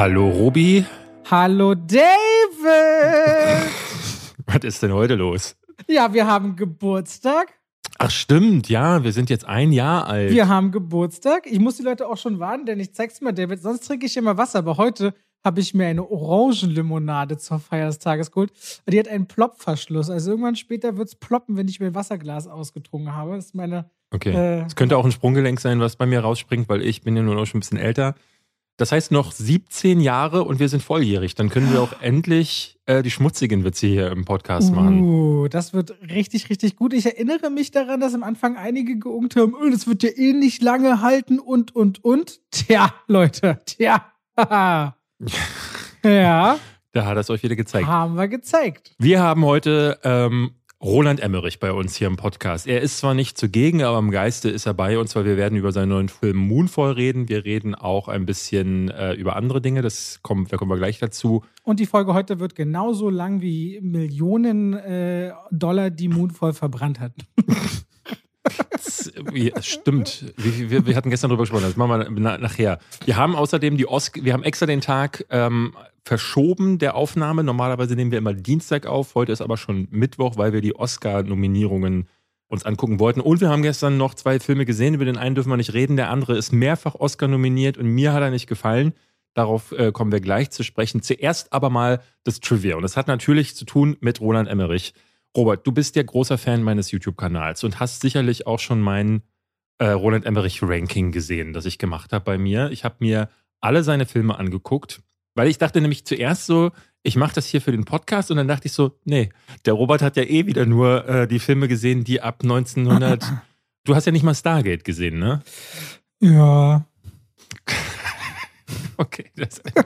Hallo Robi. Hallo David. Was ist denn heute los? Ja, wir haben Geburtstag. Ach stimmt, ja, wir sind jetzt ein Jahr alt. Wir haben Geburtstag. Ich muss die Leute auch schon warnen, denn ich zeig's mal, David. Sonst trinke ich immer Wasser, aber heute habe ich mir eine Orangenlimonade zur Feier des Tages geholt. Die hat einen Plopverschluss. Also irgendwann später wird's ploppen, wenn ich mir ein Wasserglas ausgetrunken habe. Das ist meine. Okay. Äh, es könnte auch ein Sprunggelenk sein, was bei mir rausspringt, weil ich bin ja nur noch schon ein bisschen älter. Das heißt noch 17 Jahre und wir sind volljährig. Dann können wir auch endlich äh, die schmutzigen Witze hier im Podcast machen. Uh, das wird richtig, richtig gut. Ich erinnere mich daran, dass am Anfang einige geungt haben, oh, das wird ja eh nicht lange halten und, und, und. Tja, Leute, tja. ja. Da hat er es euch wieder gezeigt. Haben wir gezeigt. Wir haben heute ähm, Roland Emmerich bei uns hier im Podcast. Er ist zwar nicht zugegen, aber im Geiste ist er bei uns, weil wir werden über seinen neuen Film Moonfall reden. Wir reden auch ein bisschen äh, über andere Dinge, das kommt, da kommen wir gleich dazu. Und die Folge heute wird genauso lang wie Millionen äh, Dollar, die Moonfall verbrannt hat. Stimmt. Wir, wir, wir, hatten gestern drüber gesprochen. Das machen wir na, nachher. Wir haben außerdem die Oscar, wir haben extra den Tag ähm, verschoben der Aufnahme. Normalerweise nehmen wir immer Dienstag auf. Heute ist aber schon Mittwoch, weil wir die Oscar-Nominierungen uns angucken wollten. Und wir haben gestern noch zwei Filme gesehen. Über den einen dürfen wir nicht reden. Der andere ist mehrfach Oscar nominiert und mir hat er nicht gefallen. Darauf äh, kommen wir gleich zu sprechen. Zuerst aber mal das Trivia. Und das hat natürlich zu tun mit Roland Emmerich. Robert, du bist ja großer Fan meines YouTube-Kanals und hast sicherlich auch schon mein äh, Roland Emmerich-Ranking gesehen, das ich gemacht habe bei mir. Ich habe mir alle seine Filme angeguckt weil ich dachte nämlich zuerst so, ich mache das hier für den Podcast und dann dachte ich so, nee, der Robert hat ja eh wieder nur äh, die Filme gesehen, die ab 1900. du hast ja nicht mal Stargate gesehen, ne? Ja. Okay, das, da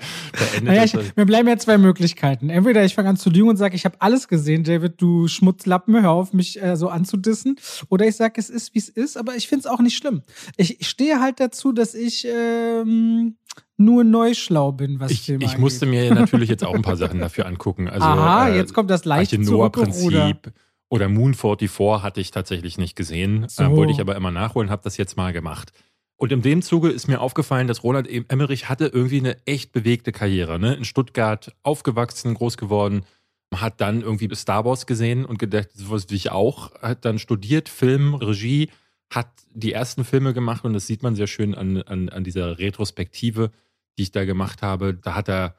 naja. Ich, mir bleiben ja zwei Möglichkeiten. Entweder ich fange an zu lügen und sage, ich habe alles gesehen, David, du Schmutzlappen, hör auf, mich äh, so anzudissen. Oder ich sage, es ist, wie es ist, aber ich finde es auch nicht schlimm. Ich, ich stehe halt dazu, dass ich ähm, nur neuschlau bin, was ich, Filme Ich musste mir natürlich jetzt auch ein paar Sachen dafür angucken. Also, Aha, äh, jetzt kommt das leichte Noah-Prinzip. Oder Moon 44 hatte ich tatsächlich nicht gesehen. So. Äh, wollte ich aber immer nachholen, habe das jetzt mal gemacht. Und in dem Zuge ist mir aufgefallen, dass Roland Emmerich hatte irgendwie eine echt bewegte Karriere. Ne? In Stuttgart aufgewachsen, groß geworden, hat dann irgendwie Star Wars gesehen und gedacht, sowas wie ich auch, hat dann studiert, Film, Regie, hat die ersten Filme gemacht und das sieht man sehr schön an, an, an dieser Retrospektive, die ich da gemacht habe. Da hat er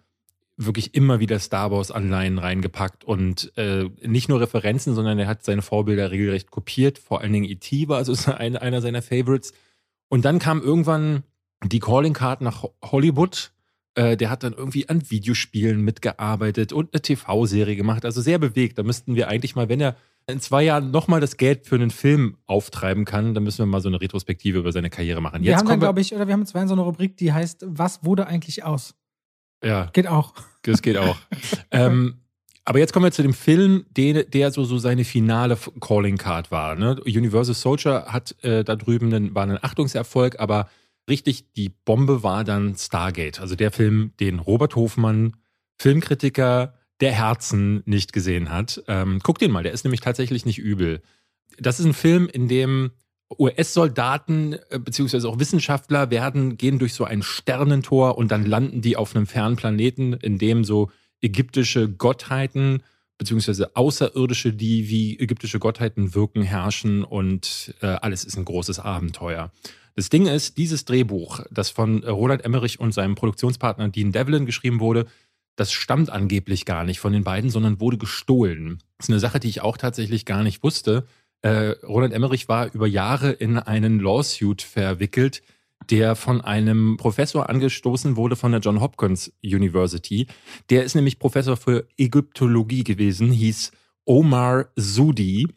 wirklich immer wieder Star Wars-Anleihen reingepackt und äh, nicht nur Referenzen, sondern er hat seine Vorbilder regelrecht kopiert. Vor allen Dingen E.T. war also einer seiner Favorites. Und dann kam irgendwann die Calling Card nach Hollywood. Äh, der hat dann irgendwie an Videospielen mitgearbeitet und eine TV-Serie gemacht. Also sehr bewegt. Da müssten wir eigentlich mal, wenn er in zwei Jahren nochmal das Geld für einen Film auftreiben kann, dann müssen wir mal so eine Retrospektive über seine Karriere machen. Jetzt wir haben dann, glaube ich, oder wir haben zwei so eine Rubrik, die heißt, was wurde eigentlich aus? Ja. Geht auch. Das geht auch. ähm, aber jetzt kommen wir zu dem Film, der, der so, so seine finale Calling Card war. Ne? Universal Soldier hat äh, da drüben einen, war ein Achtungserfolg, aber richtig die Bombe war dann Stargate. Also der Film, den Robert Hofmann, Filmkritiker der Herzen, nicht gesehen hat. Ähm, guck den mal, der ist nämlich tatsächlich nicht übel. Das ist ein Film, in dem US-Soldaten äh, beziehungsweise auch Wissenschaftler werden, gehen durch so ein Sternentor und dann landen die auf einem fernen Planeten, in dem so ägyptische Gottheiten beziehungsweise Außerirdische, die wie ägyptische Gottheiten wirken, herrschen und äh, alles ist ein großes Abenteuer. Das Ding ist, dieses Drehbuch, das von Roland Emmerich und seinem Produktionspartner Dean Devlin geschrieben wurde, das stammt angeblich gar nicht von den beiden, sondern wurde gestohlen. Das ist eine Sache, die ich auch tatsächlich gar nicht wusste. Äh, Roland Emmerich war über Jahre in einen Lawsuit verwickelt, der von einem Professor angestoßen wurde von der John Hopkins University. Der ist nämlich Professor für Ägyptologie gewesen, hieß Omar Sudi.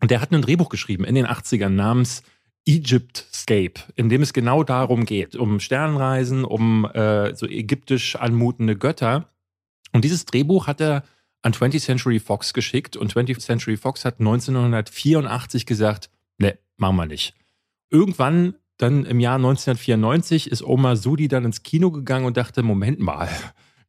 Und der hat ein Drehbuch geschrieben in den 80ern namens Egyptscape, in dem es genau darum geht, um Sternreisen, um äh, so ägyptisch anmutende Götter. Und dieses Drehbuch hat er an 20th Century Fox geschickt und 20th Century Fox hat 1984 gesagt, ne, machen wir nicht. Irgendwann dann im Jahr 1994 ist Omar Sudi dann ins Kino gegangen und dachte, Moment mal,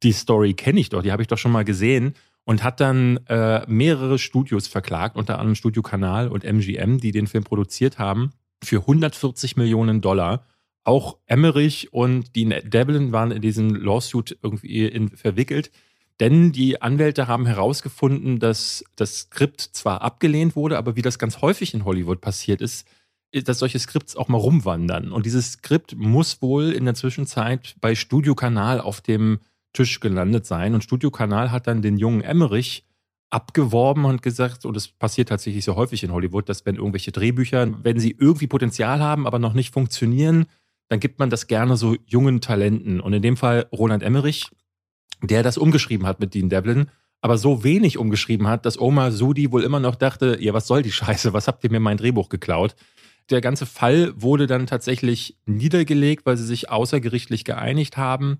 die Story kenne ich doch, die habe ich doch schon mal gesehen und hat dann äh, mehrere Studios verklagt, unter anderem Studio Kanal und MGM, die den Film produziert haben, für 140 Millionen Dollar auch Emmerich und Dean Devlin waren in diesen Lawsuit irgendwie in, verwickelt. Denn die Anwälte haben herausgefunden, dass das Skript zwar abgelehnt wurde, aber wie das ganz häufig in Hollywood passiert ist, dass solche Skripts auch mal rumwandern. Und dieses Skript muss wohl in der Zwischenzeit bei Studio Kanal auf dem Tisch gelandet sein. Und Studio Kanal hat dann den jungen Emmerich abgeworben und gesagt, und das passiert tatsächlich so häufig in Hollywood, dass wenn irgendwelche Drehbücher, wenn sie irgendwie Potenzial haben, aber noch nicht funktionieren, dann gibt man das gerne so jungen Talenten. Und in dem Fall Roland Emmerich, der das umgeschrieben hat mit Dean Devlin, aber so wenig umgeschrieben hat, dass Omar Sudi wohl immer noch dachte, ja, was soll die Scheiße, was habt ihr mir mein Drehbuch geklaut? Der ganze Fall wurde dann tatsächlich niedergelegt, weil sie sich außergerichtlich geeinigt haben.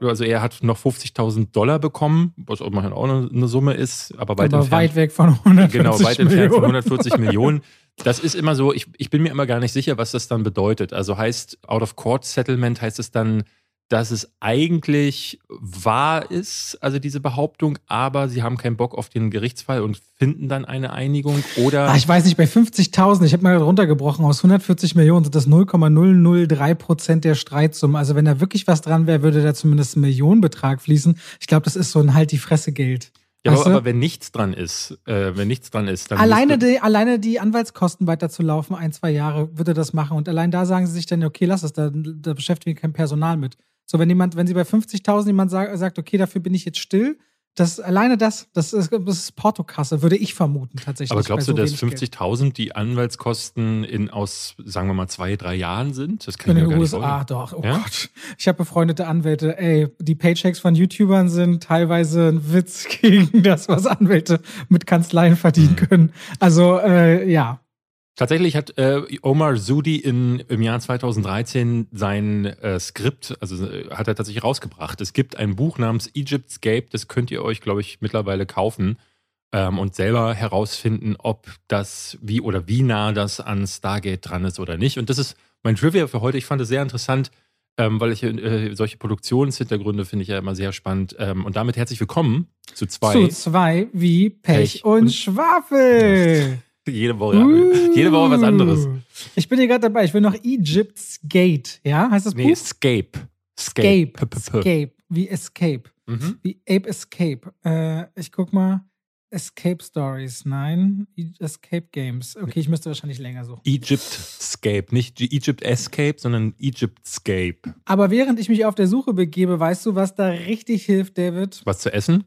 Also er hat noch 50.000 Dollar bekommen, was auch eine Summe ist, aber weit, aber entfernt, weit weg von 140 Genau, weit Millionen. entfernt von 140 Millionen. Das ist immer so, ich, ich bin mir immer gar nicht sicher, was das dann bedeutet. Also heißt, Out of Court Settlement heißt es dann, dass es eigentlich wahr ist, also diese Behauptung, aber sie haben keinen Bock auf den Gerichtsfall und finden dann eine Einigung oder. Ach, ich weiß nicht, bei 50.000, ich habe mal runtergebrochen, aus 140 Millionen sind das 0,003 Prozent der Streitsumme. Also wenn da wirklich was dran wäre, würde da zumindest ein Millionenbetrag fließen. Ich glaube, das ist so ein halt die Fresse Geld. Ja, aber, aber, wenn nichts dran ist, äh, wenn nichts dran ist, dann. Alleine die, alleine die Anwaltskosten weiterzulaufen, ein, zwei Jahre, würde das machen. Und allein da sagen sie sich dann, okay, lass es, da, da beschäftigen wir kein Personal mit. So, wenn jemand, wenn sie bei 50.000 jemand sagt, sagt, okay, dafür bin ich jetzt still, das alleine das, das ist, das ist Portokasse, würde ich vermuten tatsächlich. Aber glaubst so du, dass 50.000 die Anwaltskosten in aus, sagen wir mal, zwei, drei Jahren sind? Das kann ich mir gar USA, nicht doch. Oh ja? Gott. Ich habe befreundete Anwälte. Ey, die Paychecks von YouTubern sind teilweise ein Witz gegen das, was Anwälte mit Kanzleien verdienen mhm. können. Also, äh, ja. Tatsächlich hat äh, Omar Sudi in, im Jahr 2013 sein äh, Skript, also äh, hat er tatsächlich rausgebracht. Es gibt ein Buch namens Egyptscape, das könnt ihr euch, glaube ich, mittlerweile kaufen ähm, und selber herausfinden, ob das, wie oder wie nah das an Stargate dran ist oder nicht. Und das ist mein Trivia für heute. Ich fand es sehr interessant, ähm, weil ich äh, solche Produktionshintergründe finde ich ja immer sehr spannend. Ähm, und damit herzlich willkommen zu zwei. Zu zwei wie Pech, Pech und, und Schwafel. Jede Woche, uh, jede Woche was anderes. Ich bin hier gerade dabei. Ich will noch Egypt's Gate. Ja, heißt das Buch? Nee, Escape. Escape. Escape. Wie Escape. Mhm. Wie Ape Escape. Äh, ich guck mal. Escape Stories, nein. Escape Games. Okay, ich müsste wahrscheinlich länger suchen. Egyptscape, nicht Egypt Escape, sondern Egyptscape. Aber während ich mich auf der Suche begebe, weißt du, was da richtig hilft, David? Was zu essen?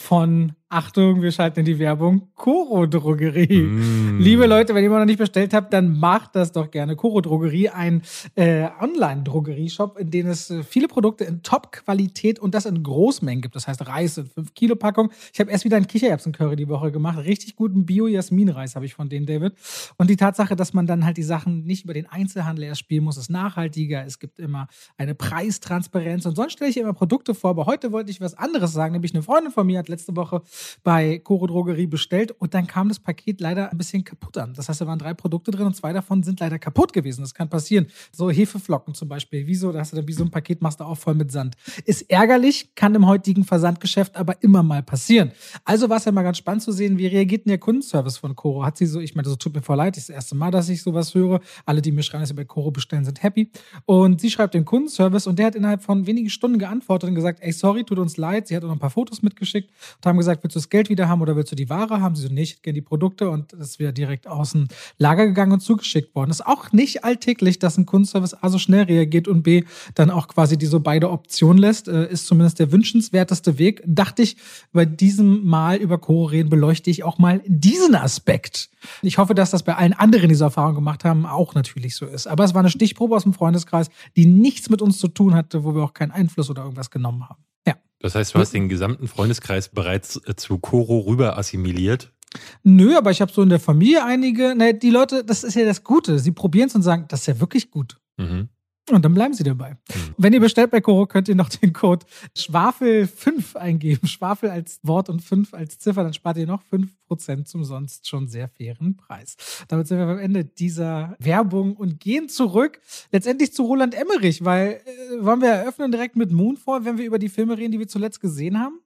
Von Achtung, wir schalten in die Werbung. Koro Drogerie. Mm. Liebe Leute, wenn ihr immer noch nicht bestellt habt, dann macht das doch gerne. Koro Drogerie, ein äh, Online-Drogerieshop, in dem es äh, viele Produkte in Top-Qualität und das in Großmengen gibt. Das heißt Reis in 5-Kilo-Packung. Ich habe erst wieder einen Kichererbsen-Curry die Woche gemacht. Richtig guten Bio-Jasmin-Reis habe ich von denen, David. Und die Tatsache, dass man dann halt die Sachen nicht über den Einzelhandel erst spielen muss, ist nachhaltiger. Es gibt immer eine Preistransparenz und sonst stelle ich immer Produkte vor. Aber heute wollte ich was anderes sagen, nämlich eine Freundin von mir hat letzte Woche bei Coro Drogerie bestellt und dann kam das Paket leider ein bisschen kaputt an. Das heißt, da waren drei Produkte drin und zwei davon sind leider kaputt gewesen. Das kann passieren. So Hefeflocken zum Beispiel. Wieso? Da hast du dann wie so ein Paket, machst du auch voll mit Sand. Ist ärgerlich, kann im heutigen Versandgeschäft aber immer mal passieren. Also war es ja mal ganz spannend zu sehen, wie reagiert denn der Kundenservice von Coro? Hat sie so, ich meine, so tut mir voll leid, das ist das erste Mal, dass ich sowas höre. Alle, die mir schreiben, dass sie bei Coro bestellen, sind happy. Und sie schreibt den Kundenservice und der hat innerhalb von wenigen Stunden geantwortet und gesagt, ey, sorry, tut uns leid. Sie hat auch noch ein paar Fotos mitgeschickt und haben gesagt, willst du das Geld wieder haben oder willst du die Ware haben? Sie so, nee, ich gerne die Produkte und das ist wieder direkt aus dem Lager gegangen und zugeschickt worden. Das ist auch nicht alltäglich, dass ein Kundenservice A so schnell reagiert und B dann auch quasi die so beide Optionen lässt. Äh, ist zumindest der wünschenswerteste Weg. Dachte ich, bei diesem Mal über Coro reden beleuchte ich auch mal diesen Aspekt. Ich hoffe, dass das bei allen anderen, die diese Erfahrung gemacht haben, auch natürlich so ist. Aber es war eine Stichprobe aus dem Freundeskreis, die nichts mit uns zu tun hatte, wo wir auch keinen Einfluss oder irgendwas genommen haben. Das heißt, du hast den gesamten Freundeskreis bereits äh, zu Koro rüber assimiliert? Nö, aber ich habe so in der Familie einige. Ne, die Leute, das ist ja das Gute. Sie probieren es und sagen, das ist ja wirklich gut. Mhm. Und dann bleiben sie dabei. Mhm. Wenn ihr bestellt bei Koro, könnt ihr noch den Code Schwafel5 eingeben. Schwafel als Wort und 5 als Ziffer, dann spart ihr noch 5% zum sonst schon sehr fairen Preis. Damit sind wir am Ende dieser Werbung und gehen zurück letztendlich zu Roland Emmerich, weil äh, wollen wir eröffnen direkt mit Moonfall, wenn wir über die Filme reden, die wir zuletzt gesehen haben?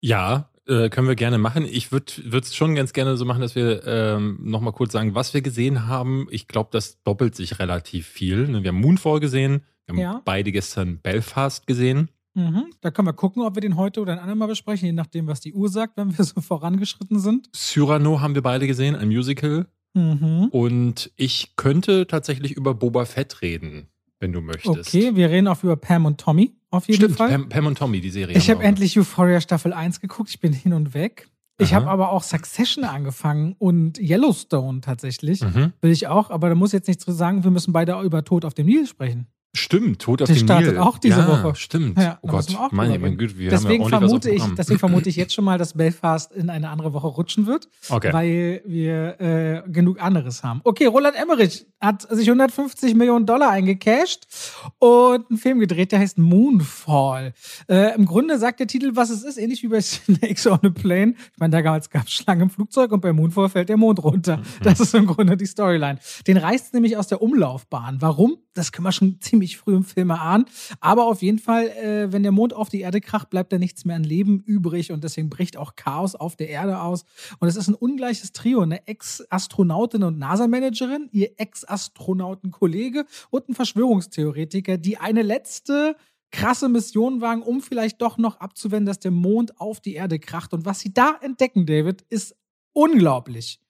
Ja, Äh, können wir gerne machen. Ich würde es schon ganz gerne so machen, dass wir ähm, nochmal kurz sagen, was wir gesehen haben. Ich glaube, das doppelt sich relativ viel. Ne, wir haben Moonfall gesehen, wir haben ja. beide gestern Belfast gesehen. Mhm. Da können wir gucken, ob wir den heute oder ein andermal besprechen, je nachdem, was die Uhr sagt, wenn wir so vorangeschritten sind. Cyrano haben wir beide gesehen, ein Musical. Mhm. Und ich könnte tatsächlich über Boba Fett reden, wenn du möchtest. Okay, wir reden auch über Pam und Tommy. Auf jeden Stimmt, Fall. Pam, Pam und Tommy, die Serie. Ich habe endlich Euphoria Staffel 1 geguckt. Ich bin hin und weg. Ich habe aber auch Succession angefangen und Yellowstone tatsächlich. Mhm. Will ich auch, aber da muss jetzt nichts zu sagen. Wir müssen beide über Tod auf dem Nil sprechen. Stimmt, Tod auf der dem startet Nil. auch diese ja, Woche. Stimmt. Ja, oh Gott, meine, mein Güte, wir deswegen haben ja vermute ich, Deswegen vermute ich jetzt schon mal, dass Belfast in eine andere Woche rutschen wird, okay. weil wir äh, genug anderes haben. Okay, Roland Emmerich hat sich 150 Millionen Dollar eingecashed und einen Film gedreht, der heißt Moonfall. Äh, Im Grunde sagt der Titel, was es ist, ähnlich wie bei Snakes on a Plane. Ich meine, damals gab es Schlangen im Flugzeug und bei Moonfall fällt der Mond runter. Mhm. Das ist im Grunde die Storyline. Den reißt nämlich aus der Umlaufbahn. Warum? Das können wir schon ziemlich früh im Film erahnen. Aber auf jeden Fall, äh, wenn der Mond auf die Erde kracht, bleibt da nichts mehr an Leben übrig und deswegen bricht auch Chaos auf der Erde aus. Und es ist ein ungleiches Trio, eine Ex-Astronautin und NASA-Managerin, ihr Ex Astronautenkollege und ein Verschwörungstheoretiker, die eine letzte krasse Mission wagen, um vielleicht doch noch abzuwenden, dass der Mond auf die Erde kracht. Und was sie da entdecken, David, ist unglaublich.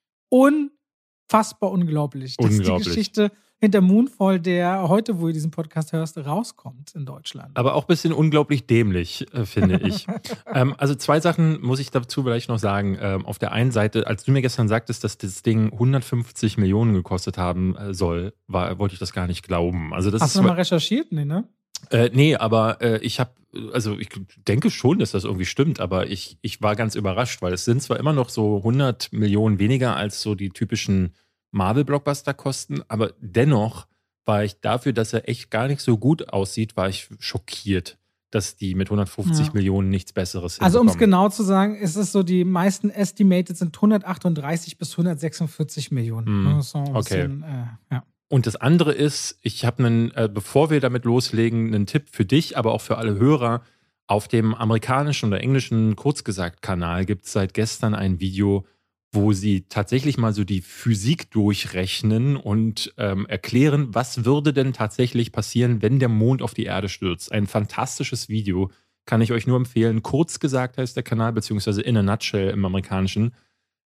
Unfassbar unglaublich. Das ist die Geschichte hinter Moonfall, der heute, wo du diesen Podcast hörst, rauskommt in Deutschland. Aber auch ein bisschen unglaublich dämlich, äh, finde ich. ähm, also zwei Sachen muss ich dazu vielleicht noch sagen. Ähm, auf der einen Seite, als du mir gestern sagtest, dass das Ding 150 Millionen gekostet haben äh, soll, war, wollte ich das gar nicht glauben. Also das Hast du nochmal recherchiert? Nee, ne? Äh, nee, aber äh, ich habe, also ich denke schon, dass das irgendwie stimmt, aber ich, ich war ganz überrascht, weil es sind zwar immer noch so 100 Millionen weniger als so die typischen Marvel-Blockbuster kosten, aber dennoch war ich dafür, dass er echt gar nicht so gut aussieht, war ich schockiert, dass die mit 150 ja. Millionen nichts Besseres Also um es genau zu sagen, ist es so, die meisten Estimated sind 138 bis 146 Millionen. Mm, so okay. Bisschen, äh, ja. Und das andere ist, ich habe einen, äh, bevor wir damit loslegen, einen Tipp für dich, aber auch für alle Hörer. Auf dem amerikanischen oder englischen Kurzgesagt-Kanal gibt es seit gestern ein Video, wo sie tatsächlich mal so die Physik durchrechnen und ähm, erklären, was würde denn tatsächlich passieren, wenn der Mond auf die Erde stürzt. Ein fantastisches Video, kann ich euch nur empfehlen. Kurz gesagt heißt der Kanal, beziehungsweise in a nutshell im amerikanischen.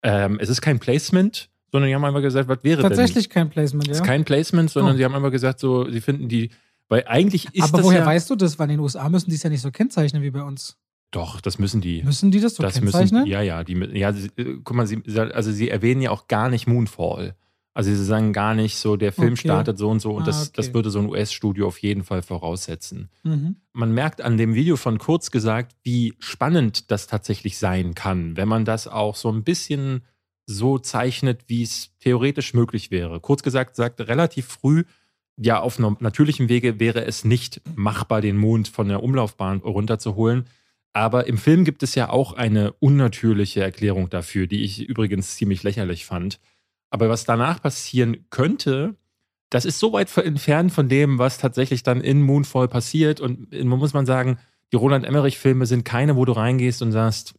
Ähm, es ist kein Placement, sondern die haben einfach gesagt, was wäre Tatsächlich denn? Tatsächlich kein Placement, ja. Es ist kein Placement, sondern oh. sie haben einfach gesagt, so, sie finden die, weil eigentlich ist Aber das woher ja, weißt du das? Weil in den USA müssen die es ja nicht so kennzeichnen wie bei uns. Doch, das müssen die. Müssen die das so das kennzeichnen? Müssen, ja, ja. Die, ja sie, äh, guck mal, sie, also sie erwähnen ja auch gar nicht Moonfall. Also sie sagen gar nicht so, der Film okay. startet so und so und ah, das, okay. das würde so ein US-Studio auf jeden Fall voraussetzen. Mhm. Man merkt an dem Video von kurz gesagt, wie spannend das tatsächlich sein kann, wenn man das auch so ein bisschen so zeichnet, wie es theoretisch möglich wäre. Kurz gesagt, sagt relativ früh, ja, auf einem natürlichen Wege wäre es nicht machbar, den Mond von der Umlaufbahn runterzuholen. Aber im Film gibt es ja auch eine unnatürliche Erklärung dafür, die ich übrigens ziemlich lächerlich fand. Aber was danach passieren könnte, das ist so weit entfernt von dem, was tatsächlich dann in Moonfall passiert. Und man muss man sagen, die Roland Emmerich-Filme sind keine, wo du reingehst und sagst,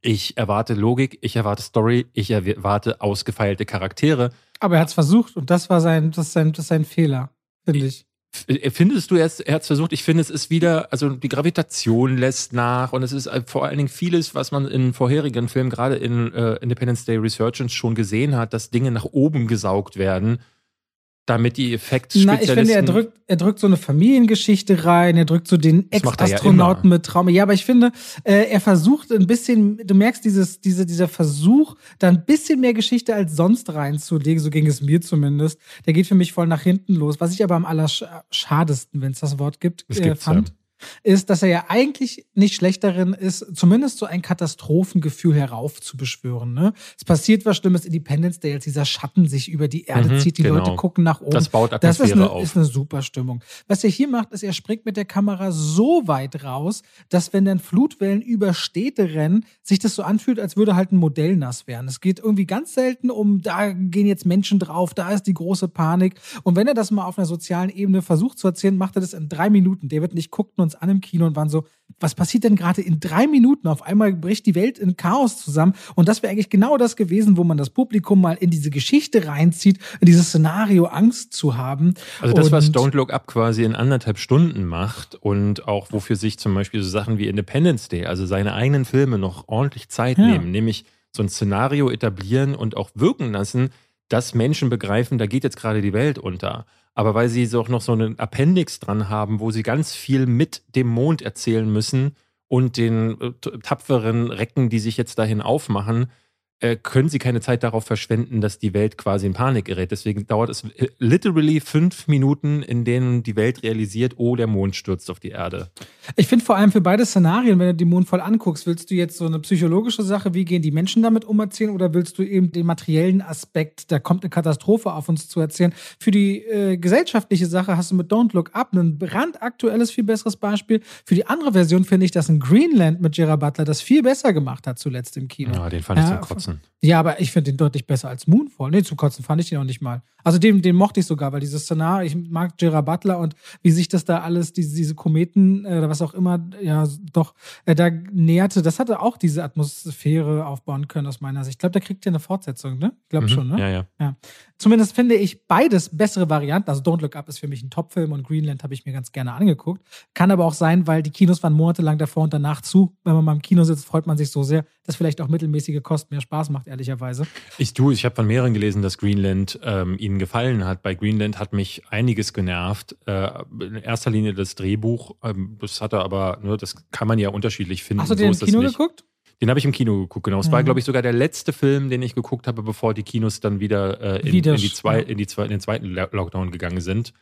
ich erwarte Logik, ich erwarte Story, ich erwarte ausgefeilte Charaktere. Aber er hat es versucht und das war sein, das sein, das sein Fehler, finde ich. Äh, findest du, er hat es versucht? Ich finde, es ist wieder, also die Gravitation lässt nach und es ist äh, vor allen Dingen vieles, was man in vorherigen Filmen, gerade in äh, Independence Day Resurgence schon gesehen hat, dass Dinge nach oben gesaugt werden damit die Effektspezialisten... Na, ich finde, er drückt, er drückt so eine Familiengeschichte rein, er drückt so den Ex-Astronauten ja mit Trauma. Ja, aber ich finde, äh, er versucht ein bisschen, du merkst dieses, diese, dieser Versuch, da ein bisschen mehr Geschichte als sonst reinzulegen, so ging es mir zumindest. Der geht für mich voll nach hinten los. Was ich aber am allerschadesten, wenn es das Wort gibt, äh, fand, ja ist, dass er ja eigentlich nicht schlecht darin ist, zumindest so ein Katastrophengefühl heraufzubeschwören. Ne? Es passiert was Schlimmes, Independence Day, als dieser Schatten sich über die Erde mhm, zieht, die genau. Leute gucken nach oben. Das baut Atmosphäre das ist eine, auf. ist eine super Stimmung. Was er hier macht, ist, er springt mit der Kamera so weit raus, dass wenn dann Flutwellen über Städte rennen, sich das so anfühlt, als würde halt ein Modell nass werden. Es geht irgendwie ganz selten um, da gehen jetzt Menschen drauf, da ist die große Panik. Und wenn er das mal auf einer sozialen Ebene versucht zu erzählen, macht er das in drei Minuten. David nicht guckt und uns an im Kino und waren so, was passiert denn gerade in drei Minuten? Auf einmal bricht die Welt in Chaos zusammen. Und das wäre eigentlich genau das gewesen, wo man das Publikum mal in diese Geschichte reinzieht, in dieses Szenario Angst zu haben. Also das, und was Don't Look Up quasi in anderthalb Stunden macht und auch wofür sich zum Beispiel so Sachen wie Independence Day, also seine eigenen Filme noch ordentlich Zeit ja. nehmen, nämlich so ein Szenario etablieren und auch wirken lassen, dass Menschen begreifen, da geht jetzt gerade die Welt unter. Aber weil sie auch noch so einen Appendix dran haben, wo sie ganz viel mit dem Mond erzählen müssen und den äh, tapferen Recken, die sich jetzt dahin aufmachen, können sie keine Zeit darauf verschwenden, dass die Welt quasi in Panik gerät. Deswegen dauert es äh, literally fünf Minuten, in denen die Welt realisiert, oh, der Mond stürzt auf die Erde. Ich finde vor allem für beide Szenarien, wenn du die Mond voll anguckst, willst du jetzt so eine psychologische Sache, wie gehen die Menschen damit um erzählen, oder willst du eben den materiellen Aspekt, da kommt eine Katastrophe auf uns zu erzählen? Für die äh, gesellschaftliche Sache hast du mit Don't Look Up ein brandaktuelles, viel besseres Beispiel. Für die andere Version finde ich, dass ein Greenland mit Gerard Butler das viel besser gemacht hat zuletzt im Kino. Ja, den fand ich ja, zum Kotzen kotzen. Ja, aber ich finde den deutlich besser als Moonfall. Nee, zu kotzen fand ich den auch nicht mal. Also den, den mochte ich sogar, weil dieses Szenario, ich mag Gerard Butler und wie sich das da alles, diese, diese Kometen äh, oder was auch immer, ja, doch äh, da näherte, das hatte auch diese Atmosphäre aufbauen können aus meiner Sicht. Ich glaube, da kriegt ihr eine Fortsetzung, ne? Ich glaube mhm, schon, ne? Ja, ja, ja. Zumindest finde ich beides bessere Varianten. Also Don't Look Up ist für mich ein Top-Film und Greenland habe ich mir ganz gerne angeguckt. Kann aber auch sein, weil die Kinos waren monatelang davor und danach zu. Wenn man mal im Kino sitzt, freut man sich so sehr, dass vielleicht auch mittelmäßige Kosten mehr Spaß macht, ehrlicherweise. Ich tue, ich habe von mehreren gelesen, dass Greenland ähm, ihnen gefallen hat. Bei Greenland hat mich einiges genervt. Äh, in erster Linie das Drehbuch. Ähm, das hatte aber, ne, das kann man ja unterschiedlich finden. Hast du den so im Kino geguckt? Den habe ich im Kino geguckt, genau. Es mhm. war, glaube ich, sogar der letzte Film, den ich geguckt habe, bevor die Kinos dann wieder, äh, in, wieder in, die zwei, in, die zwei, in den zweiten Lockdown gegangen sind.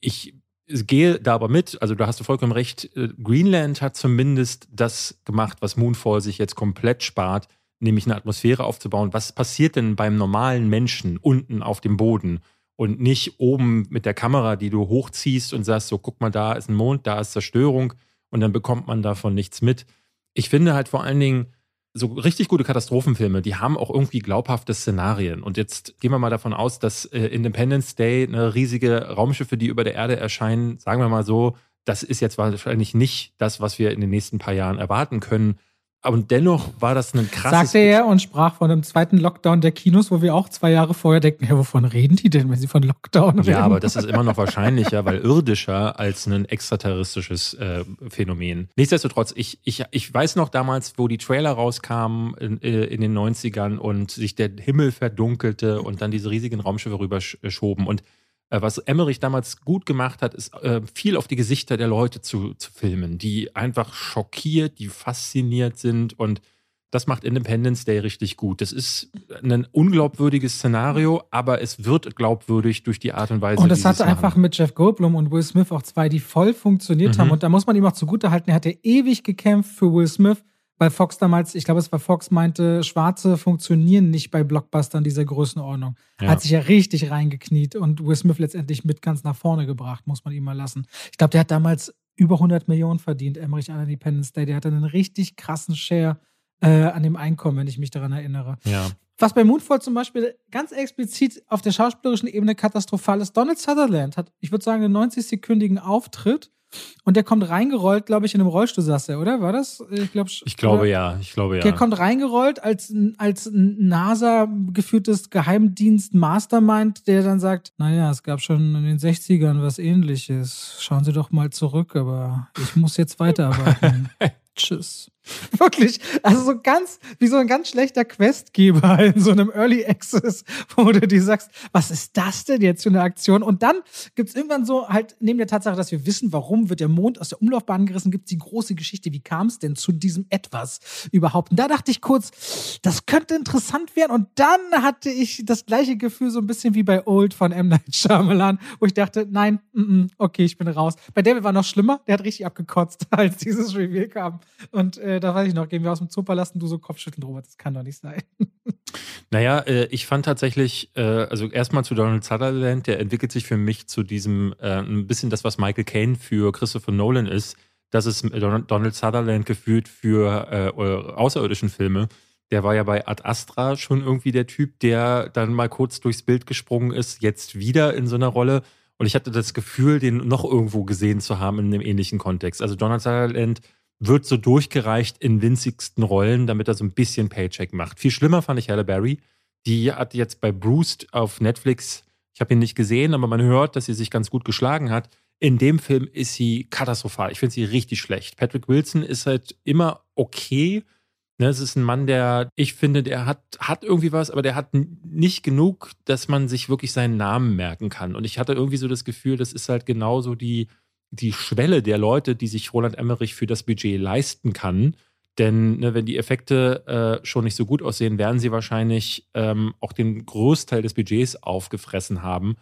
Ich gehe da aber mit, also da hast du vollkommen recht. Äh, Greenland hat zumindest das gemacht, was Moonfall sich jetzt komplett spart, nämlich eine Atmosphäre aufzubauen. Was passiert denn beim normalen Menschen unten auf dem Boden? Und nicht oben mit der Kamera, die du hochziehst und sagst, so guck mal, da ist ein Mond, da ist Zerstörung und dann bekommt man davon nichts mit. Ich finde halt vor allen Dingen, so richtig gute Katastrophenfilme, die haben auch irgendwie glaubhafte Szenarien. Und jetzt gehen wir mal davon aus, dass äh, Independence Day eine riesige Raumschiffe, die über der Erde erscheinen, sagen wir mal so, das ist jetzt wahrscheinlich nicht das, was wir in den nächsten paar Jahren erwarten können. Und dennoch war das ein krasses. Sagte er und sprach von einem zweiten Lockdown der Kinos, wo wir auch zwei Jahre vorher denken, ja, wovon reden die denn, wenn sie von Lockdown reden? Ja, aber das ist immer noch wahrscheinlicher, weil irdischer als ein extraterrestrisches äh, Phänomen. Nichtsdestotrotz, ich, ich, ich weiß noch damals, wo die Trailer rauskamen in, äh, in den 90ern und sich der Himmel verdunkelte und dann diese riesigen Raumschiffe rüberschoben und was Emmerich damals gut gemacht hat, ist äh, viel auf die Gesichter der Leute zu, zu filmen, die einfach schockiert, die fasziniert sind und das macht Independence Day richtig gut. Das ist ein unglaubwürdiges Szenario, aber es wird glaubwürdig durch die Art und Weise. Und das hatte einfach mit Jeff Goldblum und Will Smith auch zwei, die voll funktioniert mhm. haben. Und da muss man ihm auch zugutehalten, er hatte ewig gekämpft für Will Smith weil Fox damals, ich glaube, es war Fox, meinte, Schwarze funktionieren nicht bei Blockbustern dieser Größenordnung. Ja. Hat sich ja richtig reingekniet und Will Smith letztendlich mit ganz nach vorne gebracht, muss man ihm mal lassen. Ich glaube, der hat damals über 100 Millionen verdient, Emmerich an Independence Day. Der hatte einen richtig krassen Share äh, an dem Einkommen, wenn ich mich daran erinnere. Ja. Was bei Moonfall zum Beispiel ganz explizit auf der schauspielerischen Ebene katastrophal ist, Donald Sutherland hat, ich würde sagen, einen 90-sekündigen Auftritt und der kommt reingerollt, glaube ich, in einem Rollstuhl saß er, oder? War das? Ich, glaub, ich glaube oder? ja, ich glaube ja. Der kommt reingerollt als, als NASA geführtes Geheimdienst Mastermind, der dann sagt, naja, es gab schon in den 60ern was ähnliches. Schauen Sie doch mal zurück, aber ich muss jetzt weiterarbeiten. Tschüss. Wirklich, also so ganz, wie so ein ganz schlechter Questgeber in so einem Early Access, wo du dir sagst, was ist das denn jetzt für eine Aktion? Und dann gibt es irgendwann so, halt, neben der Tatsache, dass wir wissen, warum wird der Mond aus der Umlaufbahn gerissen, gibt es die große Geschichte, wie kam es denn zu diesem Etwas überhaupt? Und da dachte ich kurz, das könnte interessant werden. Und dann hatte ich das gleiche Gefühl, so ein bisschen wie bei Old von M. Night Shyamalan, wo ich dachte, nein, mm -mm, okay, ich bin raus. Bei David war noch schlimmer, der hat richtig abgekotzt, als dieses Reveal kam. Und äh, da weiß ich noch, gehen wir aus dem Zoopalast und du so Kopfschütteln, Robert, das kann doch nicht sein. Naja, äh, ich fand tatsächlich, äh, also erstmal zu Donald Sutherland, der entwickelt sich für mich zu diesem, äh, ein bisschen das, was Michael Caine für Christopher Nolan ist. Das ist Donald Sutherland gefühlt für äh, außerirdischen Filme. Der war ja bei Ad Astra schon irgendwie der Typ, der dann mal kurz durchs Bild gesprungen ist, jetzt wieder in so einer Rolle. Und ich hatte das Gefühl, den noch irgendwo gesehen zu haben in einem ähnlichen Kontext. Also Donald Sutherland wird so durchgereicht in winzigsten Rollen, damit er so ein bisschen Paycheck macht. Viel schlimmer fand ich Halle Berry. Die hat jetzt bei Bruce auf Netflix, ich habe ihn nicht gesehen, aber man hört, dass sie sich ganz gut geschlagen hat. In dem Film ist sie katastrophal. Ich finde sie richtig schlecht. Patrick Wilson ist halt immer okay. Ne, es ist ein Mann, der, ich finde, der hat, hat irgendwie was, aber der hat nicht genug, dass man sich wirklich seinen Namen merken kann. Und ich hatte irgendwie so das Gefühl, das ist halt genauso die, die Schwelle der Leute, die sich Roland Emmerich für das Budget leisten kann. Denn ne, wenn die Effekte äh, schon nicht so gut aussehen, werden sie wahrscheinlich ähm, auch den Großteil des Budgets aufgefressen haben.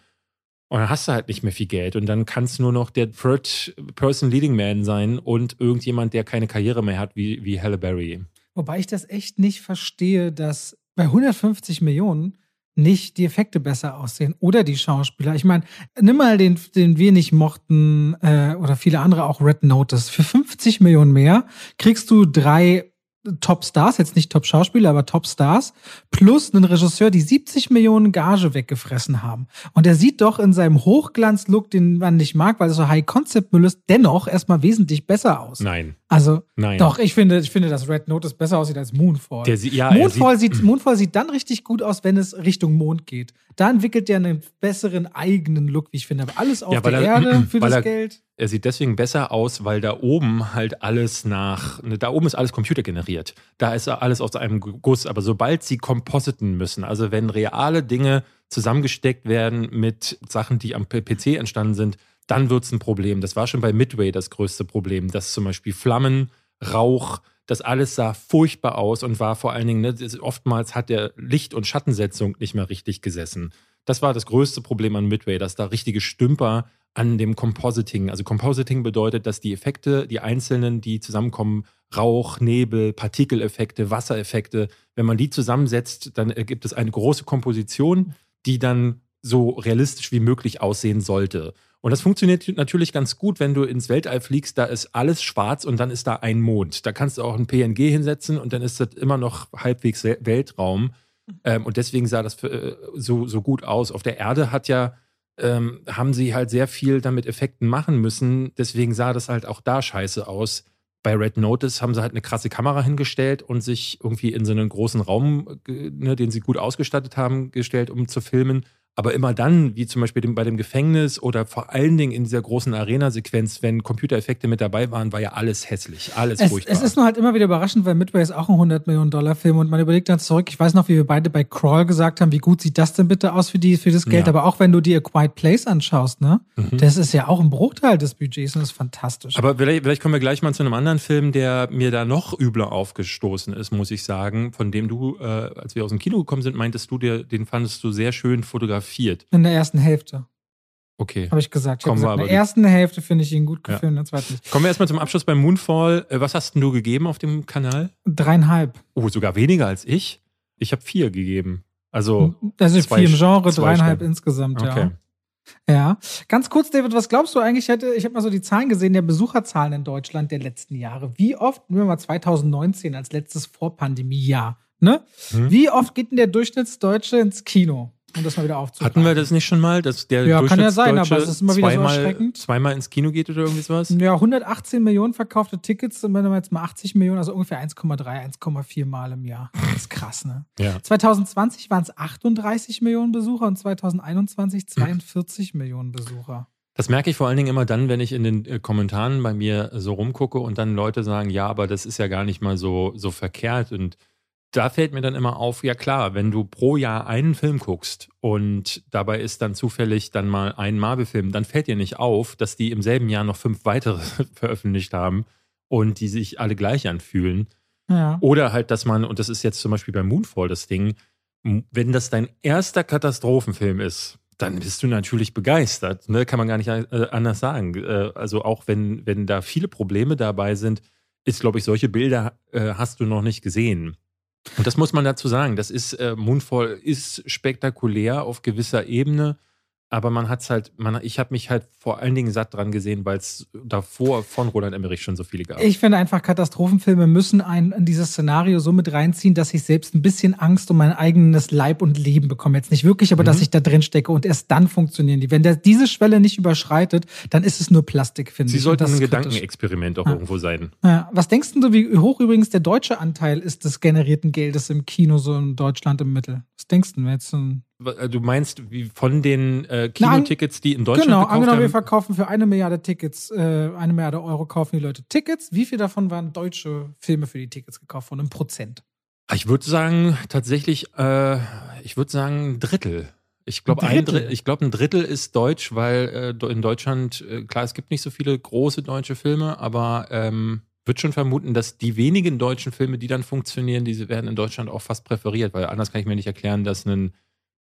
Und dann hast du halt nicht mehr viel Geld. Und dann kannst du nur noch der Third Person Leading Man sein und irgendjemand, der keine Karriere mehr hat, wie, wie Halle Berry. Wobei ich das echt nicht verstehe, dass bei 150 Millionen nicht die Effekte besser aussehen oder die Schauspieler. Ich meine, nimm mal den, den wir nicht mochten äh, oder viele andere auch Red Notice. Für 50 Millionen mehr kriegst du drei Top-Stars, jetzt nicht Top-Schauspieler, aber Top-Stars, plus einen Regisseur, die 70 Millionen Gage weggefressen haben. Und er sieht doch in seinem Hochglanz-Look, den man nicht mag, weil es so High-Concept-Müll ist, dennoch erstmal wesentlich besser aus. Nein. Also, Nein. doch, ich finde, ich finde, dass Red Notice besser aussieht als Moonfall. Der, ja, Moonfall, sieht, Moonfall sieht dann richtig gut aus, wenn es Richtung Mond geht. Da entwickelt er einen besseren eigenen Look, wie ich finde. Aber alles auf ja, der er, Erde für das er, Geld. Er sieht deswegen besser aus, weil da oben halt alles nach, ne, da oben ist alles computergeneriert. Da ist alles aus einem Guss. Aber sobald sie compositen müssen, also wenn reale Dinge zusammengesteckt werden mit Sachen, die am PC entstanden sind, dann wird es ein Problem. Das war schon bei Midway das größte Problem, dass zum Beispiel Flammen, Rauch, das alles sah furchtbar aus und war vor allen Dingen, ne, oftmals hat der Licht- und Schattensetzung nicht mehr richtig gesessen. Das war das größte Problem an Midway, dass da richtige Stümper an dem Compositing. Also Compositing bedeutet, dass die Effekte, die einzelnen, die zusammenkommen, Rauch, Nebel, Partikeleffekte, Wassereffekte, wenn man die zusammensetzt, dann ergibt es eine große Komposition, die dann so realistisch wie möglich aussehen sollte. Und das funktioniert natürlich ganz gut, wenn du ins Weltall fliegst, da ist alles schwarz und dann ist da ein Mond. Da kannst du auch ein PNG hinsetzen und dann ist das immer noch halbwegs Weltraum. Ähm, und deswegen sah das äh, so, so gut aus. Auf der Erde hat ja, ähm, haben sie halt sehr viel damit Effekten machen müssen. Deswegen sah das halt auch da scheiße aus. Bei Red Notice haben sie halt eine krasse Kamera hingestellt und sich irgendwie in so einen großen Raum, ne, den sie gut ausgestattet haben, gestellt, um zu filmen. Aber immer dann, wie zum Beispiel bei dem Gefängnis oder vor allen Dingen in dieser großen Arena-Sequenz, wenn Computereffekte mit dabei waren, war ja alles hässlich, alles es, furchtbar. Es ist nur halt immer wieder überraschend, weil Midway ist auch ein 100 Millionen Dollar Film und man überlegt dann zurück. Ich weiß noch, wie wir beide bei Crawl gesagt haben, wie gut sieht das denn bitte aus für, die, für das Geld. Ja. Aber auch wenn du dir A Quiet Place anschaust, ne, mhm. das ist ja auch ein Bruchteil des Budgets und das ist fantastisch. Aber vielleicht, vielleicht kommen wir gleich mal zu einem anderen Film, der mir da noch übler aufgestoßen ist, muss ich sagen, von dem du, äh, als wir aus dem Kino gekommen sind, meintest du dir, den fandest du sehr schön fotografiert. In der ersten Hälfte. Okay. Habe ich gesagt. Ich hab gesagt in der ersten Hälfte finde ich ihn gut gefilmt, ja. in der zweiten nicht. Kommen wir erstmal zum Abschluss beim Moonfall. Äh, was hast denn du gegeben auf dem Kanal? Dreieinhalb. Oh, sogar weniger als ich? Ich habe vier gegeben. Also. Das ist vier im Genre, dreieinhalb Stellen. insgesamt, ja. Okay. Ja. Ganz kurz, David, was glaubst du eigentlich? Ich, hätte, ich habe mal so die Zahlen gesehen der Besucherzahlen in Deutschland der letzten Jahre. Wie oft, nehmen wir mal 2019 als letztes Vorpandemiejahr, ne? Hm. Wie oft geht denn der Durchschnittsdeutsche ins Kino? Um das mal wieder aufzugreifen. Hatten wir das nicht schon mal, dass der ja, kann ja sein, aber es ist immer wieder zweimal, so erschreckend. Zweimal ins Kino geht oder irgendwie sowas? Ja, 118 Millionen verkaufte Tickets und wenn wir jetzt mal 80 Millionen, also ungefähr 1,3, 1,4 Mal im Jahr. Das ist krass, ne? Ja. 2020 waren es 38 Millionen Besucher und 2021 42 hm. Millionen Besucher. Das merke ich vor allen Dingen immer dann, wenn ich in den äh, Kommentaren bei mir so rumgucke und dann Leute sagen, ja, aber das ist ja gar nicht mal so, so verkehrt und da fällt mir dann immer auf, ja klar, wenn du pro Jahr einen Film guckst und dabei ist dann zufällig dann mal ein Marvel-Film, dann fällt dir nicht auf, dass die im selben Jahr noch fünf weitere veröffentlicht haben und die sich alle gleich anfühlen. Ja. Oder halt, dass man, und das ist jetzt zum Beispiel bei Moonfall das Ding, wenn das dein erster Katastrophenfilm ist, dann bist du natürlich begeistert. Ne? Kann man gar nicht äh, anders sagen. Äh, also auch wenn, wenn da viele Probleme dabei sind, ist, glaube ich, solche Bilder äh, hast du noch nicht gesehen. Und das muss man dazu sagen. Das ist, äh, Moonfall ist spektakulär auf gewisser Ebene. Aber man hat es halt, man, ich habe mich halt vor allen Dingen satt dran gesehen, weil es davor von Roland Emmerich schon so viele gab. Ich finde einfach, Katastrophenfilme müssen einen in dieses Szenario so mit reinziehen, dass ich selbst ein bisschen Angst um mein eigenes Leib und Leben bekomme. Jetzt nicht wirklich, aber mhm. dass ich da drin stecke und erst dann funktionieren die. Wenn der diese Schwelle nicht überschreitet, dann ist es nur Plastik, finde ich. Sie sollten ein Gedankenexperiment auch ja. irgendwo sein. Ja. Was denkst du, wie hoch übrigens der deutsche Anteil ist des generierten Geldes im Kino so in Deutschland im Mittel? Was denkst du jetzt? ein äh, Du meinst, wie von den äh, Kinotickets, die in Deutschland genau, gekauft angenommen, haben? wir verkaufen für eine Milliarde Tickets, äh, eine Milliarde Euro kaufen die Leute Tickets. Wie viel davon waren deutsche Filme für die Tickets gekauft worden? Im Prozent? Ich würde sagen, tatsächlich, äh, ich würde sagen, ein Drittel. Ich glaube, ein, Drittel. ich glaub, ein Drittel ist deutsch, weil äh, in Deutschland, äh, klar, es gibt nicht so viele große deutsche Filme, aber ähm, würde schon vermuten, dass die wenigen deutschen Filme, die dann funktionieren, diese werden in Deutschland auch fast präferiert, weil anders kann ich mir nicht erklären, dass ein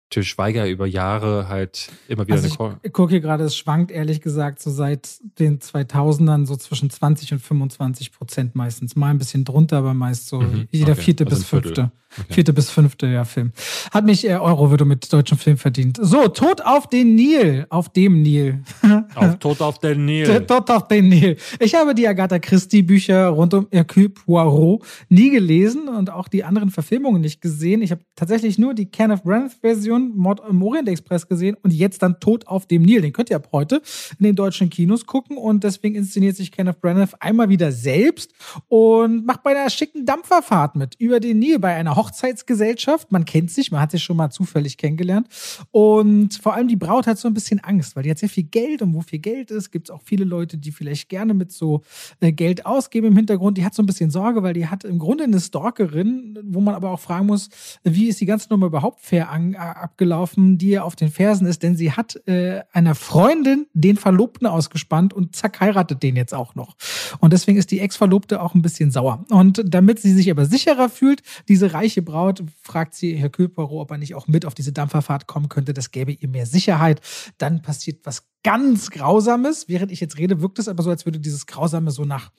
Til Schweiger über Jahre halt immer wieder also eine Call. Ich gucke hier gerade, es schwankt ehrlich gesagt so seit den 2000ern so zwischen 20 und 25 Prozent meistens. Mal ein bisschen drunter, aber meist so mhm, jeder okay. vierte also bis fünfte. Okay. Vierte bis fünfte, ja, Film. Hat mich äh, Euro würde mit deutschem Film verdient. So, Tod auf den Nil. Auf dem Nil. auf Tod auf den Nil. Tod auf den Nil. Ich habe die Agatha Christie Bücher rund um Hercule Poirot nie gelesen und auch die anderen Verfilmungen nicht gesehen. Ich habe tatsächlich nur die Kenneth Branagh Version Mord im Orient Express gesehen und jetzt dann Tod auf dem Nil. Den könnt ihr ab heute in den deutschen Kinos gucken und deswegen inszeniert sich Kenneth Branagh einmal wieder selbst und macht bei einer schicken Dampferfahrt mit über den Nil bei einer Hochzeitsgesellschaft. Man kennt sich, man hat sich schon mal zufällig kennengelernt. Und vor allem die Braut hat so ein bisschen Angst, weil die hat sehr viel Geld und wo viel Geld ist, gibt es auch viele Leute, die vielleicht gerne mit so äh, Geld ausgeben im Hintergrund. Die hat so ein bisschen Sorge, weil die hat im Grunde eine Stalkerin, wo man aber auch fragen muss, wie ist die ganze Nummer überhaupt fair an, äh, abgelaufen, die ihr auf den Fersen ist, denn sie hat äh, einer Freundin den Verlobten ausgespannt und zack, heiratet den jetzt auch noch. Und deswegen ist die Ex-Verlobte auch ein bisschen sauer. Und damit sie sich aber sicherer fühlt, diese Reiche Braut fragt sie Herr Kühlpero, ob er nicht auch mit auf diese Dampferfahrt kommen könnte. Das gäbe ihr mehr Sicherheit. Dann passiert was ganz Grausames. Während ich jetzt rede, wirkt es aber so, als würde dieses Grausame so nach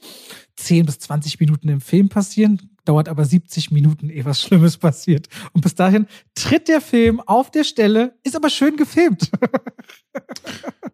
10 bis 20 Minuten im Film passieren. Dauert aber 70 Minuten, ehe was Schlimmes passiert. Und bis dahin tritt der Film auf der Stelle, ist aber schön gefilmt.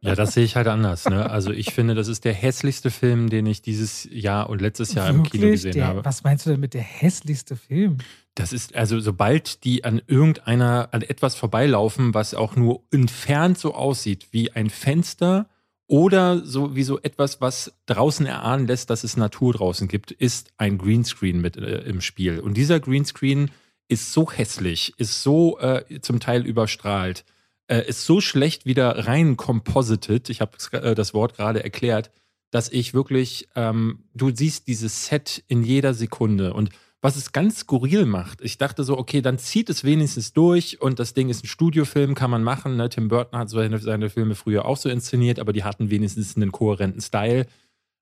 Ja, das sehe ich halt anders. Ne? Also ich finde, das ist der hässlichste Film, den ich dieses Jahr und letztes Jahr Wirklich? im Kino gesehen der, habe. Was meinst du denn mit der hässlichste Film? Das ist, also sobald die an irgendeiner, an etwas vorbeilaufen, was auch nur entfernt so aussieht wie ein Fenster oder so wie so etwas, was draußen erahnen lässt, dass es Natur draußen gibt, ist ein Greenscreen mit äh, im Spiel. Und dieser Greenscreen ist so hässlich, ist so äh, zum Teil überstrahlt, äh, ist so schlecht wieder rein composited, ich habe äh, das Wort gerade erklärt, dass ich wirklich, ähm, du siehst dieses Set in jeder Sekunde und was es ganz skurril macht. Ich dachte so, okay, dann zieht es wenigstens durch und das Ding ist ein Studiofilm, kann man machen. Ne? Tim Burton hat seine, seine Filme früher auch so inszeniert, aber die hatten wenigstens einen kohärenten Style.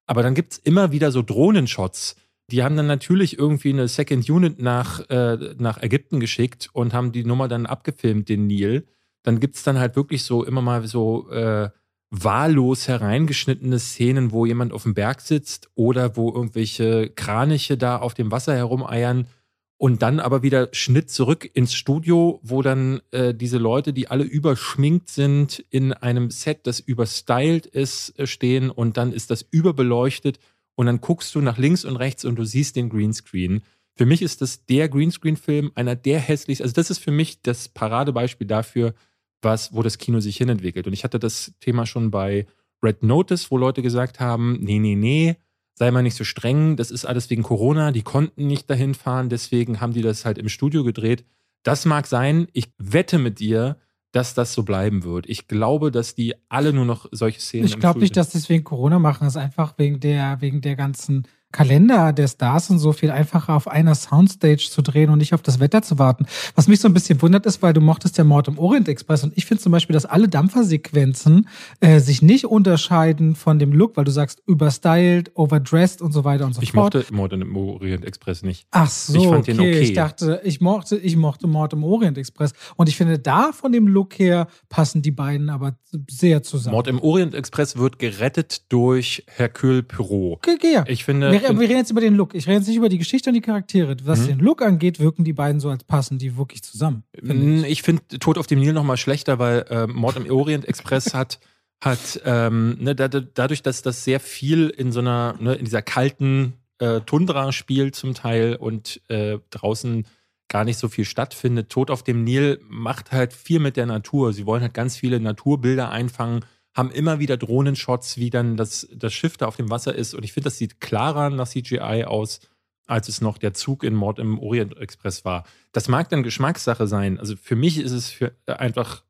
Aber dann gibt es immer wieder so Drohnenshots. Die haben dann natürlich irgendwie eine Second Unit nach, äh, nach Ägypten geschickt und haben die Nummer dann abgefilmt, den Nil. Dann gibt es dann halt wirklich so immer mal so äh, wahllos hereingeschnittene Szenen, wo jemand auf dem Berg sitzt oder wo irgendwelche Kraniche da auf dem Wasser herumeiern und dann aber wieder Schnitt zurück ins Studio, wo dann äh, diese Leute, die alle überschminkt sind, in einem Set, das überstylt ist, äh, stehen und dann ist das überbeleuchtet und dann guckst du nach links und rechts und du siehst den Greenscreen. Für mich ist das der Greenscreen-Film, einer der hässlichsten, also das ist für mich das Paradebeispiel dafür, was, wo das Kino sich hinentwickelt. Und ich hatte das Thema schon bei Red Notice, wo Leute gesagt haben, nee, nee, nee, sei mal nicht so streng, das ist alles wegen Corona, die konnten nicht dahin fahren, deswegen haben die das halt im Studio gedreht. Das mag sein, ich wette mit dir, dass das so bleiben wird. Ich glaube, dass die alle nur noch solche Szenen. Ich glaube nicht, dass die es wegen Corona machen. Es ist einfach wegen der, wegen der ganzen Kalender der Stars und so viel einfacher auf einer Soundstage zu drehen und nicht auf das Wetter zu warten. Was mich so ein bisschen wundert ist, weil du mochtest ja Mord im Orient Express und ich finde zum Beispiel, dass alle Dampfersequenzen äh, sich nicht unterscheiden von dem Look, weil du sagst überstyled, overdressed und so weiter und so ich fort. Ich mochte Mord im Orient Express nicht. Ach so, ich fand okay. den okay. Ich dachte, ich mochte, ich mochte Mord im Orient Express und ich finde, da von dem Look her passen die beiden aber sehr zusammen. Mord im Orient Express wird gerettet durch Hercule Poirot. Okay, ja. Ich finde, wir, wir, reden jetzt über den Look. Ich rede jetzt nicht über die Geschichte und die Charaktere. Was mhm. den Look angeht, wirken die beiden so, als passen die wirklich zusammen. Find ich, ich finde Tod auf dem Nil noch mal schlechter, weil äh, Mord im Orient Express hat hat ähm, ne, da, dadurch, dass das sehr viel in so einer, ne, in dieser kalten äh, Tundra spielt zum Teil und äh, draußen gar nicht so viel stattfindet. Tod auf dem Nil macht halt viel mit der Natur. Sie wollen halt ganz viele Naturbilder einfangen, haben immer wieder Drohnenshots, wie dann das, das Schiff da auf dem Wasser ist. Und ich finde, das sieht klarer nach CGI aus, als es noch der Zug in Mord im Orient Express war. Das mag dann Geschmackssache sein. Also für mich ist es für einfach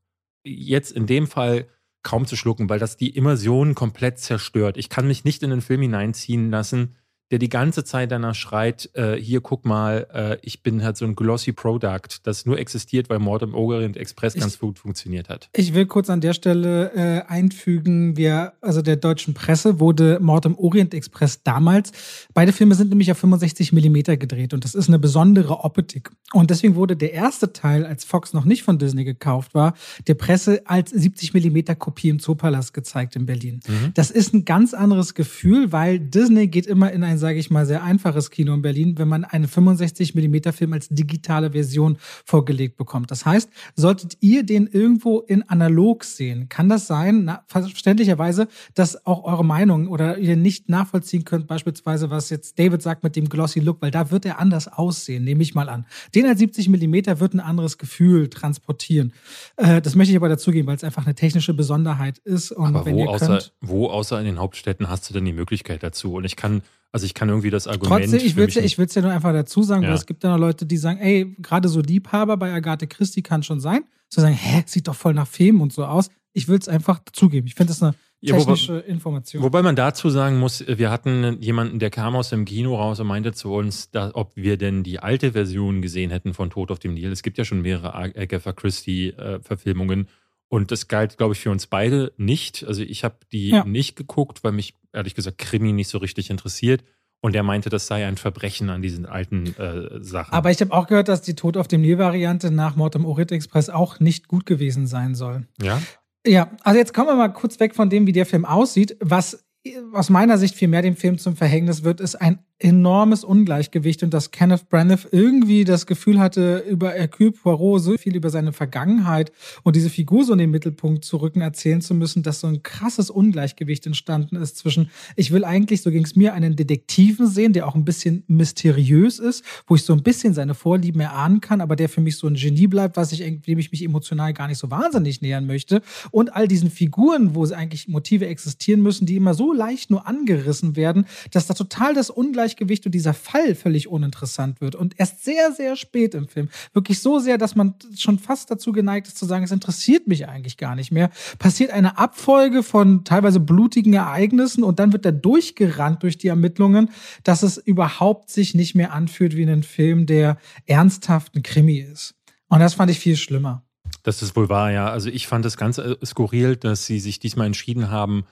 jetzt in dem Fall kaum zu schlucken, weil das die Immersion komplett zerstört. Ich kann mich nicht in den Film hineinziehen lassen, der die ganze Zeit danach schreit, äh, hier guck mal, äh, ich bin halt so ein glossy Product, das nur existiert, weil Mord im Orient Express ganz gut funktioniert hat. Ich will kurz an der Stelle äh, einfügen, wir, also der deutschen Presse wurde Mord im Orient Express damals, beide Filme sind nämlich auf 65 Millimeter gedreht und das ist eine besondere Optik. Und deswegen wurde der erste Teil, als Fox noch nicht von Disney gekauft war, der Presse als 70 Millimeter Kopie im Zoopalast gezeigt in Berlin. Mhm. Das ist ein ganz anderes Gefühl, weil Disney geht immer in ein sage ich mal, sehr einfaches Kino in Berlin, wenn man einen 65 mm Film als digitale Version vorgelegt bekommt. Das heißt, solltet ihr den irgendwo in analog sehen, kann das sein, na, verständlicherweise, dass auch eure Meinung oder ihr nicht nachvollziehen könnt, beispielsweise, was jetzt David sagt mit dem Glossy Look, weil da wird er anders aussehen, nehme ich mal an. Den als 70 mm wird ein anderes Gefühl transportieren. Äh, das möchte ich aber dazugeben, weil es einfach eine technische Besonderheit ist. Und aber wo, außer, könnt, wo außer in den Hauptstädten hast du denn die Möglichkeit dazu? Und ich kann also ich kann irgendwie das Argument. Trotzdem, ich will es ja, ich will's ja nur einfach dazu sagen, ja. weil es gibt ja noch Leute, die sagen, ey, gerade so Liebhaber bei Agathe Christie kann schon sein. Zu sagen, hä, sieht doch voll nach Film und so aus. Ich will es einfach dazugeben. Ich finde das eine technische ja, wobei, Information. Wobei man dazu sagen muss, wir hatten jemanden, der kam aus dem Kino raus und meinte zu uns, dass, ob wir denn die alte Version gesehen hätten von Tod auf dem Nil. Es gibt ja schon mehrere Agatha Christie-Verfilmungen. Äh, und das galt, glaube ich, für uns beide nicht. Also ich habe die ja. nicht geguckt, weil mich ehrlich gesagt Krimi nicht so richtig interessiert. Und er meinte, das sei ein Verbrechen an diesen alten äh, Sachen. Aber ich habe auch gehört, dass die Tod auf dem Nil-Variante nach Mord im Orient Express auch nicht gut gewesen sein soll. Ja? Ja, also jetzt kommen wir mal kurz weg von dem, wie der Film aussieht. Was aus meiner Sicht viel mehr dem Film zum Verhängnis wird, ist ein enormes Ungleichgewicht und dass Kenneth Branagh irgendwie das Gefühl hatte, über Hercule Poirot so viel über seine Vergangenheit und diese Figur so in den Mittelpunkt zu rücken erzählen zu müssen, dass so ein krasses Ungleichgewicht entstanden ist zwischen, ich will eigentlich, so ging es mir, einen Detektiven sehen, der auch ein bisschen mysteriös ist, wo ich so ein bisschen seine Vorlieben erahnen kann, aber der für mich so ein Genie bleibt, was ich, dem ich mich emotional gar nicht so wahnsinnig nähern möchte. Und all diesen Figuren, wo eigentlich Motive existieren müssen, die immer so leicht nur angerissen werden, dass da total das Ungleichgewicht Ungleichgewicht und dieser Fall völlig uninteressant wird. Und erst sehr, sehr spät im Film, wirklich so sehr, dass man schon fast dazu geneigt ist zu sagen, es interessiert mich eigentlich gar nicht mehr, passiert eine Abfolge von teilweise blutigen Ereignissen und dann wird er durchgerannt durch die Ermittlungen, dass es überhaupt sich nicht mehr anfühlt wie ein Film, der ernsthaft ein Krimi ist. Und das fand ich viel schlimmer. Das ist wohl wahr, ja. Also ich fand es ganz äh, skurril, dass sie sich diesmal entschieden haben,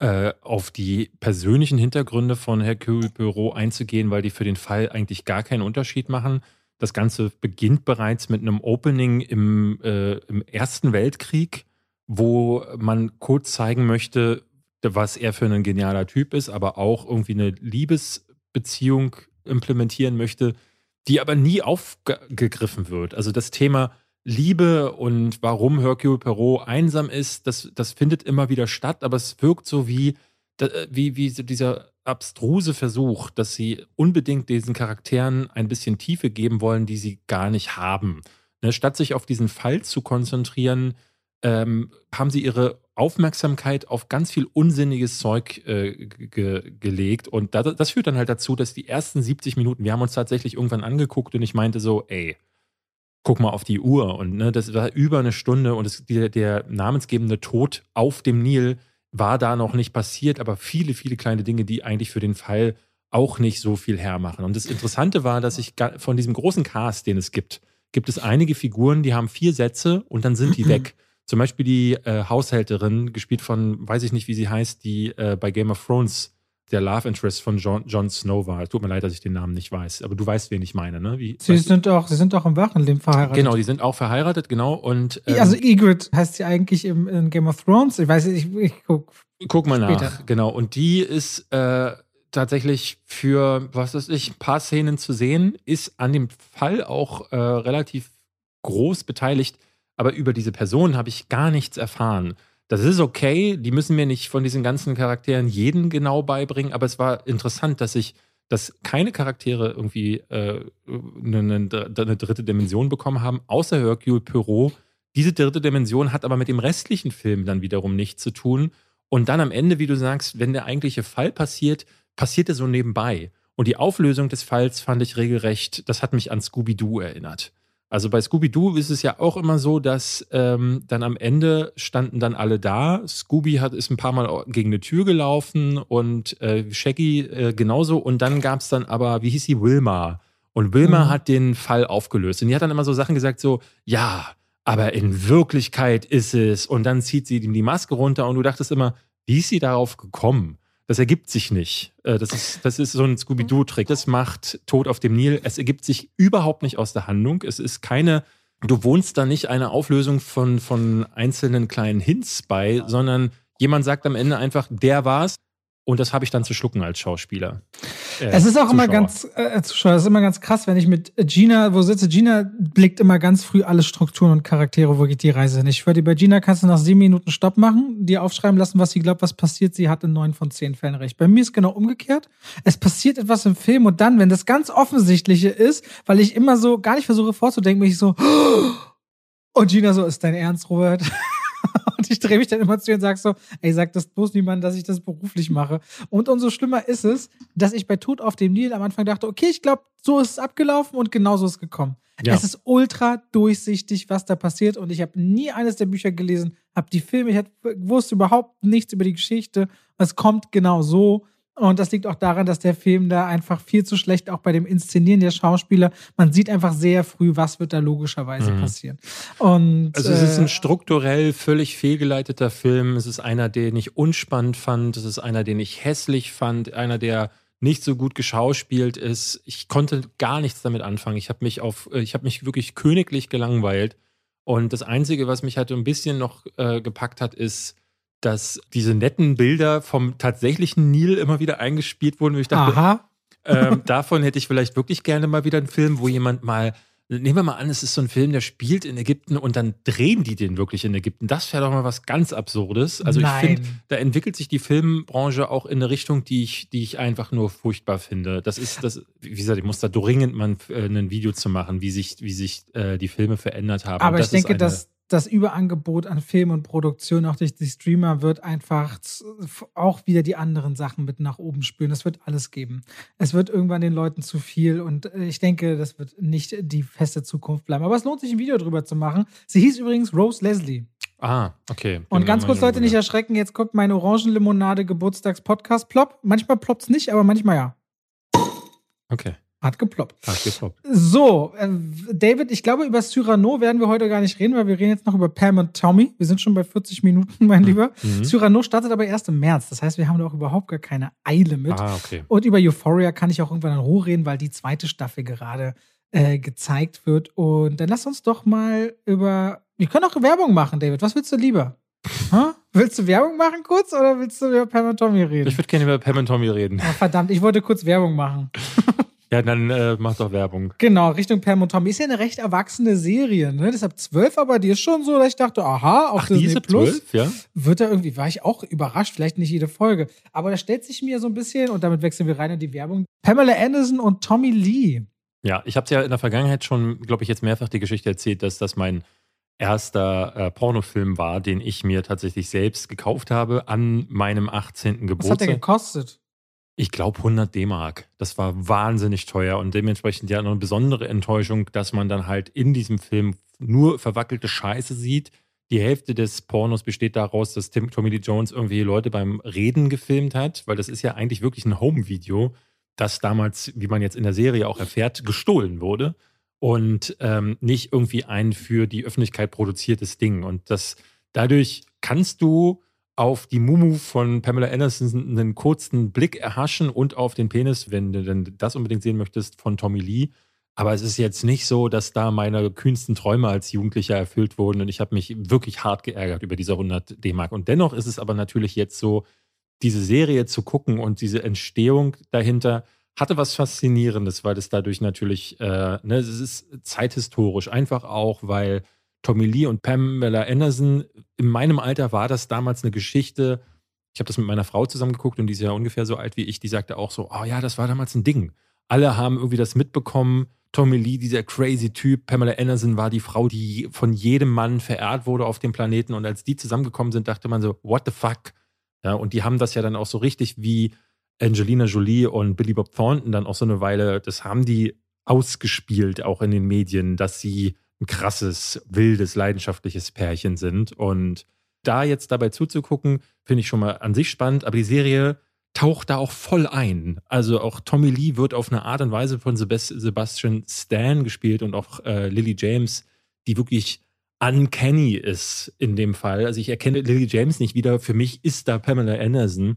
äh, auf die persönlichen Hintergründe von Hercule Poirot einzugehen, weil die für den Fall eigentlich gar keinen Unterschied machen. Das Ganze beginnt bereits mit einem Opening im, äh, im Ersten Weltkrieg, wo man kurz zeigen möchte, was er für ein genialer Typ ist, aber auch irgendwie eine Liebesbeziehung implementieren möchte, die aber nie aufgegriffen wird. Also das Thema Liebe und warum Hercule Perot einsam ist, das, das findet immer wieder statt, aber es wirkt so wie, wie, wie so dieser abstruse Versuch, dass sie unbedingt diesen Charakteren ein bisschen Tiefe geben wollen, die sie gar nicht haben. Ne, statt sich auf diesen Fall zu konzentrieren, ähm, haben sie ihre Aufmerksamkeit auf ganz viel unsinniges Zeug äh, ge gelegt. Und das, das führt dann halt dazu, dass die ersten 70 Minuten, wir haben uns tatsächlich irgendwann angeguckt und ich meinte so, ey, guck mal auf die Uhr und ne, das war über eine Stunde und es, der, der namensgebende Tod auf dem Nil war da noch nicht passiert, aber viele, viele kleine Dinge, die eigentlich für den Fall auch nicht so viel hermachen. Und das Interessante war, dass ich von diesem großen Cast, den es gibt, gibt es einige Figuren, die haben vier Sätze und dann sind die weg. Zum Beispiel die äh, Haushälterin, gespielt von, weiß ich nicht, wie sie heißt, die äh, bei Game of Thrones der Love Interest von Jon, Jon Snow war. Tut mir leid, dass ich den Namen nicht weiß, aber du weißt, wen ich meine, ne? Wie, sie sind doch, sie sind doch im wahren Leben verheiratet. Genau, die sind auch verheiratet, genau. Und ähm, also Ygritte heißt sie eigentlich im, in Game of Thrones. Ich weiß, ich, ich guck. Guck mal später. nach, genau. Und die ist, äh, tatsächlich für, was weiß ich, ein paar Szenen zu sehen, ist an dem Fall auch äh, relativ groß beteiligt, aber über diese Person habe ich gar nichts erfahren. Das ist okay, die müssen mir nicht von diesen ganzen Charakteren jeden genau beibringen, aber es war interessant, dass ich, dass keine Charaktere irgendwie äh, eine, eine, dritte Dimension bekommen haben, außer Hercule Poirot. Diese dritte Dimension hat aber mit dem restlichen Film dann wiederum nichts zu tun. Und dann am Ende, wie du sagst, wenn der eigentliche Fall passiert, passiert er so nebenbei. Und die Auflösung des Falls fand ich regelrecht, das hat mich an Scooby-Doo erinnert. Also bei Scooby-Doo ist es ja auch immer so, dass ähm, dann am Ende standen dann alle da. Scooby hat, ist ein paar Mal gegen eine Tür gelaufen und äh, Shaggy äh, genauso. Und dann gab es dann aber, wie hieß sie, Wilma. Und Wilma mhm. hat den Fall aufgelöst. Und die hat dann immer so Sachen gesagt, so, ja, aber in Wirklichkeit ist es. Und dann zieht sie ihm die Maske runter und du dachtest immer, wie ist sie darauf gekommen? Das ergibt sich nicht. Äh, das ist, das ist so ein Scooby-Doo-Trick. Das macht Tod auf dem Nil. Es ergibt sich überhaupt nicht aus der Handlung. Es ist keine, du wohnst da nicht eine Auflösung von, von einzelnen kleinen Hints bei, sondern jemand sagt am Ende einfach, der war's. Und das habe ich dann zu schlucken als Schauspieler. Äh, es ist auch Zuschauer. immer ganz, äh, Zuschauer, es ist immer ganz krass, wenn ich mit Gina, wo sitze, Gina blickt immer ganz früh alle Strukturen und Charaktere, wo geht die Reise hin. Ich würde bei Gina kannst du nach sieben Minuten Stopp machen, dir aufschreiben lassen, was sie glaubt, was passiert. Sie hat in neun von zehn Fällen recht. Bei mir ist genau umgekehrt. Es passiert etwas im Film und dann, wenn das ganz Offensichtliche ist, weil ich immer so gar nicht versuche vorzudenken, bin ich so, und Gina so, ist dein Ernst, Robert? Und ich drehe mich dann immer zu ihr und sage so, ey, sag das bloß niemandem, dass ich das beruflich mache. Und umso schlimmer ist es, dass ich bei Tod auf dem Nil am Anfang dachte, okay, ich glaube, so ist es abgelaufen und genauso ist es gekommen. Ja. Es ist ultra durchsichtig, was da passiert und ich habe nie eines der Bücher gelesen, habe die Filme, ich wusste überhaupt nichts über die Geschichte. Es kommt genau so und das liegt auch daran, dass der Film da einfach viel zu schlecht, auch bei dem Inszenieren der Schauspieler, man sieht einfach sehr früh, was wird da logischerweise mhm. passieren. Und, also es ist ein äh, strukturell völlig fehlgeleiteter Film. Es ist einer, den ich unspannend fand. Es ist einer, den ich hässlich fand. Einer, der nicht so gut geschauspielt ist. Ich konnte gar nichts damit anfangen. Ich habe mich auf, ich habe mich wirklich königlich gelangweilt. Und das Einzige, was mich halt ein bisschen noch äh, gepackt hat, ist, dass diese netten Bilder vom tatsächlichen Nil immer wieder eingespielt wurden. Und ich dachte, Aha. ähm, davon hätte ich vielleicht wirklich gerne mal wieder einen Film, wo jemand mal, nehmen wir mal an, es ist so ein Film, der spielt in Ägypten und dann drehen die den wirklich in Ägypten. Das wäre doch mal was ganz Absurdes. Also Nein. ich finde, da entwickelt sich die Filmbranche auch in eine Richtung, die ich, die ich einfach nur furchtbar finde. Das ist, das, wie gesagt, ich muss da dringend mal ein, äh, ein Video zu machen, wie sich, wie sich äh, die Filme verändert haben. Aber ich denke, dass das Überangebot an Film und Produktion auch durch die Streamer wird einfach auch wieder die anderen Sachen mit nach oben spüren. Das wird alles geben. Es wird irgendwann den Leuten zu viel und äh, ich denke, das wird nicht die feste Zukunft bleiben. Aber es lohnt sich, ein Video drüber zu machen. Sie hieß übrigens Rose Leslie. Ah, okay. Und ganz kurz, Leute, nicht erschrecken. Jetzt kommt meine Orangenlimonade Geburtstags-Podcast. Plop. Manchmal ploppt es nicht, aber manchmal ja. Okay. Hat geploppt. Hat geploppt. So, äh, David, ich glaube, über Cyrano werden wir heute gar nicht reden, weil wir reden jetzt noch über Pam und Tommy. Wir sind schon bei 40 Minuten, mein Lieber. Mhm. Cyrano startet aber erst im März. Das heißt, wir haben da auch überhaupt gar keine Eile mit. Ah, okay. Und über Euphoria kann ich auch irgendwann in Ruhe reden, weil die zweite Staffel gerade äh, gezeigt wird. Und dann lass uns doch mal über. Wir können auch Werbung machen, David. Was willst du lieber? Huh? Willst du Werbung machen kurz oder willst du über Pam und Tommy reden? Ich würde gerne über Pam und Tommy reden. Oh, verdammt, ich wollte kurz Werbung machen. Ja, dann äh, mach doch Werbung. Genau, Richtung Pam und Tommy. Ist ja eine recht erwachsene Serie, ne? Deshalb zwölf, aber die ist schon so, dass ich dachte, aha, auf Ach, Disney diese Plus 12, ja? wird da irgendwie, war ich auch überrascht, vielleicht nicht jede Folge. Aber da stellt sich mir so ein bisschen, und damit wechseln wir rein in die Werbung, Pamela Anderson und Tommy Lee. Ja, ich habe ja in der Vergangenheit schon, glaube ich, jetzt mehrfach die Geschichte erzählt, dass das mein erster äh, Pornofilm war, den ich mir tatsächlich selbst gekauft habe an meinem 18. Geburtstag. Was hat der gekostet? Ich glaube 100 D-Mark. Das war wahnsinnig teuer und dementsprechend ja eine besondere Enttäuschung, dass man dann halt in diesem Film nur verwackelte Scheiße sieht. Die Hälfte des Pornos besteht daraus, dass Tim, Tommy Lee Jones irgendwie Leute beim Reden gefilmt hat, weil das ist ja eigentlich wirklich ein Home-Video, das damals, wie man jetzt in der Serie auch erfährt, gestohlen wurde und ähm, nicht irgendwie ein für die Öffentlichkeit produziertes Ding. Und das dadurch kannst du auf die Mumu von Pamela Anderson einen kurzen Blick erhaschen und auf den Penis, wenn du denn das unbedingt sehen möchtest, von Tommy Lee. Aber es ist jetzt nicht so, dass da meine kühnsten Träume als Jugendlicher erfüllt wurden und ich habe mich wirklich hart geärgert über diese 100 D-Mark. Und dennoch ist es aber natürlich jetzt so, diese Serie zu gucken und diese Entstehung dahinter hatte was Faszinierendes, weil es dadurch natürlich, äh, ne, es ist zeithistorisch, einfach auch, weil Tommy Lee und Pamela Anderson, in meinem Alter war das damals eine Geschichte, ich habe das mit meiner Frau zusammen geguckt und die ist ja ungefähr so alt wie ich, die sagte auch so, oh ja, das war damals ein Ding. Alle haben irgendwie das mitbekommen. Tommy Lee, dieser crazy Typ, Pamela Anderson war die Frau, die von jedem Mann verehrt wurde auf dem Planeten. Und als die zusammengekommen sind, dachte man so, what the fuck? Ja, und die haben das ja dann auch so richtig wie Angelina Jolie und Billy Bob Thornton dann auch so eine Weile, das haben die ausgespielt, auch in den Medien, dass sie ein krasses, wildes, leidenschaftliches Pärchen sind. Und da jetzt dabei zuzugucken, finde ich schon mal an sich spannend, aber die Serie taucht da auch voll ein. Also auch Tommy Lee wird auf eine Art und Weise von Sebastian Stan gespielt und auch äh, Lily James, die wirklich uncanny ist in dem Fall. Also ich erkenne Lily James nicht wieder. Für mich ist da Pamela Anderson.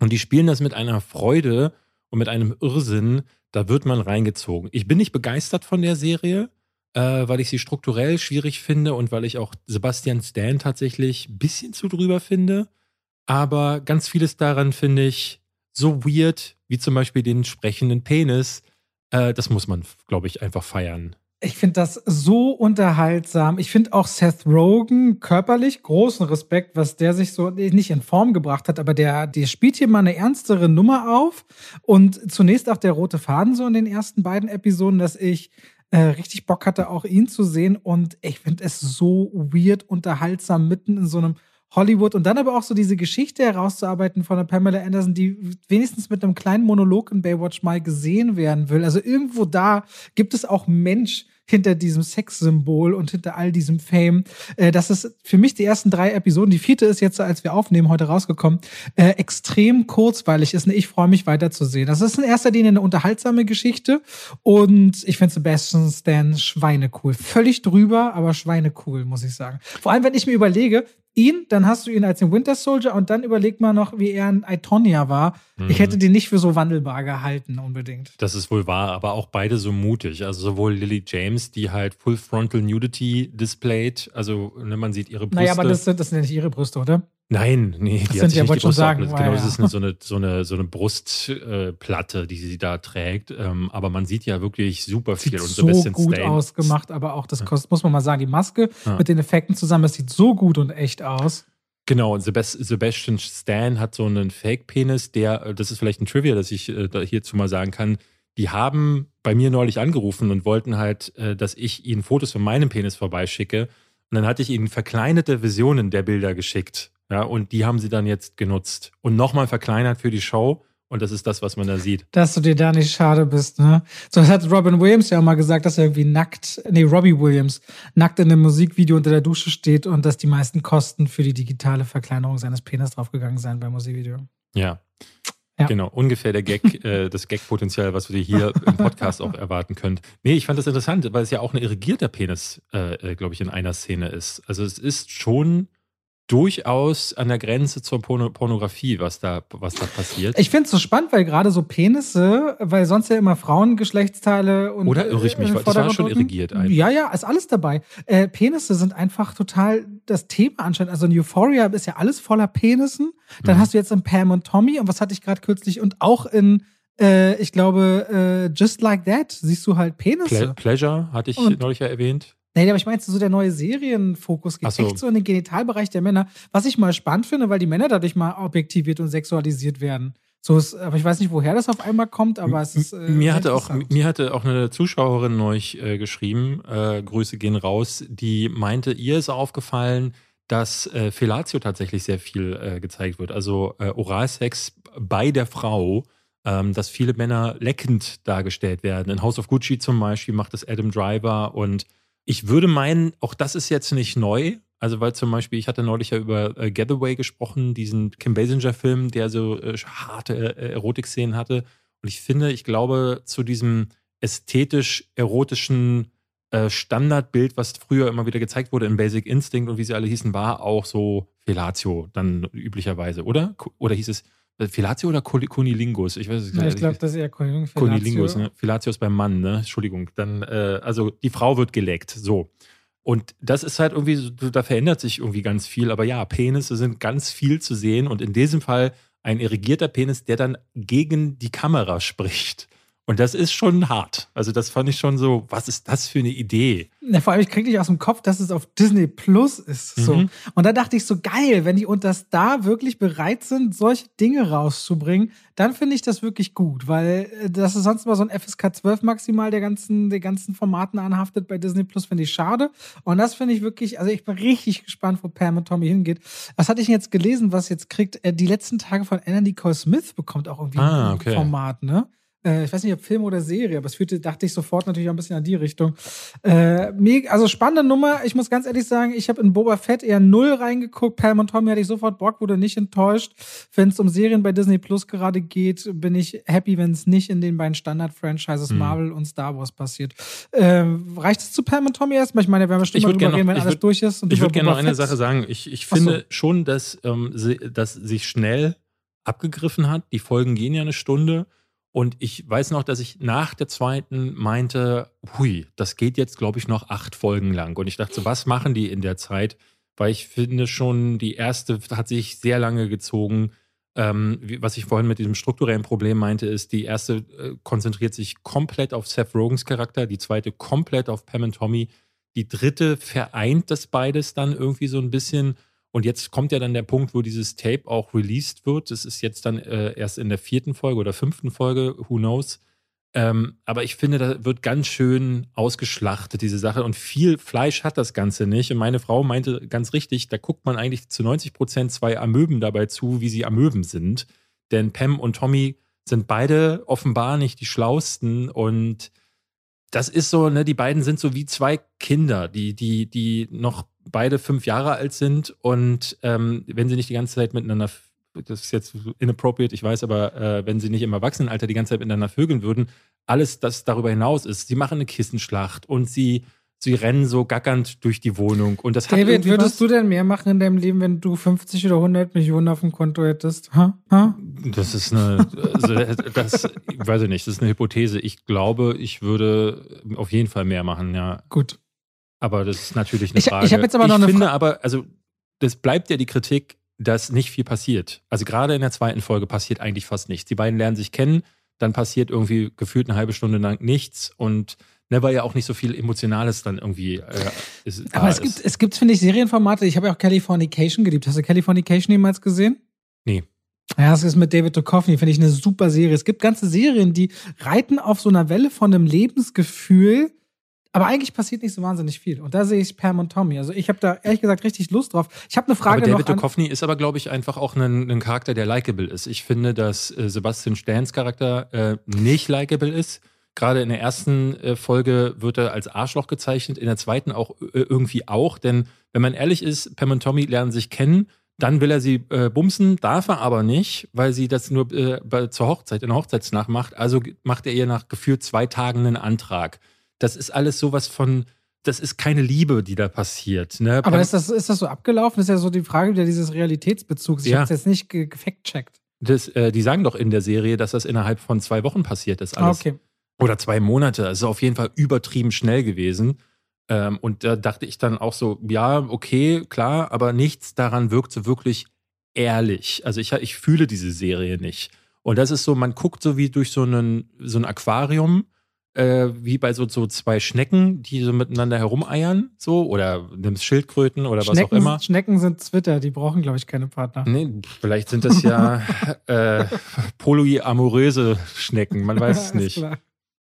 Und die spielen das mit einer Freude und mit einem Irrsinn. Da wird man reingezogen. Ich bin nicht begeistert von der Serie äh, weil ich sie strukturell schwierig finde und weil ich auch Sebastian Stan tatsächlich ein bisschen zu drüber finde. Aber ganz vieles daran finde ich so weird, wie zum Beispiel den sprechenden Penis. Äh, das muss man, glaube ich, einfach feiern. Ich finde das so unterhaltsam. Ich finde auch Seth Rogen körperlich großen Respekt, was der sich so nicht in Form gebracht hat, aber der, der spielt hier mal eine ernstere Nummer auf. Und zunächst auch der rote Faden so in den ersten beiden Episoden, dass ich äh, richtig Bock hatte, auch ihn zu sehen. Und ich finde es so weird, unterhaltsam, mitten in so einem Hollywood und dann aber auch so diese Geschichte herauszuarbeiten von der Pamela Anderson, die wenigstens mit einem kleinen Monolog in Baywatch mal gesehen werden will. Also irgendwo da gibt es auch Mensch, hinter diesem Sexsymbol und hinter all diesem Fame. Äh, das ist für mich die ersten drei Episoden. Die vierte ist jetzt, als wir aufnehmen, heute rausgekommen, äh, extrem kurzweilig ist. Ich freue mich weiterzusehen. Das ist in erster Linie eine unterhaltsame Geschichte und ich finde Sebastian Stan schweinecool. Völlig drüber, aber schweinecool, muss ich sagen. Vor allem, wenn ich mir überlege, ihn, dann hast du ihn als den Winter Soldier und dann überleg mal noch, wie er ein Itonia war. Mhm. Ich hätte den nicht für so wandelbar gehalten, unbedingt. Das ist wohl wahr, aber auch beide so mutig. Also sowohl Lily James, die halt Full Frontal Nudity displayed, also ne, man sieht ihre Brüste. Naja, aber das, das sind ja nicht ihre Brüste, oder? Nein, nee, die das hat sich nicht die Brust sagen, Genau, ja. das ist eine, so eine, so eine, so eine Brustplatte, äh, die sie da trägt. Ähm, aber man sieht ja wirklich super viel. Sieht und so Sebastian gut Stain. ausgemacht, aber auch das kostet, muss man mal sagen, die Maske ja. mit den Effekten zusammen, das sieht so gut und echt aus. Genau, und Sebastian Stan hat so einen Fake-Penis, der, äh, das ist vielleicht ein Trivia, das ich äh, hierzu mal sagen kann, die haben bei mir neulich angerufen und wollten halt, äh, dass ich ihnen Fotos von meinem Penis vorbeischicke. Und dann hatte ich ihnen verkleinerte Versionen der Bilder geschickt. Ja, und die haben sie dann jetzt genutzt und nochmal verkleinert für die Show. Und das ist das, was man da sieht. Dass du dir da nicht schade bist, ne? So das hat Robin Williams ja auch mal gesagt, dass er irgendwie nackt, nee, Robbie Williams, nackt in einem Musikvideo unter der Dusche steht und dass die meisten Kosten für die digitale Verkleinerung seines Penis draufgegangen seien beim Musikvideo. Ja. Ja. Genau, ungefähr der Gag, äh, das Gag-Potenzial, was ihr hier im Podcast auch erwarten könnt. Nee, ich fand das interessant, weil es ja auch ein irrigierter Penis, äh, äh glaube ich, in einer Szene ist. Also es ist schon durchaus an der Grenze zur Porno Pornografie, was da, was da passiert. Ich finde es so spannend, weil gerade so Penisse, weil sonst ja immer Frauengeschlechtsteile und. Oder irre ich mich, äh, das war schon irrigiert eigentlich. Ja, ja, ist alles dabei. Äh, Penisse sind einfach total das Thema anscheinend. Also in Euphoria ist ja alles voller Penissen. Dann mhm. hast du jetzt in Pam und Tommy und was hatte ich gerade kürzlich und auch in äh, ich glaube, äh, Just Like That siehst du halt Penisse. Ple Pleasure hatte ich und neulich ja erwähnt. Nee, aber ich meine, so der neue Serienfokus geht so. echt so in den Genitalbereich der Männer, was ich mal spannend finde, weil die Männer dadurch mal objektiviert und sexualisiert werden. So ist, aber ich weiß nicht, woher das auf einmal kommt, aber es ist. Äh, mir, hatte auch, mir hatte auch eine Zuschauerin neulich äh, geschrieben, äh, Grüße gehen raus, die meinte, ihr ist aufgefallen, dass äh, Fellatio tatsächlich sehr viel äh, gezeigt wird. Also äh, Oralsex bei der Frau, ähm, dass viele Männer leckend dargestellt werden. In House of Gucci zum Beispiel macht es Adam Driver und ich würde meinen, auch das ist jetzt nicht neu. Also, weil zum Beispiel, ich hatte neulich ja über äh, Getaway gesprochen, diesen Kim Basinger-Film, der so äh, harte äh, Erotik-Szenen hatte. Und ich finde, ich glaube, zu diesem ästhetisch-erotischen äh, Standardbild, was früher immer wieder gezeigt wurde in Basic Instinct und wie sie alle hießen, war auch so Fellatio dann üblicherweise, oder? Oder hieß es Filatio oder Conilingus? Ich weiß es ja, Ich glaube, das ist eher Conilingus. Conilingus, ne? Filatio ist beim Mann, ne? Entschuldigung. Dann, äh, also die Frau wird geleckt, so. Und das ist halt irgendwie, da verändert sich irgendwie ganz viel. Aber ja, Penisse sind ganz viel zu sehen und in diesem Fall ein irrigierter Penis, der dann gegen die Kamera spricht. Und das ist schon hart. Also das fand ich schon so, was ist das für eine Idee? Ja, vor allem, ich kriege nicht aus dem Kopf, dass es auf Disney Plus ist. So. Mhm. Und da dachte ich so, geil, wenn die unter Star wirklich bereit sind, solche Dinge rauszubringen, dann finde ich das wirklich gut, weil äh, das ist sonst immer so ein FSK 12 maximal der ganzen, der ganzen Formaten anhaftet bei Disney Plus, finde ich schade. Und das finde ich wirklich, also ich bin richtig gespannt, wo Pam und Tommy hingeht. Was hatte ich jetzt gelesen, was jetzt kriegt, äh, die letzten Tage von Anna Nicole Smith bekommt auch irgendwie ah, ein okay. Format, ne? Äh, ich weiß nicht, ob Film oder Serie, aber es führte, dachte ich sofort natürlich auch ein bisschen an die Richtung. Äh, also spannende Nummer. Ich muss ganz ehrlich sagen, ich habe in Boba Fett eher null reingeguckt. Pam und Tommy hatte ich sofort Bock, wurde nicht enttäuscht. Wenn es um Serien bei Disney Plus gerade geht, bin ich happy, wenn es nicht in den beiden Standard-Franchises hm. Marvel und Star Wars passiert. Äh, reicht es zu Pam und Tommy erstmal? Ich meine, wir werden bestimmt mal drüber reden, wenn alles würd, durch ist. ich würde gerne noch eine Sache sagen. Ich, ich finde so. schon, dass, ähm, sie, dass sich schnell abgegriffen hat. Die Folgen gehen ja eine Stunde. Und ich weiß noch, dass ich nach der zweiten meinte, hui, das geht jetzt, glaube ich, noch acht Folgen lang. Und ich dachte, so, was machen die in der Zeit? Weil ich finde schon, die erste hat sich sehr lange gezogen. Ähm, was ich vorhin mit diesem strukturellen Problem meinte, ist, die erste äh, konzentriert sich komplett auf Seth Rogans Charakter, die zweite komplett auf Pam und Tommy. Die dritte vereint das beides dann irgendwie so ein bisschen. Und jetzt kommt ja dann der Punkt, wo dieses Tape auch released wird. Das ist jetzt dann äh, erst in der vierten Folge oder fünften Folge, who knows. Ähm, aber ich finde, da wird ganz schön ausgeschlachtet, diese Sache. Und viel Fleisch hat das Ganze nicht. Und meine Frau meinte ganz richtig, da guckt man eigentlich zu 90 Prozent zwei Amöben dabei zu, wie sie Amöben sind. Denn Pam und Tommy sind beide offenbar nicht die schlausten und das ist so, ne, die beiden sind so wie zwei Kinder, die, die, die noch beide fünf Jahre alt sind und ähm, wenn sie nicht die ganze Zeit miteinander, das ist jetzt inappropriate, ich weiß, aber äh, wenn sie nicht im Erwachsenenalter die ganze Zeit miteinander vögeln würden, alles, das darüber hinaus ist, sie machen eine Kissenschlacht und sie sie rennen so gackernd durch die Wohnung. Und das David, würdest was? du denn mehr machen in deinem Leben, wenn du 50 oder 100 Millionen auf dem Konto hättest? Ha? Ha? Das ist eine, also das, weiß ich nicht, das ist eine Hypothese. Ich glaube, ich würde auf jeden Fall mehr machen, ja. Gut. Aber das ist natürlich eine ich, Frage. Ich habe jetzt aber noch ich finde Fra aber, also, das bleibt ja die Kritik, dass nicht viel passiert. Also gerade in der zweiten Folge passiert eigentlich fast nichts. Die beiden lernen sich kennen, dann passiert irgendwie gefühlt eine halbe Stunde lang nichts und ne, weil ja auch nicht so viel Emotionales dann irgendwie äh, ist. Aber es ist. gibt, es gibt, finde ich, Serienformate. Ich habe ja auch Californication geliebt. Hast du Californication jemals gesehen? Nee. Ja, das ist mit David Duchovny, finde ich eine super Serie. Es gibt ganze Serien, die reiten auf so einer Welle von einem Lebensgefühl, aber eigentlich passiert nicht so wahnsinnig viel. Und da sehe ich Pam und Tommy. Also ich habe da ehrlich gesagt richtig Lust drauf. Ich habe eine Frage aber David noch. Duchovny ist aber, glaube ich, einfach auch ein, ein, Charakter, der likable ist. Ich finde, dass äh, Sebastian Stans Charakter äh, nicht likable ist. Gerade in der ersten äh, Folge wird er als Arschloch gezeichnet, in der zweiten auch äh, irgendwie auch. Denn wenn man ehrlich ist, Pam und Tommy lernen sich kennen, dann will er sie äh, bumsen, darf er aber nicht, weil sie das nur äh, bei, zur Hochzeit, in der Hochzeitsnacht macht. Also macht er ihr nach gefühlt zwei Tagen einen Antrag. Das ist alles sowas von, das ist keine Liebe, die da passiert. Ne? Aber ist das, ist das so abgelaufen? Das ist ja so die Frage wieder dieses Realitätsbezugs. Ich ja. habe es jetzt nicht gefact-checkt. äh, die sagen doch in der Serie, dass das innerhalb von zwei Wochen passiert ist. Alles. Ah, okay. Oder zwei Monate. Es ist auf jeden Fall übertrieben schnell gewesen. Ähm, und da dachte ich dann auch so, ja, okay, klar, aber nichts daran wirkt so wirklich ehrlich. Also ich, ich fühle diese Serie nicht. Und das ist so, man guckt so wie durch so, einen, so ein Aquarium, äh, wie bei so, so zwei Schnecken, die so miteinander herumeiern, so, oder nimmst Schildkröten oder Schnecken, was auch immer. Schnecken sind Twitter, die brauchen, glaube ich, keine Partner. Nee, vielleicht sind das ja äh, polyamoröse Schnecken, man weiß es nicht.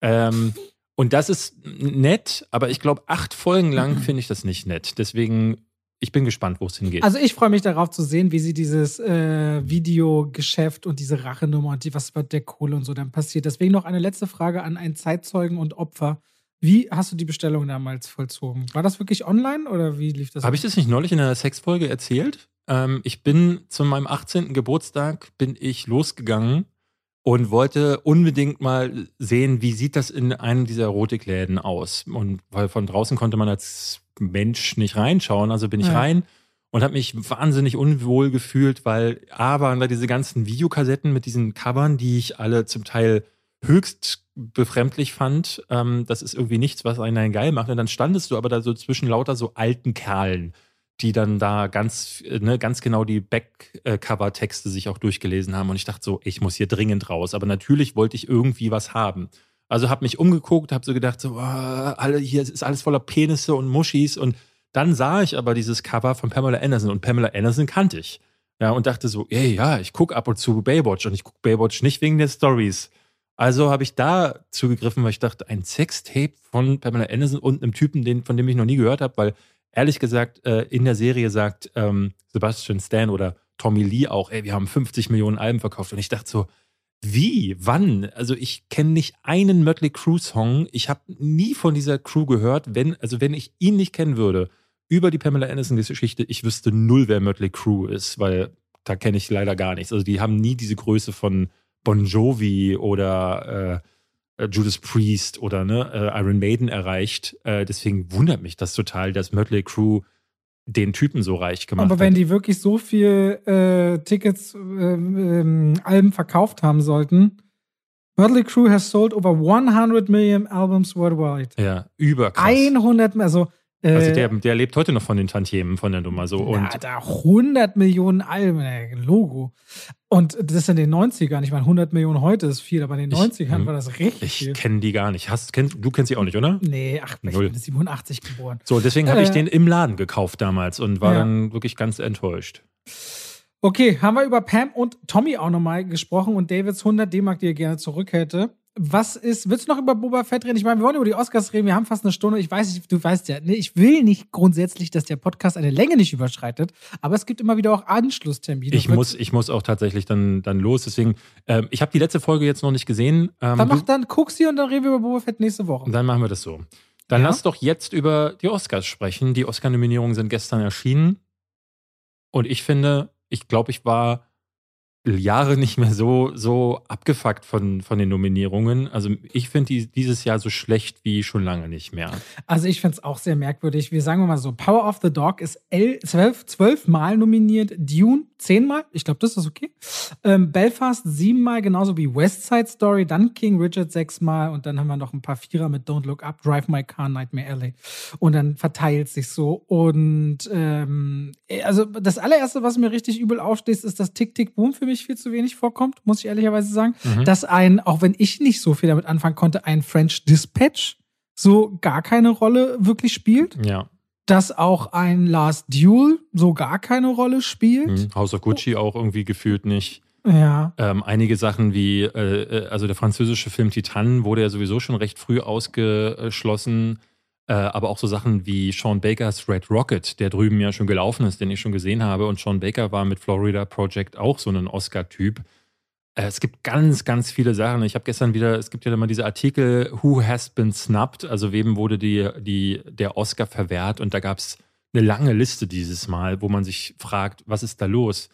Ähm, und das ist nett, aber ich glaube, acht Folgen lang finde ich das nicht nett. Deswegen, ich bin gespannt, wo es hingeht. Also ich freue mich darauf zu sehen, wie sie dieses äh, Videogeschäft und diese Rachenummer und die, was bei der Kohle und so dann passiert. Deswegen noch eine letzte Frage an einen Zeitzeugen und Opfer. Wie hast du die Bestellung damals vollzogen? War das wirklich online oder wie lief das? Habe ich das nicht neulich in einer Sexfolge erzählt? Ähm, ich bin zu meinem 18. Geburtstag bin ich losgegangen und wollte unbedingt mal sehen, wie sieht das in einem dieser Erotikläden aus. Und weil von draußen konnte man als Mensch nicht reinschauen, also bin ich ja. rein und habe mich wahnsinnig unwohl gefühlt, weil A waren da diese ganzen Videokassetten mit diesen Covern, die ich alle zum Teil höchst befremdlich fand. Ähm, das ist irgendwie nichts, was einen geil macht. Und dann standest du aber da so zwischen lauter so alten Kerlen die dann da ganz, ne, ganz genau die Backcover-Texte sich auch durchgelesen haben. Und ich dachte so, ich muss hier dringend raus. Aber natürlich wollte ich irgendwie was haben. Also habe mich umgeguckt, habe so gedacht, so, oh, alle hier ist alles voller Penisse und Muschis. Und dann sah ich aber dieses Cover von Pamela Anderson und Pamela Anderson kannte ich. Ja, und dachte so, ey, ja, ich gucke ab und zu Baywatch und ich gucke Baywatch nicht wegen der Stories. Also habe ich da zugegriffen, weil ich dachte, ein Sextape von Pamela Anderson und einem Typen, den, von dem ich noch nie gehört habe, weil ehrlich gesagt, äh, in der Serie sagt ähm, Sebastian Stan oder Tommy Lee auch, ey, wir haben 50 Millionen Alben verkauft. Und ich dachte so, wie? Wann? Also ich kenne nicht einen Mötley Crew Song. Ich habe nie von dieser Crew gehört. Wenn, also wenn ich ihn nicht kennen würde über die Pamela Anderson Geschichte, ich wüsste null, wer Mötley Crew ist, weil da kenne ich leider gar nichts. Also die haben nie diese Größe von Bon Jovi oder äh, Judas Priest oder ne, äh, Iron Maiden erreicht. Äh, deswegen wundert mich das total, dass Mötley Crew den Typen so reich gemacht hat. Aber wenn hat. die wirklich so viel äh, Tickets, äh, ähm, Alben verkauft haben sollten, Mötley Crew has sold over 100 million albums worldwide. Ja, überkrass. 100, also also äh, der, der lebt heute noch von den Tantiemen von der Nummer so. Und ja, da 100 Millionen Alben, äh, Logo. Und das ist in den 90ern. Ich meine, 100 Millionen heute ist viel, aber in den 90ern ich, war das richtig ich kenne die gar nicht. Hast, kennst, du kennst sie auch nicht, oder? Nee, ach, ich Null. bin 87 geboren. So, deswegen habe äh, ich den im Laden gekauft damals und war ja. dann wirklich ganz enttäuscht. Okay, haben wir über Pam und Tommy auch nochmal gesprochen und Davids 100 D-Mark, die er gerne zurück hätte was ist, willst du noch über Boba Fett reden? Ich meine, wir wollen über die Oscars reden, wir haben fast eine Stunde. Ich weiß nicht, du weißt ja, nee, ich will nicht grundsätzlich, dass der Podcast eine Länge nicht überschreitet, aber es gibt immer wieder auch Anschlusstermine. Ich muss, ich muss auch tatsächlich dann, dann los, deswegen, ähm, ich habe die letzte Folge jetzt noch nicht gesehen. Ähm, dann mach dann, guck sie und dann reden wir über Boba Fett nächste Woche. Dann machen wir das so. Dann ja? lass doch jetzt über die Oscars sprechen. Die Oscar-Nominierungen sind gestern erschienen und ich finde, ich glaube, ich war Jahre nicht mehr so, so abgefuckt von, von den Nominierungen. Also ich finde die, dieses Jahr so schlecht wie schon lange nicht mehr. Also ich finde es auch sehr merkwürdig. Wir sagen mal so, Power of the Dog ist zwölf, zwölf Mal nominiert, Dune zehnmal, ich glaube, das ist okay. Ähm, Belfast siebenmal, genauso wie West Side Story, dann King Richard sechsmal und dann haben wir noch ein paar Vierer mit Don't Look Up, Drive My Car, Nightmare Alley. Und dann verteilt sich so. Und ähm, also das allererste, was mir richtig übel aufsteht, ist, dass Tick Tick Boom für mich viel zu wenig vorkommt, muss ich ehrlicherweise sagen. Mhm. Dass ein, auch wenn ich nicht so viel damit anfangen konnte, ein French Dispatch so gar keine Rolle wirklich spielt. Ja dass auch ein Last Duel so gar keine Rolle spielt. Hm, House of Gucci auch irgendwie gefühlt nicht. Ja. Ähm, einige Sachen wie, äh, äh, also der französische Film Titan wurde ja sowieso schon recht früh ausgeschlossen. Äh, aber auch so Sachen wie Sean Bakers Red Rocket, der drüben ja schon gelaufen ist, den ich schon gesehen habe. Und Sean Baker war mit Florida Project auch so ein Oscar-Typ. Äh, es gibt ganz, ganz viele Sachen. Ich habe gestern wieder, es gibt ja immer diese Artikel, Who has been snubbed? Also wem wurde die, die, der Oscar verwehrt? Und da gab es eine lange Liste dieses Mal, wo man sich fragt, was ist da los?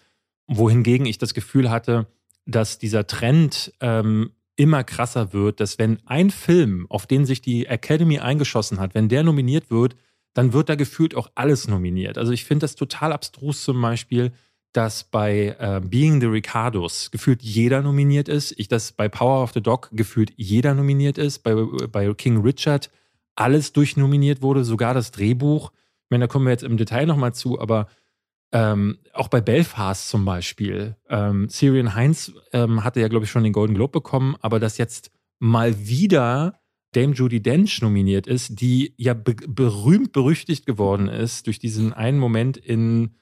Wohingegen ich das Gefühl hatte, dass dieser Trend ähm, immer krasser wird, dass wenn ein Film, auf den sich die Academy eingeschossen hat, wenn der nominiert wird, dann wird da gefühlt auch alles nominiert. Also ich finde das total abstrus zum Beispiel, dass bei äh, Being the Ricardos gefühlt jeder nominiert ist. Ich, dass bei Power of the Dog gefühlt jeder nominiert ist. Bei, bei King Richard alles durchnominiert wurde, sogar das Drehbuch. Ich meine, da kommen wir jetzt im Detail nochmal zu, aber ähm, auch bei Belfast zum Beispiel. Ähm, Syrian Heinz ähm, hatte ja, glaube ich, schon den Golden Globe bekommen, aber dass jetzt mal wieder Dame Judy Dench nominiert ist, die ja be berühmt berüchtigt geworden ist durch diesen einen Moment in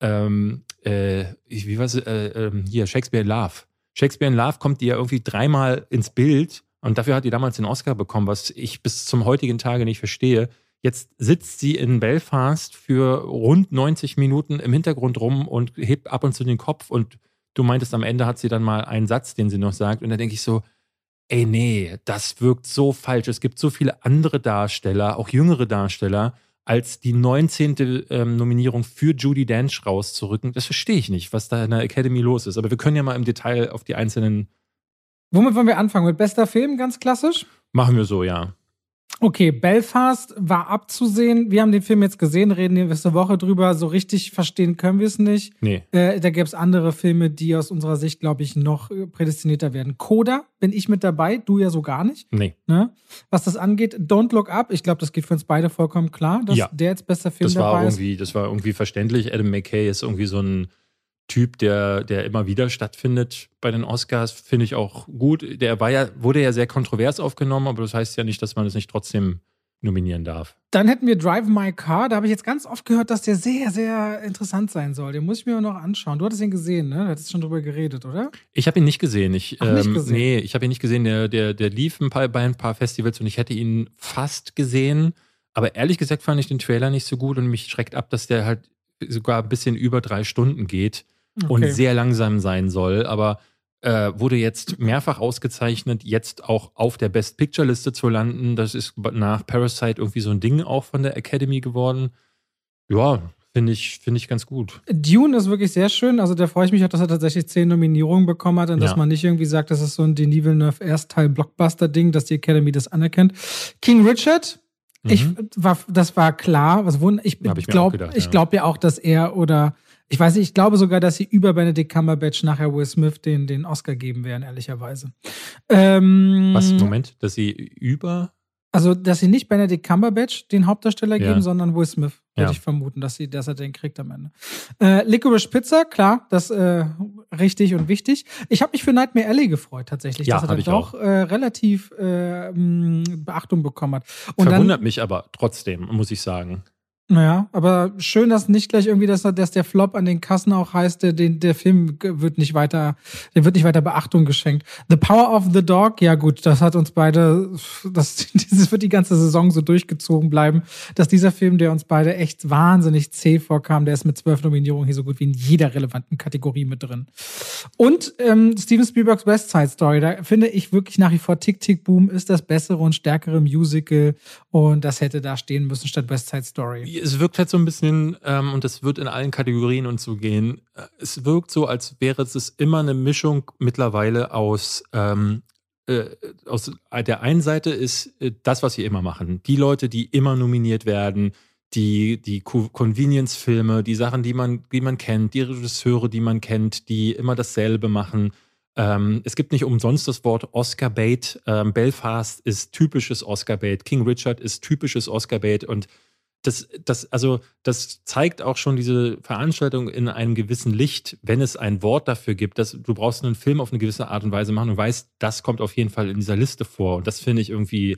ähm, äh, wie war es, äh, äh, hier, Shakespeare in Love. Shakespeare in Love kommt die ja irgendwie dreimal ins Bild und dafür hat die damals den Oscar bekommen, was ich bis zum heutigen Tage nicht verstehe. Jetzt sitzt sie in Belfast für rund 90 Minuten im Hintergrund rum und hebt ab und zu den Kopf und du meintest, am Ende hat sie dann mal einen Satz, den sie noch sagt und da denke ich so, ey nee, das wirkt so falsch. Es gibt so viele andere Darsteller, auch jüngere Darsteller, als die 19. Ähm, Nominierung für Judy Dench rauszurücken. Das verstehe ich nicht, was da in der Academy los ist. Aber wir können ja mal im Detail auf die einzelnen. Womit wollen wir anfangen? Mit bester Film, ganz klassisch? Machen wir so, ja. Okay, Belfast war abzusehen. Wir haben den Film jetzt gesehen, reden nächste Woche drüber. So richtig verstehen können wir es nicht. Nee. Äh, da gäbe es andere Filme, die aus unserer Sicht, glaube ich, noch prädestinierter werden. Coda bin ich mit dabei, du ja so gar nicht. Nee. Ne? Was das angeht, Don't Look Up, ich glaube, das geht für uns beide vollkommen klar, dass Ja. der jetzt bester Film Das war dabei ist. irgendwie, das war irgendwie verständlich. Adam McKay ist irgendwie so ein Typ, der, der immer wieder stattfindet bei den Oscars, finde ich auch gut. Der war ja, wurde ja sehr kontrovers aufgenommen, aber das heißt ja nicht, dass man es nicht trotzdem nominieren darf. Dann hätten wir Drive My Car. Da habe ich jetzt ganz oft gehört, dass der sehr, sehr interessant sein soll. Den muss ich mir noch anschauen. Du hattest ihn gesehen, ne? Du hattest schon drüber geredet, oder? Ich habe ihn nicht gesehen. Ich, Ach, nicht ähm, gesehen? Nee, ich habe ihn nicht gesehen. Der, der, der lief ein paar, bei ein paar Festivals und ich hätte ihn fast gesehen. Aber ehrlich gesagt fand ich den Trailer nicht so gut und mich schreckt ab, dass der halt sogar ein bisschen über drei Stunden geht und Okay. sehr langsam sein soll. Aber äh, wurde jetzt mehrfach ausgezeichnet, jetzt auch auf der Best Picture Liste zu landen. Das ist nach Parasite irgendwie so ein Ding auch von der Academy geworden. Ja, finde ich, finde ich ganz gut. Dune ist wirklich sehr schön. Also da freue ich mich auch, dass er tatsächlich zehn Nominierungen bekommen hat und dass Ja. man nicht irgendwie sagt, das ist so ein Denis Villeneuve Erstteil-Blockbuster-Ding, dass die Academy das anerkennt. King Richard, ich Mhm. war, das war klar. Was ich Hab ich auch glaube ich ja. glaube ja auch, dass er oder ich weiß nicht, ich glaube sogar, dass sie über Benedict Cumberbatch nachher Will Smith den, den Oscar geben werden, ehrlicherweise. Ähm, Was, Moment, dass sie über. Also, dass sie nicht Benedict Cumberbatch den Hauptdarsteller Ja. geben, sondern Will Smith, würde Ja. ich vermuten, dass, sie, dass er den kriegt am Ende. Äh, Licorice Pizza, klar, das äh, richtig und wichtig. Ich habe mich für Nightmare Alley gefreut, tatsächlich, Ja, dass er dann ich doch äh, relativ äh, Beachtung bekommen hat. Und Verwundert dann, mich aber trotzdem, muss ich sagen. Naja, aber schön, dass nicht gleich irgendwie, dass, dass der Flop an den Kassen auch heißt, der, der Film wird nicht weiter, der wird nicht weiter Beachtung geschenkt. The Power of the Dog, ja gut, das hat uns beide, das, dieses wird die ganze Saison so durchgezogen bleiben, dass dieser Film, der uns beide echt wahnsinnig zäh vorkam, der ist mit zwölf Nominierungen hier so gut wie in jeder relevanten Kategorie mit drin. Und ähm, Steven Spielbergs West Side Story, da finde ich wirklich nach wie vor Tick Tick Boom ist das bessere und stärkere Musical und das hätte da stehen müssen statt West Side Story. Es wirkt halt so ein bisschen, ähm, und das wird in allen Kategorien und so gehen, äh, es wirkt so, als wäre es immer eine Mischung mittlerweile aus, ähm, äh, aus der einen Seite ist äh, das, was wir immer machen. Die Leute, die immer nominiert werden, die, die Co- Convenience-Filme, die Sachen, die man, die man kennt, die Regisseure, die man kennt, die immer dasselbe machen. Ähm, es gibt nicht umsonst das Wort Oscar-Bait. Ähm, Belfast ist typisches Oscar-Bait. King Richard ist typisches Oscar-Bait. Und das, das, also, das zeigt auch schon diese Veranstaltung in einem gewissen Licht, wenn es ein Wort dafür gibt, dass du brauchst einen Film auf eine gewisse Art und Weise machen und weißt, das kommt auf jeden Fall in dieser Liste vor. Und das finde ich irgendwie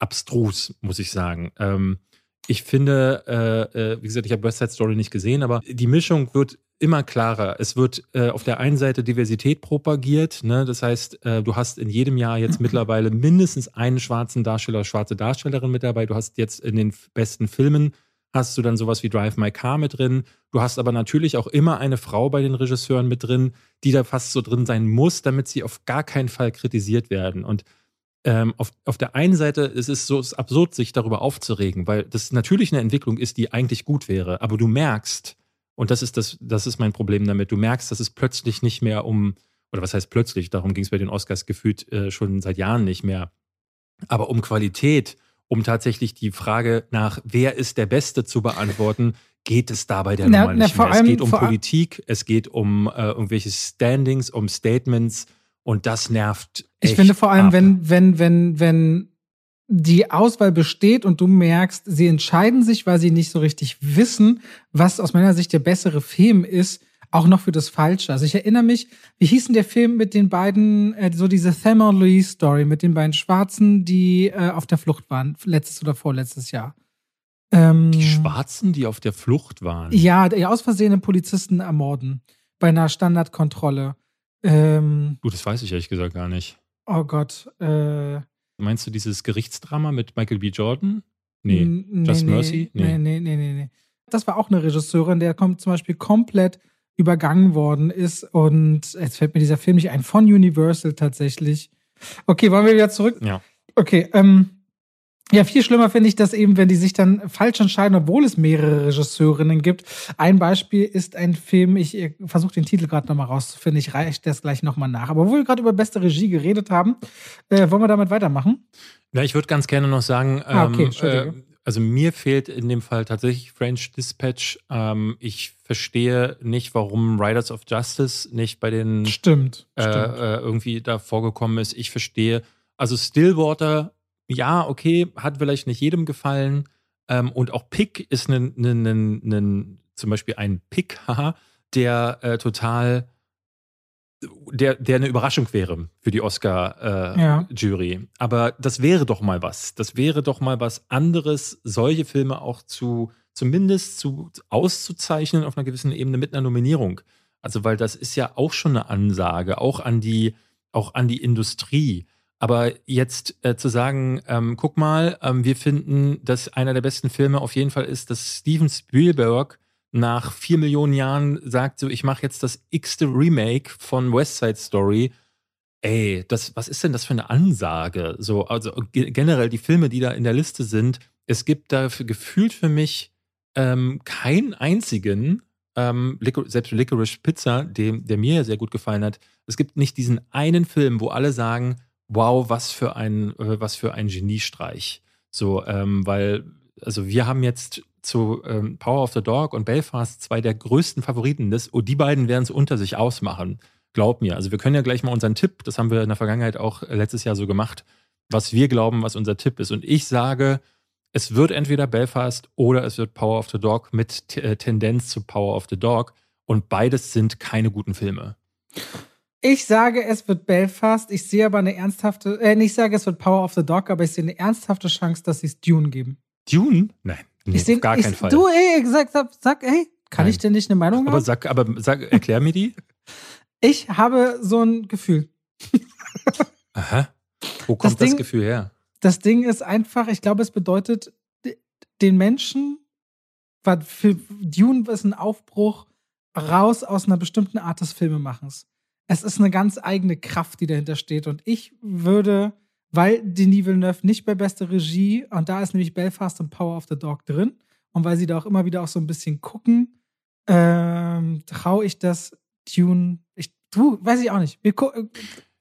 abstrus, muss ich sagen. Ähm, ich finde, äh, äh, wie gesagt, ich habe West Side Story nicht gesehen, aber die Mischung wird immer klarer. Es wird äh, auf der einen Seite Diversität propagiert, ne? das heißt, äh, du hast in jedem Jahr jetzt mittlerweile mindestens einen schwarzen Darsteller, schwarze Darstellerin mit dabei. Du hast jetzt in den besten Filmen hast du dann sowas wie Drive My Car mit drin. Du hast aber natürlich auch immer eine Frau bei den Regisseuren mit drin, die da fast so drin sein muss, damit sie auf gar keinen Fall kritisiert werden. Und ähm, auf, auf der einen Seite ist es so es ist absurd, sich darüber aufzuregen, weil das natürlich eine Entwicklung ist, die eigentlich gut wäre. Aber du merkst, und das ist das, das ist mein Problem damit, du merkst, dass es plötzlich nicht mehr um, oder was heißt plötzlich, darum ging es bei den Oscars gefühlt äh, schon seit Jahren nicht mehr, aber um Qualität, um tatsächlich die Frage nach, wer ist der Beste zu beantworten, geht es dabei der Na- Nummer na, nicht mehr. Es geht um Politik, es geht um äh, irgendwelche Standings, um Statements und das nervt. Ich echt finde vor allem, ab. wenn, wenn, wenn, wenn die Auswahl besteht und du merkst, sie entscheiden sich, weil sie nicht so richtig wissen, was aus meiner Sicht der bessere Film ist, auch noch für das Falsche. Also ich erinnere mich, wie hieß denn der Film mit den beiden, äh, so diese Thelma und Louise Story mit den beiden Schwarzen, die äh, auf der Flucht waren, letztes oder vorletztes Jahr. Ähm, Die Schwarzen, die auf der Flucht waren. Ja, die aus Versehen Polizisten ermorden bei einer Standardkontrolle. Ähm, Gut, das weiß ich ehrlich gesagt gar nicht. oh Gott. Äh, Meinst du dieses Gerichtsdrama mit Michael B. Jordan? Nee. Nee, Just nee, Mercy? Nee. nee, nee, nee, nee. Das war auch eine Regisseurin, der kommt zum Beispiel komplett übergangen worden ist. Und jetzt fällt mir dieser Film nicht ein, von Universal tatsächlich. Okay, wollen wir wieder zurück? Ja. Okay, ähm, Ja, viel schlimmer finde ich das eben, wenn die sich dann falsch entscheiden, obwohl es mehrere Regisseurinnen gibt. Ein Beispiel ist ein Film, ich versuche den Titel gerade nochmal rauszufinden, ich reiche das gleich nochmal nach. Aber wo wir gerade über beste Regie geredet haben, äh, wollen wir damit weitermachen? Ja, ich würde ganz gerne noch sagen, ah, okay, ähm, äh, also mir fehlt in dem Fall tatsächlich French Dispatch. Ähm, ich verstehe nicht, warum Riders of Justice nicht bei den stimmt, äh, stimmt. Äh, irgendwie da vorgekommen ist. Ich verstehe, also Stillwater ja, okay, hat vielleicht nicht jedem gefallen. Ähm, und auch Pick ist ein, ein, ein, ein, zum Beispiel ein Pick, haha, der äh, total, der, der eine Überraschung wäre für die Oscar-Jury. Äh, ja. Aber das wäre doch mal was. Das wäre doch mal was anderes, solche Filme auch zu, zumindest zu auszuzeichnen auf einer gewissen Ebene mit einer Nominierung. Also, weil das ist ja auch schon eine Ansage, auch an die, auch an die Industrie. Aber jetzt äh, zu sagen, ähm, guck mal, ähm, wir finden, dass einer der besten Filme auf jeden Fall ist, dass Steven Spielberg nach vier Millionen Jahren sagt, so, ich mache jetzt das x-te Remake von West Side Story. Ey, das, was ist denn das für eine Ansage? So, also generell die Filme, die da in der Liste sind, es gibt dafür gefühlt für mich ähm, keinen einzigen, ähm, selbst Licorice Pizza, dem, der mir sehr gut gefallen hat. Es gibt nicht diesen einen Film, wo alle sagen, wow, was für ein, äh, was für ein Geniestreich. So, ähm, weil, also wir haben jetzt zu ähm, Power of the Dog und Belfast zwei der größten Favoriten des, und die beiden werden es unter sich ausmachen. Glaub mir. Also wir können ja gleich mal unseren Tipp, das haben wir in der Vergangenheit auch letztes Jahr so gemacht, was wir glauben, was unser Tipp ist. Und ich sage, es wird entweder Belfast oder es wird Power of the Dog mit äh, Tendenz zu Power of the Dog. Und beides sind keine guten Filme. Ich sage, es wird Belfast. Ich sehe aber eine ernsthafte, äh, ich sage, es wird Power of the Dog, aber ich sehe eine ernsthafte Chance, dass sie es Dune geben. Dune? Nein, nee, ich seh, gar keinen Fall. Du, ey, sag, sag, ey, kann Nein. ich denn nicht eine Meinung aber haben? Sag, aber sag, erklär mir die. Ich habe so ein Gefühl. Aha. Wo kommt das, Ding, das Gefühl her? Das Ding ist einfach, ich glaube, es bedeutet den Menschen, für Dune ist ein Aufbruch raus aus einer bestimmten Art des Filmemachens es ist eine ganz eigene Kraft, die dahinter steht. Und ich würde, weil Denis Villeneuve nicht bei bester Regie, und da ist nämlich Belfast und Power of the Dog drin, und weil sie da auch immer wieder auch so ein bisschen gucken, ähm, traue ich das Dune, ich, du, weiß ich auch nicht. Wir äh,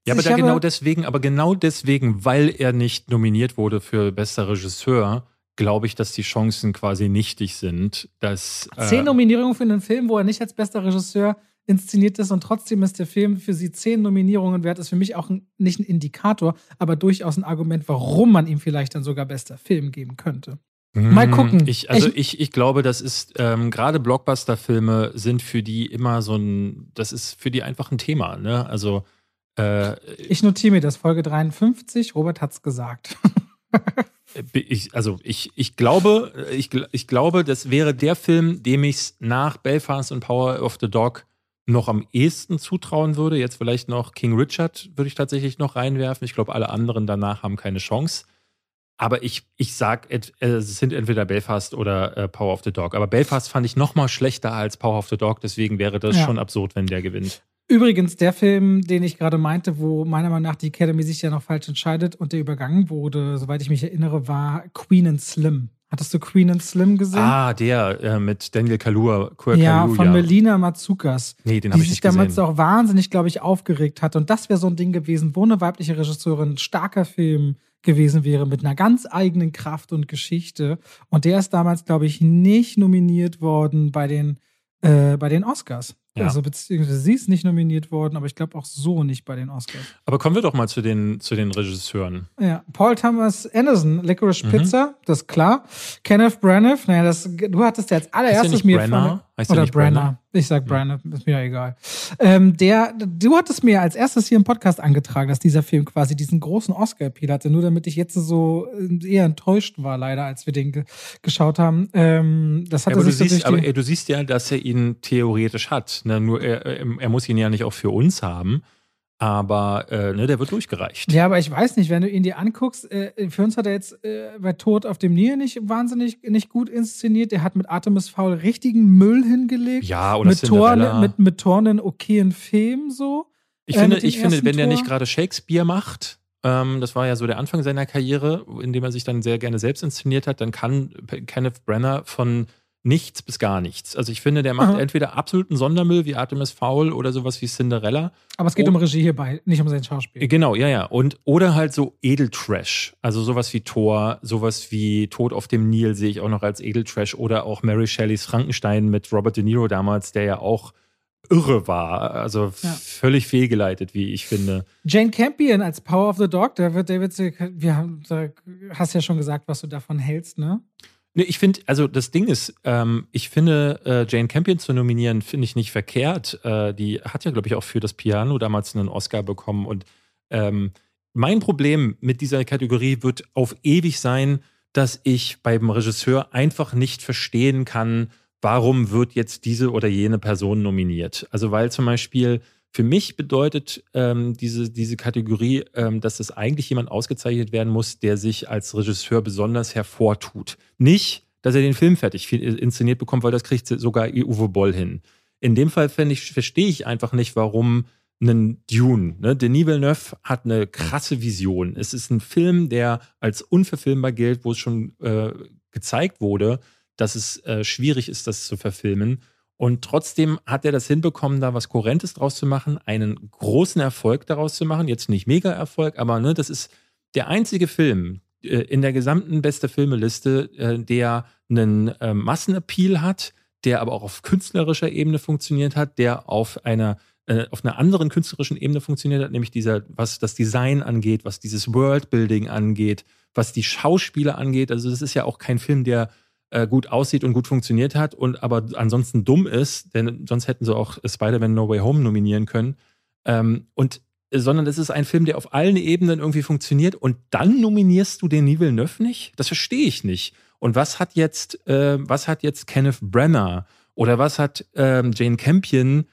ja, aber da genau deswegen, aber genau deswegen, weil er nicht nominiert wurde für bester Regisseur, glaube ich, dass die Chancen quasi nichtig sind. Dass, äh, Zehn Nominierungen für einen Film, wo er nicht als bester Regisseur inszeniert ist und trotzdem ist der Film für sie zehn Nominierungen wert, ist für mich auch ein, nicht ein Indikator, aber durchaus ein Argument, warum man ihm vielleicht dann sogar bester Film geben könnte. Mal mhm. gucken. Ich, also ich, ich glaube, das ist ähm, gerade Blockbuster-Filme sind für die immer so ein, das ist für die einfach ein Thema. Ne? Also äh, ich notiere mir das Folge 53. Robert hat's gesagt. ich, also ich, ich glaube, ich, ich glaube, das wäre der Film, dem ich nach Belfast und Power of the Dog noch am ehesten zutrauen würde. Jetzt vielleicht noch King Richard würde ich tatsächlich noch reinwerfen. Ich glaube, alle anderen danach haben keine Chance. Aber ich, ich sag, äh, es sind entweder Belfast oder äh, Power of the Dog. Aber Belfast fand ich noch mal schlechter als Power of the Dog. Deswegen wäre das ja. schon absurd, wenn der gewinnt. Übrigens, der Film, den ich gerade meinte, wo meiner Meinung nach die Academy sich ja noch falsch entscheidet und der übergangen wurde, soweit ich mich erinnere, war Queen and Slim. Hattest du Queen and Slim gesehen? Ah, der äh, mit Daniel Kalua. ja, von Melina Matsukas. Nee, den habe ich nicht gesehen. Die sich damals auch wahnsinnig, glaube ich, aufgeregt hat. Und das wäre so ein Ding gewesen, wo eine weibliche Regisseurin ein starker Film gewesen wäre mit einer ganz eigenen Kraft und Geschichte. Und der ist damals, glaube ich, nicht nominiert worden bei den, äh, bei den Oscars. Ja. Also beziehungsweise sie ist nicht nominiert worden, aber ich glaube auch so nicht bei den Oscars. Aber kommen wir doch mal zu den, zu den Regisseuren. Ja, Paul Thomas Anderson, Licorice mhm. Pizza, das ist klar. Kenneth Branagh, naja, das, du hattest ja als allererstes mir Brenner? Heißt oder Brenner. Brenner. Ich sag Brenner, ist mir ja egal. Ähm, der, du hattest mir als erstes hier im Podcast angetragen, dass dieser Film quasi diesen großen Oscar-Appeal hatte, nur damit ich jetzt so äh, eher enttäuscht war, leider, als wir den ge geschaut haben. Ähm, das hatte ja, aber, sich du siehst, aber du siehst ja, dass er ihn theoretisch hat. Ne? Nur er, er muss ihn ja nicht auch für uns haben. Aber äh, ne, der wird durchgereicht. Ja, aber ich weiß nicht, wenn du ihn dir anguckst, äh, für uns hat er jetzt äh, bei Tod auf dem Nil nicht wahnsinnig nicht gut inszeniert. Er hat mit Artemis Fowl richtigen Müll hingelegt. Ja, oder mit Tor, mit, mit Tor einen okayen Film so. Ich finde, äh, ich finde wenn der nicht gerade Shakespeare macht, Ähm, das war ja so der Anfang seiner Karriere, in dem er sich dann sehr gerne selbst inszeniert hat. Dann kann Kenneth Brenner von nichts bis gar nichts. Also ich finde, der macht Aha. entweder absoluten Sondermüll wie Artemis Fowl oder sowas wie Cinderella. Aber es geht um Regie hierbei, nicht um sein Schauspiel. Genau, ja, ja. Und, oder halt so Edeltrash. Also sowas wie Thor, sowas wie Tod auf dem Nil sehe ich auch noch als Edeltrash. Oder auch Mary Shelleys Frankenstein mit Robert De Niro damals, der ja auch irre war. Also ja. völlig fehlgeleitet, wie ich finde. Jane Campion als Power of the Dog, da wird David, wir haben, da hast ja schon gesagt, was du davon hältst, ne? Nee, ich finde, also das Ding ist, ähm, ich finde, äh, Jane Campion zu nominieren, finde ich nicht verkehrt. Äh, die hat ja, glaube ich, auch für das Piano damals einen Oscar bekommen. Und ähm, mein Problem mit dieser Kategorie wird auf ewig sein, dass ich beim Regisseur einfach nicht verstehen kann, warum wird jetzt diese oder jene Person nominiert. Also weil zum Beispiel für mich bedeutet ähm, diese, diese Kategorie, ähm, dass es eigentlich jemand ausgezeichnet werden muss, der sich als Regisseur besonders hervortut. Nicht, dass er den Film fertig inszeniert bekommt, weil das kriegt sogar Uwe Boll hin. In dem Fall ich, verstehe ich einfach nicht, warum einen Dune. Ne? Denis Villeneuve hat eine krasse Vision. Es ist ein Film, der als unverfilmbar gilt, wo es schon äh, gezeigt wurde, dass es äh, schwierig ist, das zu verfilmen. Und trotzdem hat er das hinbekommen, da was Kohärentes draus zu machen, einen großen Erfolg daraus zu machen. Jetzt nicht Mega-Erfolg, aber ne, das ist der einzige Film äh, in der gesamten beste Filmeliste, äh, der einen äh, Massenappeal hat, der aber auch auf künstlerischer Ebene funktioniert hat, der auf einer äh, auf einer anderen künstlerischen Ebene funktioniert hat, nämlich dieser, was das Design angeht, was dieses Worldbuilding angeht, was die Schauspieler angeht. Also das ist ja auch kein Film, der äh, gut aussieht und gut funktioniert hat und aber ansonsten dumm ist, denn sonst hätten sie auch Spider-Man No Way Home nominieren können. Ähm, und sondern es ist ein Film, der auf allen Ebenen irgendwie funktioniert und dann nominierst du den Neuf nicht? Das verstehe ich nicht. Und was hat jetzt, äh, was hat jetzt Kenneth Brenner oder was hat ähm, Jane Campion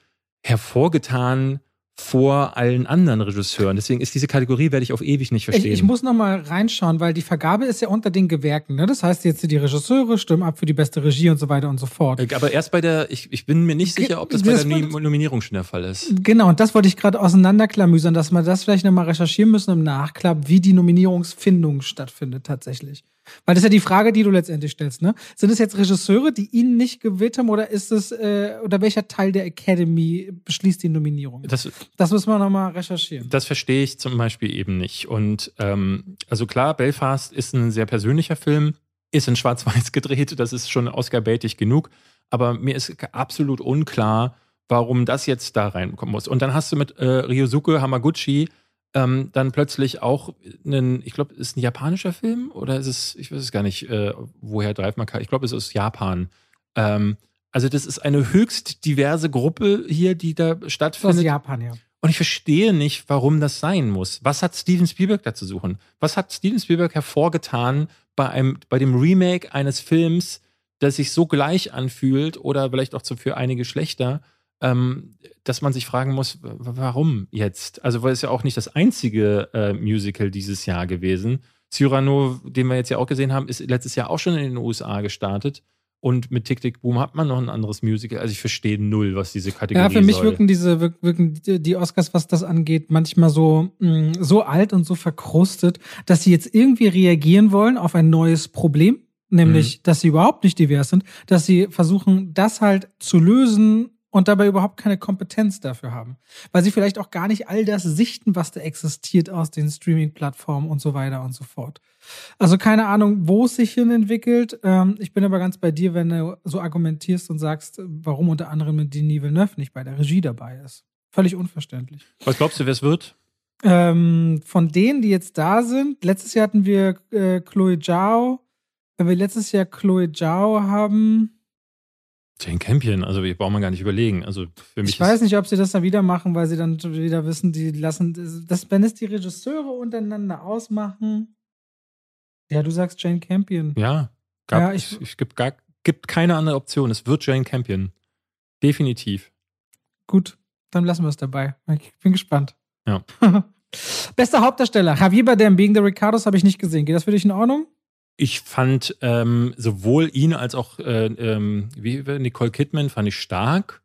hervorgetan vor allen anderen Regisseuren. Deswegen ist diese Kategorie, werde ich auf ewig nicht verstehen. Ich, ich muss noch mal reinschauen, weil die Vergabe ist ja unter den Gewerken. Ne? Das heißt, jetzt die Regisseure stimmen ab für die beste Regie und so weiter und so fort. Äh, aber erst bei der, ich, ich bin mir nicht sicher, ob das, das bei der Nominierung schon der Fall ist. Genau, und das wollte ich gerade auseinanderklamüsern, dass wir das vielleicht noch mal recherchieren müssen im Nachklapp, wie die Nominierungsfindung stattfindet tatsächlich. Weil das ist ja die Frage, die du letztendlich stellst, ne? Sind es jetzt Regisseure, die ihn nicht gewählt haben, oder ist es, äh, oder welcher Teil der Academy beschließt die Nominierung? Das, das müssen wir nochmal recherchieren. Das verstehe ich zum Beispiel eben nicht. Und ähm, also klar, Belfast ist ein sehr persönlicher Film, ist in Schwarz-Weiß gedreht, das ist schon Oscar-baitig genug. Aber mir ist absolut unklar, warum das jetzt da reinkommen muss. Und dann hast du mit äh, Ryosuke Hamaguchi ähm, dann plötzlich auch einen, ich glaube, ist ein japanischer Film oder ist es, ich weiß es gar nicht, äh, woher Drive Man Ich glaube, es ist Japan. Ähm, also das ist eine höchst diverse Gruppe hier, die da stattfindet. Aus Japan, ja. Und ich verstehe nicht, warum das sein muss. Was hat Steven Spielberg da zu suchen? Was hat Steven Spielberg hervorgetan bei, einem, bei dem Remake eines Films, der sich so gleich anfühlt oder vielleicht auch für einige schlechter? Ähm, dass man sich fragen muss, warum jetzt? Also, weil es ja auch nicht das einzige äh, Musical dieses Jahr gewesen. Cyrano, den wir jetzt ja auch gesehen haben, ist letztes Jahr auch schon in den USA gestartet. Und mit Tick Tick Boom hat man noch ein anderes Musical. Also ich verstehe null, was diese Kategorie ist. Ja, für mich soll. wirken diese wirken die Oscars, was das angeht, manchmal so mh, mm, so alt und so verkrustet, dass sie jetzt irgendwie reagieren wollen auf ein neues Problem, nämlich, mhm. dass sie überhaupt nicht divers sind, dass sie versuchen, das halt zu lösen und dabei überhaupt keine Kompetenz dafür haben. Weil sie vielleicht auch gar nicht all das sichten, was da existiert aus den Streaming-Plattformen und so weiter und so fort. Also keine Ahnung, wo es sich hin entwickelt. Ähm, ich bin aber ganz bei dir, wenn du so argumentierst und sagst, warum unter anderem Denis Villeneuve nicht bei der Regie dabei ist. Völlig unverständlich. Was glaubst du, wer es wird? Ähm, von denen, die jetzt da sind, letztes Jahr hatten wir äh, Chloe Zhao. Wenn wir letztes Jahr Chloe Zhao haben, Jane Campion, also ich brauche man gar nicht überlegen. Also für mich ich weiß nicht, ob sie das dann wieder machen, weil sie dann wieder wissen, die lassen, das, wenn es die Regisseure untereinander ausmachen. Ja, du sagst Jane Campion. Ja, gab, ja ich, es gibt, gar, gibt keine andere Option. Es wird Jane Campion. Definitiv. Gut, dann lassen wir es dabei. Ich bin gespannt. Ja. Bester Hauptdarsteller. Javier Bardem, Being the Ricardos habe ich nicht gesehen. Geht das für dich in Ordnung? Ich fand ähm, sowohl ihn als auch äh, ähm, wie Nicole Kidman fand ich stark.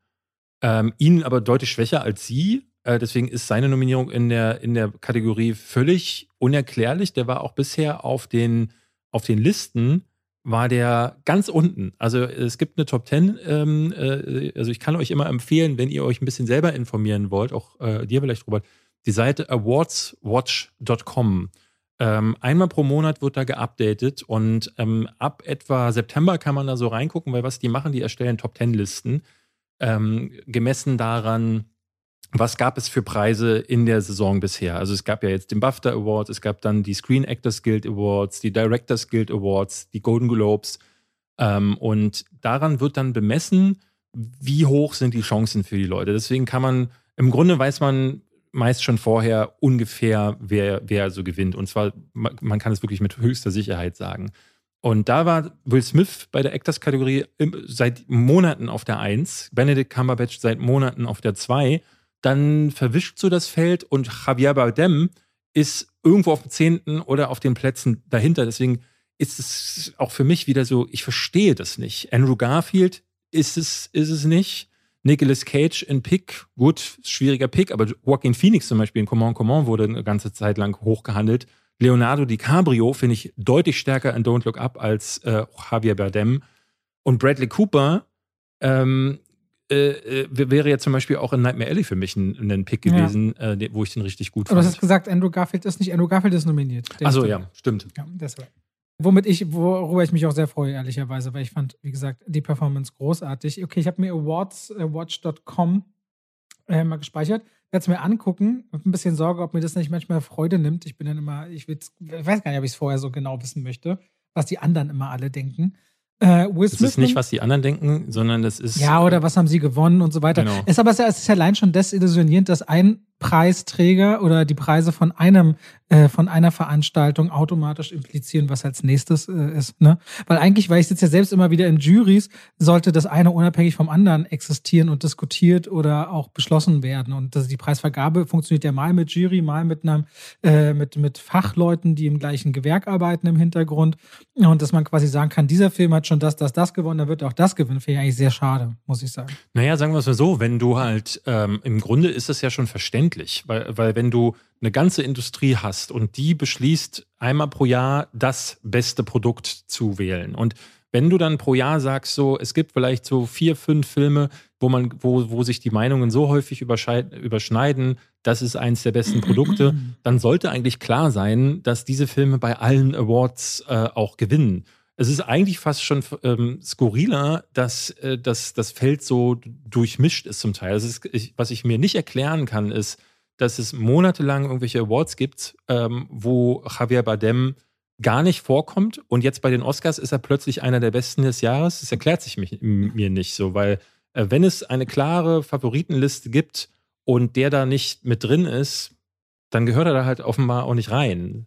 Ähm, ihn aber deutlich schwächer als sie. Äh, deswegen ist seine Nominierung in der, in der Kategorie völlig unerklärlich. Der war auch bisher auf den, auf den Listen, war der ganz unten. Also es gibt eine Top 10. Ähm, äh, also ich kann euch immer empfehlen, wenn ihr euch ein bisschen selber informieren wollt, auch äh, dir vielleicht, Robert, die Seite awardswatch.com. Ähm, einmal pro Monat wird da geupdatet und ähm, ab etwa September kann man da so reingucken, weil was die machen, die erstellen Top 10 Listen, ähm, gemessen daran, was gab es für Preise in der Saison bisher? Also es gab ja jetzt den BAFTA Award, es gab dann die Screen Actors Guild Awards, die Directors Guild Awards, die Golden Globes. Ähm, und daran wird dann bemessen, wie hoch sind die Chancen für die Leute. Deswegen kann man, im Grunde weiß man meist schon vorher ungefähr, wer, wer so gewinnt. Und zwar, man kann es wirklich mit höchster Sicherheit sagen. Und da war Will Smith bei der Actors-Kategorie seit Monaten auf der 1, Benedict Cumberbatch seit Monaten auf der 2 dann verwischt so das Feld und Javier Bardem ist irgendwo auf dem zehnten oder auf den Plätzen dahinter. Deswegen ist es auch für mich wieder so, ich verstehe das nicht. Andrew Garfield ist es, ist es nicht. Nicolas Cage in Pick, gut, schwieriger Pick, aber Joaquin Phoenix zum Beispiel in Command Command wurde eine ganze Zeit lang hochgehandelt. Leonardo DiCaprio finde ich deutlich stärker in Don't Look Up als äh, Javier Bardem. Und Bradley Cooper ähm, äh, äh wäre ja zum Beispiel auch in Nightmare Alley für mich ein, ein Pick gewesen, ja. äh, wo ich den richtig gut fand. Aber du hast gesagt, Andrew Garfield ist nicht, Andrew Garfield ist nominiert. Achso, ja, stimmt. Ja, deshalb. Womit ich, worüber ich mich auch sehr freue, ehrlicherweise, weil ich fand, wie gesagt, die Performance großartig. Okay, ich habe mir awardswatch.com äh, mal gespeichert, werde es mir angucken. Hab ein bisschen Sorge, ob mir das nicht manchmal Freude nimmt. Ich bin dann immer, ich, ich weiß gar nicht, ob ich es vorher so genau wissen möchte, was die anderen immer alle denken. Äh, Will Smith das ist nicht, was die anderen denken, sondern das ist. Ja, oder was haben sie gewonnen und so weiter. Genau. Ist aber es ist allein schon desillusionierend, dass ein Preisträger oder die Preise von einem äh, von einer Veranstaltung automatisch implizieren, was als nächstes äh, ist. Ne? Weil eigentlich, weil ich sitze ja selbst immer wieder in Juries, sollte das eine unabhängig vom anderen existieren und diskutiert oder auch beschlossen werden. Und das, die Preisvergabe funktioniert ja mal mit Jury, mal mit einem äh, mit mit Fachleuten, die im gleichen Gewerk arbeiten im Hintergrund und dass man quasi sagen kann, dieser Film hat schon das, das, das gewonnen, dann wird auch das gewinnen. Finde ich eigentlich sehr schade, muss ich sagen. Naja, sagen wir es mal so, wenn du halt ähm, im Grunde ist es ja schon verständlich verständlich, weil, weil wenn du eine ganze Industrie hast und die beschließt, einmal pro Jahr das beste Produkt zu wählen und wenn du dann pro Jahr sagst, so, es gibt vielleicht so vier, fünf Filme, wo man, wo, wo sich die Meinungen so häufig überschneiden, das ist eins der besten Produkte, dann sollte eigentlich klar sein, dass diese Filme bei allen Awards äh, auch gewinnen. Es ist eigentlich fast schon ähm, skurriler, dass äh, das, das Feld so durchmischt ist zum Teil. Ist, ich, was ich mir nicht erklären kann, ist, dass es monatelang irgendwelche Awards gibt, ähm, wo Javier Bardem gar nicht vorkommt und jetzt bei den Oscars ist er plötzlich einer der Besten des Jahres. Das erklärt sich mich, mir nicht so, weil äh, wenn es eine klare Favoritenliste gibt und der da nicht mit drin ist, dann gehört er da halt offenbar auch nicht rein.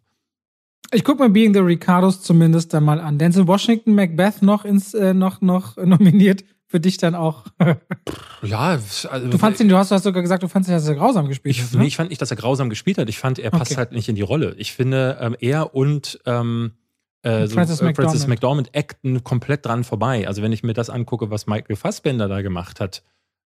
Ich gucke mir Being the Ricardos zumindest dann mal an. Denzel Washington, Macbeth noch ins äh, noch noch nominiert für dich dann auch. ja, also, du fandst ihn, du hast, du hast sogar gesagt, du fandst ihn, dass er grausam gespielt ich, hat. Ne? Nee, ich fand nicht, dass er grausam gespielt hat. Ich fand, er passt okay. halt nicht in die Rolle. Ich finde, ähm, er und ähm, äh, so, Francis, äh, McDormand. Francis McDormand acten komplett dran vorbei. Also wenn ich mir das angucke, was Michael Fassbender da gemacht hat,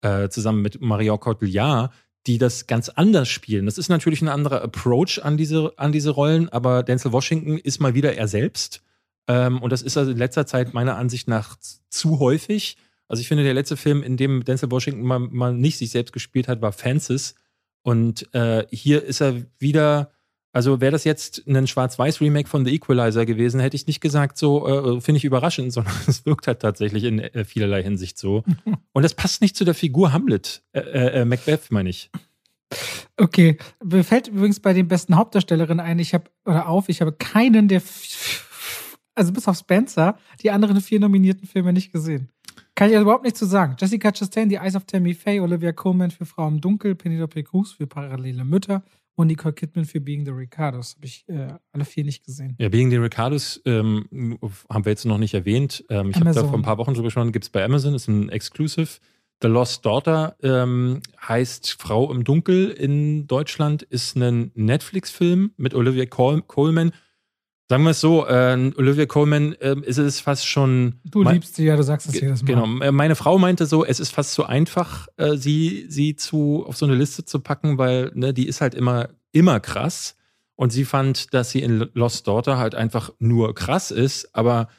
äh, zusammen mit Mario Cotillard, die das ganz anders spielen. Das ist natürlich ein anderer Approach an diese, an diese Rollen, aber Denzel Washington ist mal wieder er selbst. Ähm, und das ist also in letzter Zeit meiner Ansicht nach zu häufig. Also ich finde, der letzte Film, in dem Denzel Washington mal, mal nicht sich selbst gespielt hat, war Fences. Und äh, hier ist er wieder, also wäre das jetzt ein Schwarz-Weiß-Remake von The Equalizer gewesen, hätte ich nicht gesagt, so äh, finde ich überraschend, sondern es wirkt halt tatsächlich in äh, vielerlei Hinsicht so. Und das passt nicht zu der Figur Hamlet, äh, äh, äh, Macbeth, meine ich. Okay, mir fällt übrigens bei den besten Hauptdarstellerinnen ein, ich habe, oder auf, ich habe keinen der, also bis auf Spencer, die anderen vier nominierten Filme nicht gesehen. Kann ich also überhaupt nichts zu sagen. Jessica Chastain, The Eyes of Tammy Faye, Olivia Colman für Frau im Dunkel, Penelope Cruz für Parallele Mütter und Nicole Kidman für Being the Ricardos. Habe ich äh, alle vier nicht gesehen. Ja, Being the Ricardos ähm, haben wir jetzt noch nicht erwähnt. Ähm, ich habe da vor ein paar Wochen drüber gesprochen. Gibt es bei Amazon, ist ein Exclusive. The Lost Daughter ähm, heißt Frau im Dunkel in Deutschland, ist ein Netflix-Film mit Olivia Col Coleman Sagen wir es so, äh, Olivia Coleman äh, ist es fast schon. Du liebst sie ja, du sagst es jedes Mal. Genau. Äh, meine Frau meinte so, es ist fast zu einfach, äh, sie, sie zu, auf so eine Liste zu packen, weil ne, die ist halt immer, immer krass. Und sie fand, dass sie in Lost Daughter halt einfach nur krass ist, aber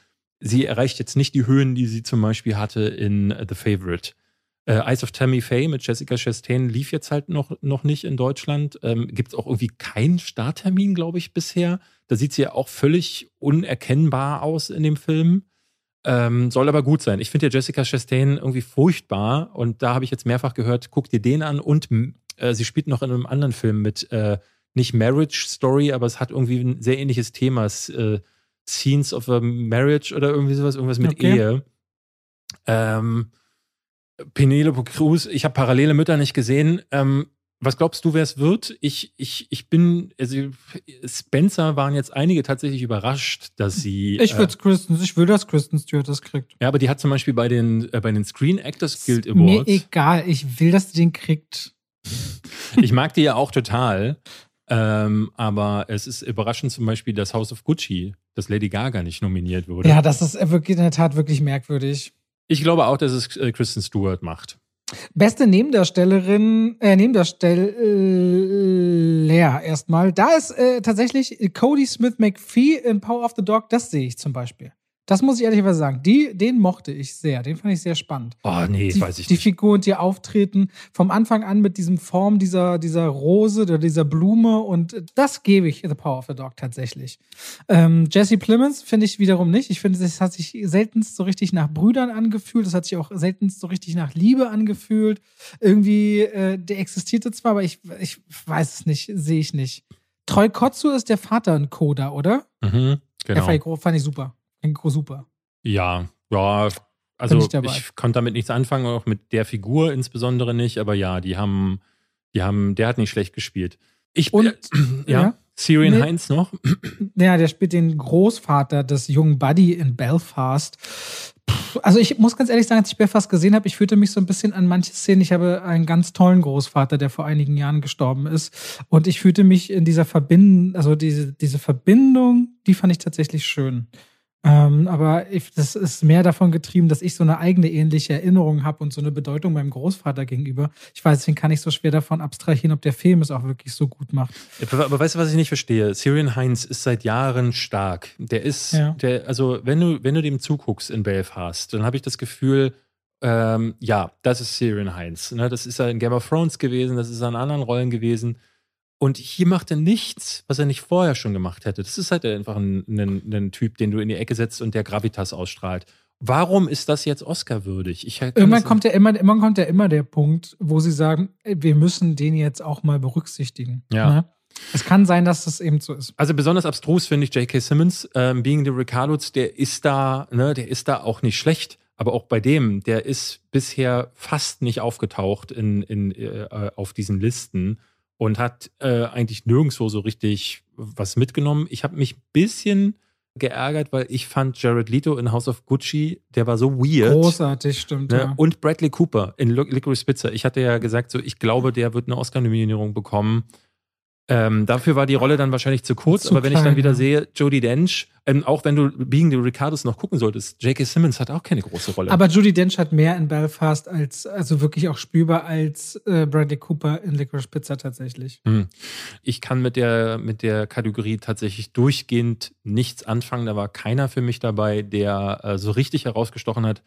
sie erreicht jetzt nicht die Höhen, die sie zum Beispiel hatte in The Favorite. Äh, Eyes of Tammy Faye mit Jessica Chastain lief jetzt halt noch, noch nicht in Deutschland. Ähm, Gibt es auch irgendwie keinen Starttermin, glaube ich, bisher. Da sieht sie ja auch völlig unerkennbar aus in dem Film. Ähm, soll aber gut sein. Ich finde ja Jessica Chastain irgendwie furchtbar und da habe ich jetzt mehrfach gehört, guck dir den an und äh, sie spielt noch in einem anderen Film mit, äh, nicht Marriage Story, aber es hat irgendwie ein sehr ähnliches Thema. Äh, Scenes of a Marriage oder irgendwie sowas, irgendwas mit okay. Ehe. Ähm, Penelope Cruz, ich habe parallele Mütter nicht gesehen. Ähm, was glaubst du, wer es wird? Ich, ich, ich bin, also Spencer waren jetzt einige tatsächlich überrascht, dass sie. Ich würde äh, Kristen, ich will, dass Kristen Stewart das kriegt. Ja, aber die hat zum Beispiel bei den, äh, bei den Screen Actors Guild Awards. Mir egal, ich will, dass die den kriegt. ich mag die ja auch total. Ähm, aber es ist überraschend zum Beispiel, dass House of Gucci, dass Lady Gaga nicht nominiert wurde. Ja, das ist wirklich in der Tat wirklich merkwürdig. Ich glaube auch, dass es äh, Kristen Stewart macht. Beste Nebendarstellerin, äh, Nebendarsteller erstmal. Da ist äh, tatsächlich Cody Smith McPhee in Power of the Dog, das sehe ich zum Beispiel. Das muss ich ehrlicherweise sagen. Die, den mochte ich sehr. Den fand ich sehr spannend. Oh, nee, die, weiß ich die nicht. Die Figuren, die auftreten, vom Anfang an mit diesem Form dieser, dieser Rose oder dieser Blume und das gebe ich The Power of the Dog tatsächlich. Ähm, Jesse Plemons finde ich wiederum nicht. Ich finde, es hat sich seltenst so richtig nach Brüdern angefühlt. Es hat sich auch seltenst so richtig nach Liebe angefühlt. Irgendwie, äh, der existierte zwar, aber ich, ich weiß es nicht, sehe ich nicht. Troy Kotsu ist der Vater in Coda, oder? Mhm, genau. Der fand ich, fand ich super. Super. Ja, ja, also ich, ich, konnte damit nichts anfangen, auch mit der Figur insbesondere nicht, aber ja, die haben, die haben, der hat nicht schlecht gespielt. Ich und äh, ja, ja, Syrian nee, Heinz noch. Ja, der spielt den Großvater des jungen Buddy in Belfast. Also ich muss ganz ehrlich sagen, als ich Belfast gesehen habe, ich fühlte mich so ein bisschen an manche Szenen. Ich habe einen ganz tollen Großvater, der vor einigen Jahren gestorben ist. Und ich fühlte mich in dieser Verbindung, also diese, diese Verbindung, die fand ich tatsächlich schön. Ähm, aber ich, das ist mehr davon getrieben, dass ich so eine eigene ähnliche Erinnerung habe und so eine Bedeutung meinem Großvater gegenüber. Ich weiß, deswegen kann ich so schwer davon abstrahieren, ob der Film es auch wirklich so gut macht. Aber, aber weißt du, was ich nicht verstehe? Syrian Heinz ist seit Jahren stark. Der ist, ja. der, also wenn du, wenn du dem zuguckst in Belfast, dann habe ich das Gefühl, ähm, ja, das ist Syrian Heinz. Ne? Das ist er in Game of Thrones gewesen, das ist er in anderen Rollen gewesen. Und hier macht er nichts, was er nicht vorher schon gemacht hätte. Das ist halt einfach ein, ein, ein Typ, den du in die Ecke setzt und der Gravitas ausstrahlt. Warum ist das jetzt Oscar-würdig? Irgendwann kommt ja immer, irgendwann kommt ja immer der Punkt, wo sie sagen, wir müssen den jetzt auch mal berücksichtigen. Ja. Ne? Es kann sein, dass das eben so ist. Also besonders abstrus finde ich J.K. Simmons, ähm, Being the Ricardo, der ist da, ne, der ist da auch nicht schlecht. Aber auch bei dem, der ist bisher fast nicht aufgetaucht in, in, äh, auf diesen Listen und hat äh, eigentlich nirgendwo so richtig was mitgenommen. Ich habe mich ein bisschen geärgert, weil ich fand Jared Leto in House of Gucci, der war so weird. Großartig, stimmt. Ne? Ja. Und Bradley Cooper in Licorice Pizza. Ich hatte ja gesagt, so ich glaube, der wird eine Oscar-Nominierung bekommen. Ähm, dafür war die Rolle dann wahrscheinlich zu kurz, zu aber wenn klein, ich dann wieder ja. sehe, Jodie Dench, ähm, auch wenn du Being the Ricardos noch gucken solltest, J.K. Simmons hat auch keine große Rolle. Aber Jodie Dench hat mehr in Belfast als, also wirklich auch spürbar als äh, Bradley Cooper in Licorice Pizza tatsächlich. Hm. Ich kann mit der, mit der Kategorie tatsächlich durchgehend nichts anfangen. Da war keiner für mich dabei, der äh, so richtig herausgestochen hat.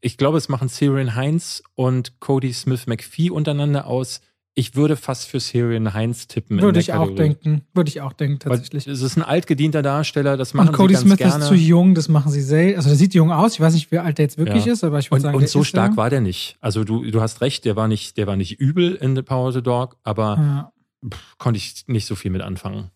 Ich glaube, es machen Syrian Heinz und Cody Smith McPhee untereinander aus ich würde fast für Syrian Heinz tippen. Würde ich auch denken. Würde ich auch denken, tatsächlich. Weil es ist ein altgedienter Darsteller, das machen und Cody sie ganz Smith gerne. ist zu jung, das machen sie selten. Also der sieht jung aus, ich weiß nicht, wie alt der jetzt wirklich ja. ist, aber ich würde sagen, Und so stark der. war der nicht. Also du, du hast recht, der war nicht, der war nicht übel in The Power of the Dog, aber ja. pff, konnte ich nicht so viel mit anfangen.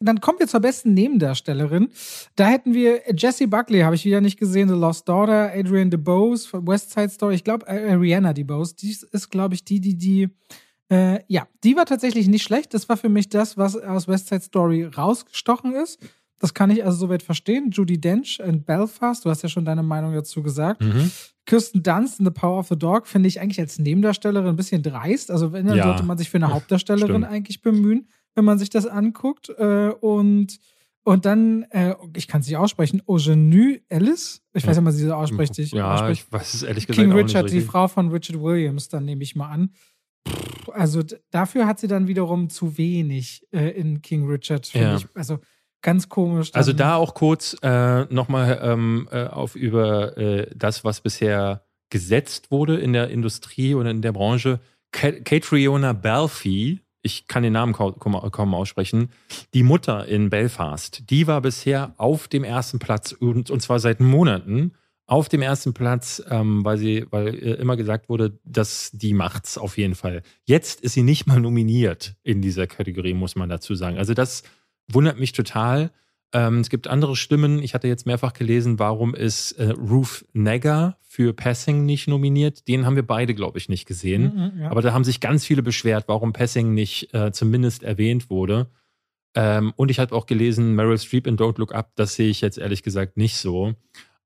Dann kommen wir zur besten Nebendarstellerin. Da hätten wir Jessie Buckley, habe ich wieder nicht gesehen, The Lost Daughter, Adrian DeBose von West Side Story. Ich glaube, äh, Rihanna DeBose, die ist, glaube ich, die, die die äh, ja, die war tatsächlich nicht schlecht. Das war für mich das, was aus West Side Story rausgestochen ist. Das kann ich also soweit verstehen. Judy Dench in Belfast, du hast ja schon deine Meinung dazu gesagt. Mhm. Kirsten Dunst in The Power of the Dog finde ich eigentlich als Nebendarstellerin ein bisschen dreist. Also wenn, dann ja. sollte man sich für eine Hauptdarstellerin eigentlich bemühen, wenn man sich das anguckt. Äh, und Und dann, äh, ich kann es nicht aussprechen, Eugenie Ellis. Ich weiß ja mal, sie so ausspricht. Ich ja, ausspricht. ich weiß es ehrlich gesagt King Richard, die. Frau von Richard Williams, dann nehme ich mal an. Also dafür hat sie dann wiederum zu wenig äh, in King Richard, finde Ja. ich. Also ganz komisch. Dann. Also da auch kurz äh, nochmal ähm, äh, auf über äh, das, was bisher gesetzt wurde in der Industrie und in der Branche. Catriona Balfe, ich kann den Namen kaum aussprechen, die Mutter in Belfast, die war bisher auf dem ersten Platz und, und zwar seit Monaten auf dem ersten Platz, ähm, weil sie, weil äh, immer gesagt wurde, dass die macht's auf jeden Fall. Jetzt ist sie nicht mal nominiert in dieser Kategorie, muss man dazu sagen. Also das wundert mich total. Ähm, es gibt andere Stimmen. Ich hatte jetzt mehrfach gelesen, warum ist äh, Ruth Negger für Passing nicht nominiert? Den haben wir beide, glaube ich, nicht gesehen. Mhm, ja. Aber da haben sich ganz viele beschwert, warum Passing nicht äh, zumindest erwähnt wurde. Ähm, und ich habe auch gelesen, Meryl Streep in Don't Look Up, das sehe ich jetzt ehrlich gesagt nicht so.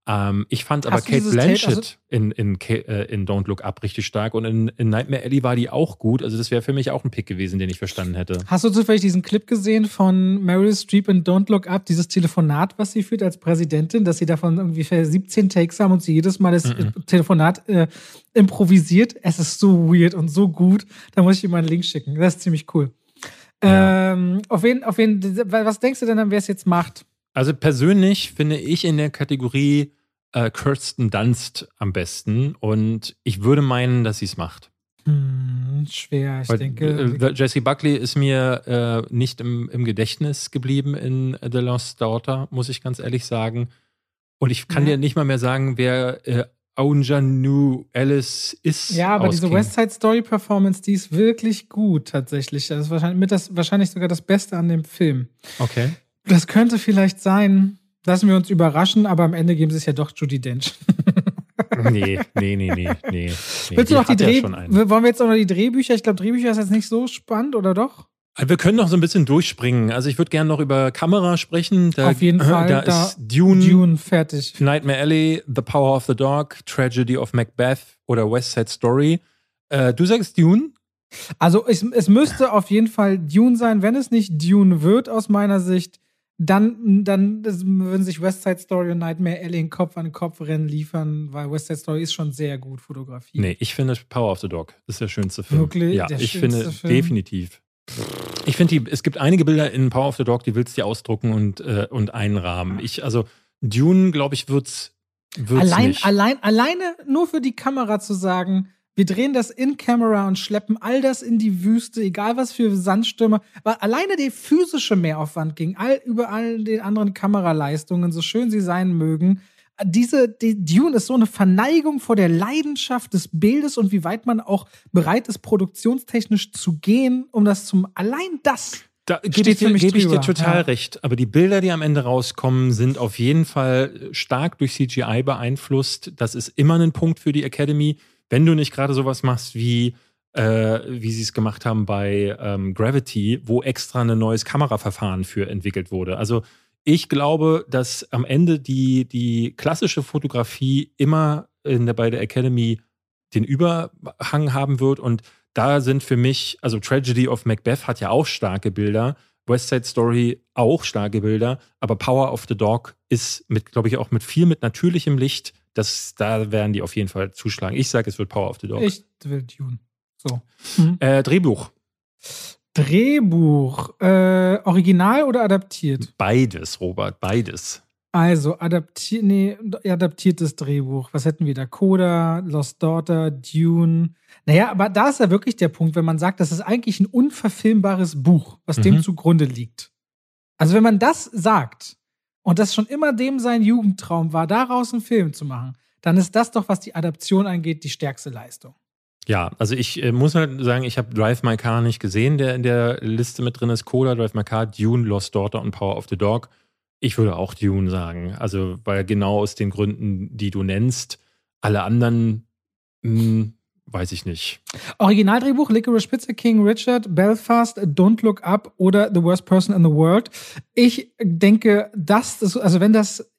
Ähm, ich fand aber Hast du Kate Blanchett also- in, in, äh, in Don't Look Up richtig stark und in, in Nightmare Alley war die auch gut. Also das wäre für mich auch ein Pick gewesen, den ich verstanden hätte. Hast du zufällig diesen Clip gesehen von Meryl Streep in Don't Look Up, dieses Telefonat, was sie führt als Präsidentin, dass sie davon irgendwie 17 Takes haben und sie jedes Mal das Mhm. Telefonat äh, improvisiert? Es ist so weird und so gut. Da muss ich dir mal einen Link schicken. Das ist ziemlich cool. Ja. Ähm, auf wen, auf wen, was denkst du denn wer es jetzt macht? Also persönlich finde ich in der Kategorie äh, Kirsten Dunst am besten und ich würde meinen, dass sie es macht. Hm, schwer, ich Weil, denke. äh, Jessie Buckley ist mir äh, nicht im, im Gedächtnis geblieben in The Lost Daughter, muss ich ganz ehrlich sagen. Und ich kann Ja. dir nicht mal mehr sagen, wer äh, Aunjanue Alice ist. Ja, aber aus diese. West Side Story Performance, die ist wirklich gut tatsächlich. Das ist wahrscheinlich, mit das, wahrscheinlich sogar das Beste an dem Film. Okay. Das könnte vielleicht sein. Lassen wir uns überraschen, aber am Ende geben sie es ja doch Judy Dench. Nee, nee, nee, nee, nee. nee. Willst du noch die ja Dreh einen. Wollen wir jetzt auch noch die Drehbücher? Ich glaube, Drehbücher ist jetzt nicht so spannend, oder doch? Wir können noch so ein bisschen durchspringen. Also ich würde gerne noch über Kamera sprechen. Da, Auf jeden Fall, Da, da- ist Dune, Dune fertig. Nightmare Alley, The Power of the Dog, Tragedy of Macbeth oder West Side Story. Äh, du sagst Dune? Also es, es müsste auf jeden Fall Dune sein. Wenn es nicht Dune wird, aus meiner Sicht, dann, dann würden sich West Side Story und Nightmare Alley in Kopf an Kopf rennen liefern, weil West Side Story ist schon sehr gut fotografiert. Nee, ich finde Power of the Dog ist der schönste Film. Wirklich? Ja, Der ich finde Film? definitiv. Ich finde, es gibt einige Bilder in Power of the Dog, die willst du dir ausdrucken und, äh, und einrahmen. Ich, also Dune, glaube ich, wird's, wird's Allein, nicht. allein, alleine nur für die Kamera zu sagen, wir drehen das in Camera und schleppen all das in die Wüste, egal was für Sandstürme, weil alleine der physische Mehraufwand gegen all, über all den anderen Kameraleistungen, so schön sie sein mögen, diese, die Dune ist so eine Verneigung vor der Leidenschaft des Bildes und wie weit man auch bereit ist, produktionstechnisch zu gehen, um das zum, allein das Da gebe ich, dir, ich dir total ja. recht. Aber die Bilder, die am Ende rauskommen, sind auf jeden Fall stark durch CGI beeinflusst. Das ist immer ein Punkt für die Academy. Wenn du nicht gerade sowas machst wie, äh, wie sie es gemacht haben bei ähm, Gravity, wo extra ein neues Kameraverfahren für entwickelt wurde. Also ich glaube, dass am Ende die, die klassische Fotografie immer der, bei der Academy den Überhang haben wird und da sind für mich, also Tragedy of Macbeth hat ja auch starke Bilder, West Side Story auch starke Bilder, aber Power of the Dog ist mit, glaube ich, auch mit viel mit natürlichem Licht. Das, da werden die auf jeden Fall zuschlagen. Ich sage, es wird Power of the Dog. Ich will Dune. So. Äh, Drehbuch. Drehbuch. Äh, original oder adaptiert? Beides, Robert, beides. Also, adaptiert, nee, adaptiertes Drehbuch. Was hätten wir da? Coda, Lost Daughter, Dune. Naja, aber da ist ja wirklich der Punkt, wenn man sagt, das ist eigentlich ein unverfilmbares Buch, was dem Mhm. zugrunde liegt. Also, wenn man das sagt und das schon immer dem sein Jugendtraum war, daraus einen Film zu machen, dann ist das doch, was die Adaption angeht, die stärkste Leistung. Ja, also ich äh, muss halt sagen, ich habe Drive My Car nicht gesehen, der in der Liste mit drin ist. Coda, Drive My Car, Dune, Lost Daughter und Power of the Dog. Ich würde auch Dune sagen. Also, weil genau aus den Gründen, die du nennst, alle anderen, mh, weiß ich nicht. Originaldrehbuch Licorice Pizza, King Richard, Belfast, Don't Look Up oder The Worst Person in the World. Ich denke, das, ist, also wenn das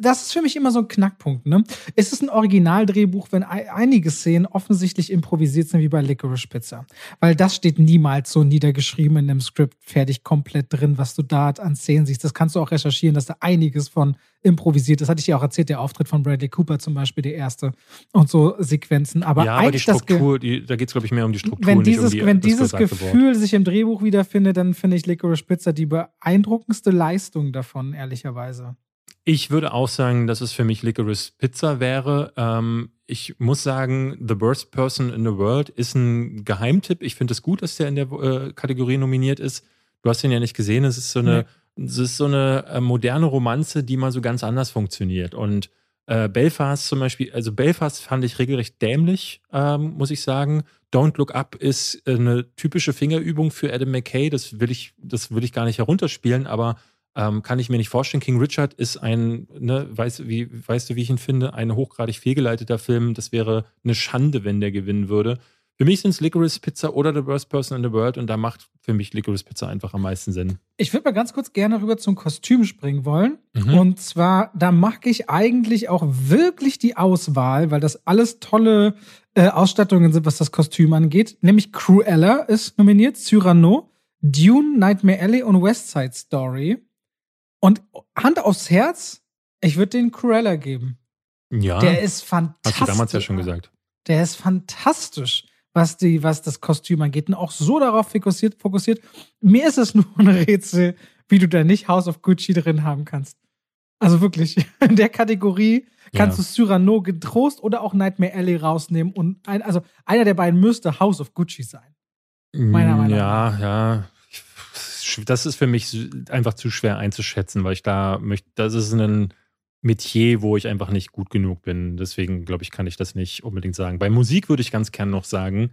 das ist für mich immer so ein Knackpunkt. Ne? Ist es ein Originaldrehbuch, wenn einige Szenen offensichtlich improvisiert sind, wie bei Licorice Pizza? Weil das steht niemals so niedergeschrieben in einem Skript fertig komplett drin, was du da an Szenen siehst. Das kannst du auch recherchieren, dass da einiges von improvisiert. Das hatte ich ja auch erzählt, der Auftritt von Bradley Cooper zum Beispiel, der erste und so Sequenzen. Aber, ja, aber die Struktur, die, da geht es, glaube ich, mehr um die Struktur. Wenn dieses, um die, wenn dieses Gefühl Wort. sich im Drehbuch wiederfindet, dann finde ich Licorice Pizza die beeindruckendste Leistung davon, ehrlicherweise. Ich würde auch sagen, dass es für mich Licorice Pizza wäre. Ähm, ich muss sagen, The Worst Person in the World ist ein Geheimtipp. Ich finde es gut, dass der in der äh, Kategorie nominiert ist. Du hast ihn ja nicht gesehen. Es ist so eine, nee. es ist so eine äh, moderne Romanze, die mal so ganz anders funktioniert. Und äh, Belfast zum Beispiel, also Belfast fand ich regelrecht dämlich, ähm, muss ich sagen. Don't Look Up ist eine typische Fingerübung für Adam McKay. Das will ich, das will ich gar nicht herunterspielen, aber ähm, kann ich mir nicht vorstellen. King Richard ist ein, ne, weißt, wie, weißt du, wie ich ihn finde, ein hochgradig fehlgeleiteter Film. Das wäre eine Schande, wenn der gewinnen würde. Für mich sind es Licorice Pizza oder The Worst Person in the World und da macht für mich Licorice Pizza einfach am meisten Sinn. Ich würde mal ganz kurz gerne rüber zum Kostüm springen wollen. Mhm. Und zwar, da mache ich eigentlich auch wirklich die Auswahl, weil das alles tolle äh, Ausstattungen sind, was das Kostüm angeht. Nämlich Cruella ist nominiert, Cyrano, Dune, Nightmare Alley und West Side Story. Und Hand aufs Herz, ich würde den Cruella geben. Ja. Der ist fantastisch. Hast du damals ja schon gesagt. Der ist fantastisch, was, die, was das Kostüm angeht. Und auch so darauf fokussiert, fokussiert. Mir ist es nur ein Rätsel, wie du da nicht House of Gucci drin haben kannst. Also wirklich, in der Kategorie kannst ja. du Cyrano getrost oder auch Nightmare Alley rausnehmen. Und ein, also einer der beiden müsste House of Gucci sein. Meiner Meinung nach. Ja, ja das ist für mich einfach zu schwer einzuschätzen, weil ich da möchte, das ist ein Metier, wo ich einfach nicht gut genug bin. Deswegen glaube ich, kann ich das nicht unbedingt sagen. Bei Musik würde ich ganz gern noch sagen,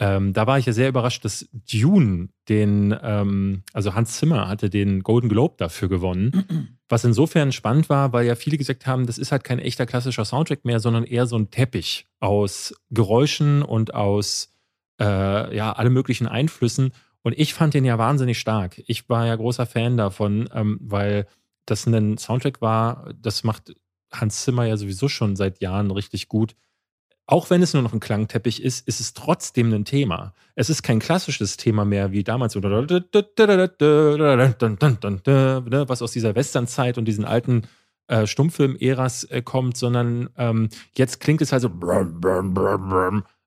ähm, da war ich ja sehr überrascht, dass Dune den, ähm, also Hans Zimmer hatte den Golden Globe dafür gewonnen. Was insofern spannend war, weil ja viele gesagt haben, das ist halt kein echter klassischer Soundtrack mehr, sondern eher so ein Teppich aus Geräuschen und aus äh, ja, alle möglichen Einflüssen. Und ich fand den ja wahnsinnig stark. Ich war ja großer Fan davon, ähm, weil das ein Soundtrack war, das macht Hans Zimmer ja sowieso schon seit Jahren richtig gut. Auch wenn es nur noch ein Klangteppich ist, ist es trotzdem ein Thema. Es ist kein klassisches Thema mehr wie damals, was aus dieser Westernzeit und diesen alten äh, Stummfilm-Äras äh, kommt, sondern ähm, jetzt klingt es halt so.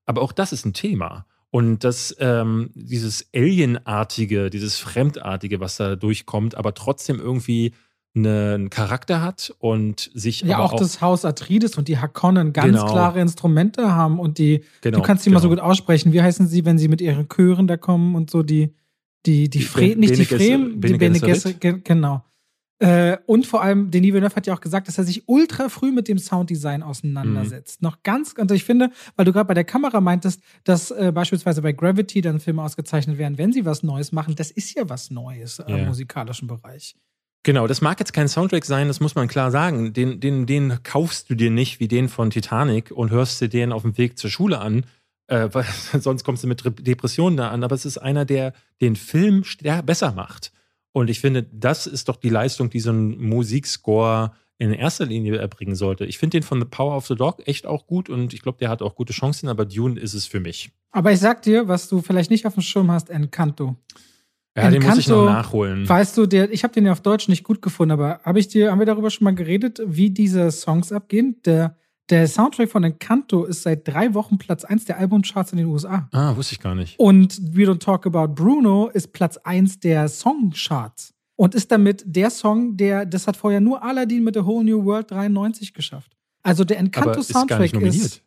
Aber auch das ist ein Thema. Und das, ähm, dieses Alienartige, dieses Fremdartige, was da durchkommt, aber trotzdem irgendwie einen Charakter hat und sich ja auch, auch, das Haus Atreides und die Hakonnen ganz genau. klare Instrumente haben und die genau, du kannst die genau. mal so gut aussprechen. Wie heißen sie, wenn sie mit ihren Chören da kommen und so die die die, die Fre nicht die Fremen, die Bene Gesserit, genau. Äh, und vor allem, Denis Villeneuve hat ja auch gesagt, dass er sich ultra früh mit dem Sounddesign auseinandersetzt. Mhm. Noch ganz, also ich finde, weil du gerade bei der Kamera meintest, dass äh, beispielsweise bei Gravity dann Filme ausgezeichnet werden, wenn sie was Neues machen. Das ist ja was Neues yeah. im musikalischen Bereich. Genau, das mag jetzt kein Soundtrack sein, das muss man klar sagen. Den, den, den kaufst du dir nicht wie den von Titanic und hörst dir den auf dem Weg zur Schule an, äh, weil sonst kommst du mit Depressionen da an. Aber es ist einer, der den Film besser macht. Und ich finde, das ist doch die Leistung, die so ein Musikscore in erster Linie erbringen sollte. Ich finde den von The Power of the Dog echt auch gut und ich glaube, der hat auch gute Chancen, aber Dune ist es für mich. Aber ich sag dir, was du vielleicht nicht auf dem Schirm hast, Encanto. Ja, Encanto, den muss ich noch nachholen. Weißt du, der, ich habe den ja auf Deutsch nicht gut gefunden, aber habe ich dir, haben wir darüber schon mal geredet, wie diese Songs abgehen? Der der Soundtrack von Encanto ist seit drei Wochen Platz 1 der Albumcharts in den USA. Ah, wusste ich gar nicht. Und We Don't Talk About Bruno ist Platz 1 der Songcharts. Und ist damit der Song, der, das hat vorher nur Aladdin mit The Whole New World 93 geschafft. Also der Encanto-Soundtrack ist, ist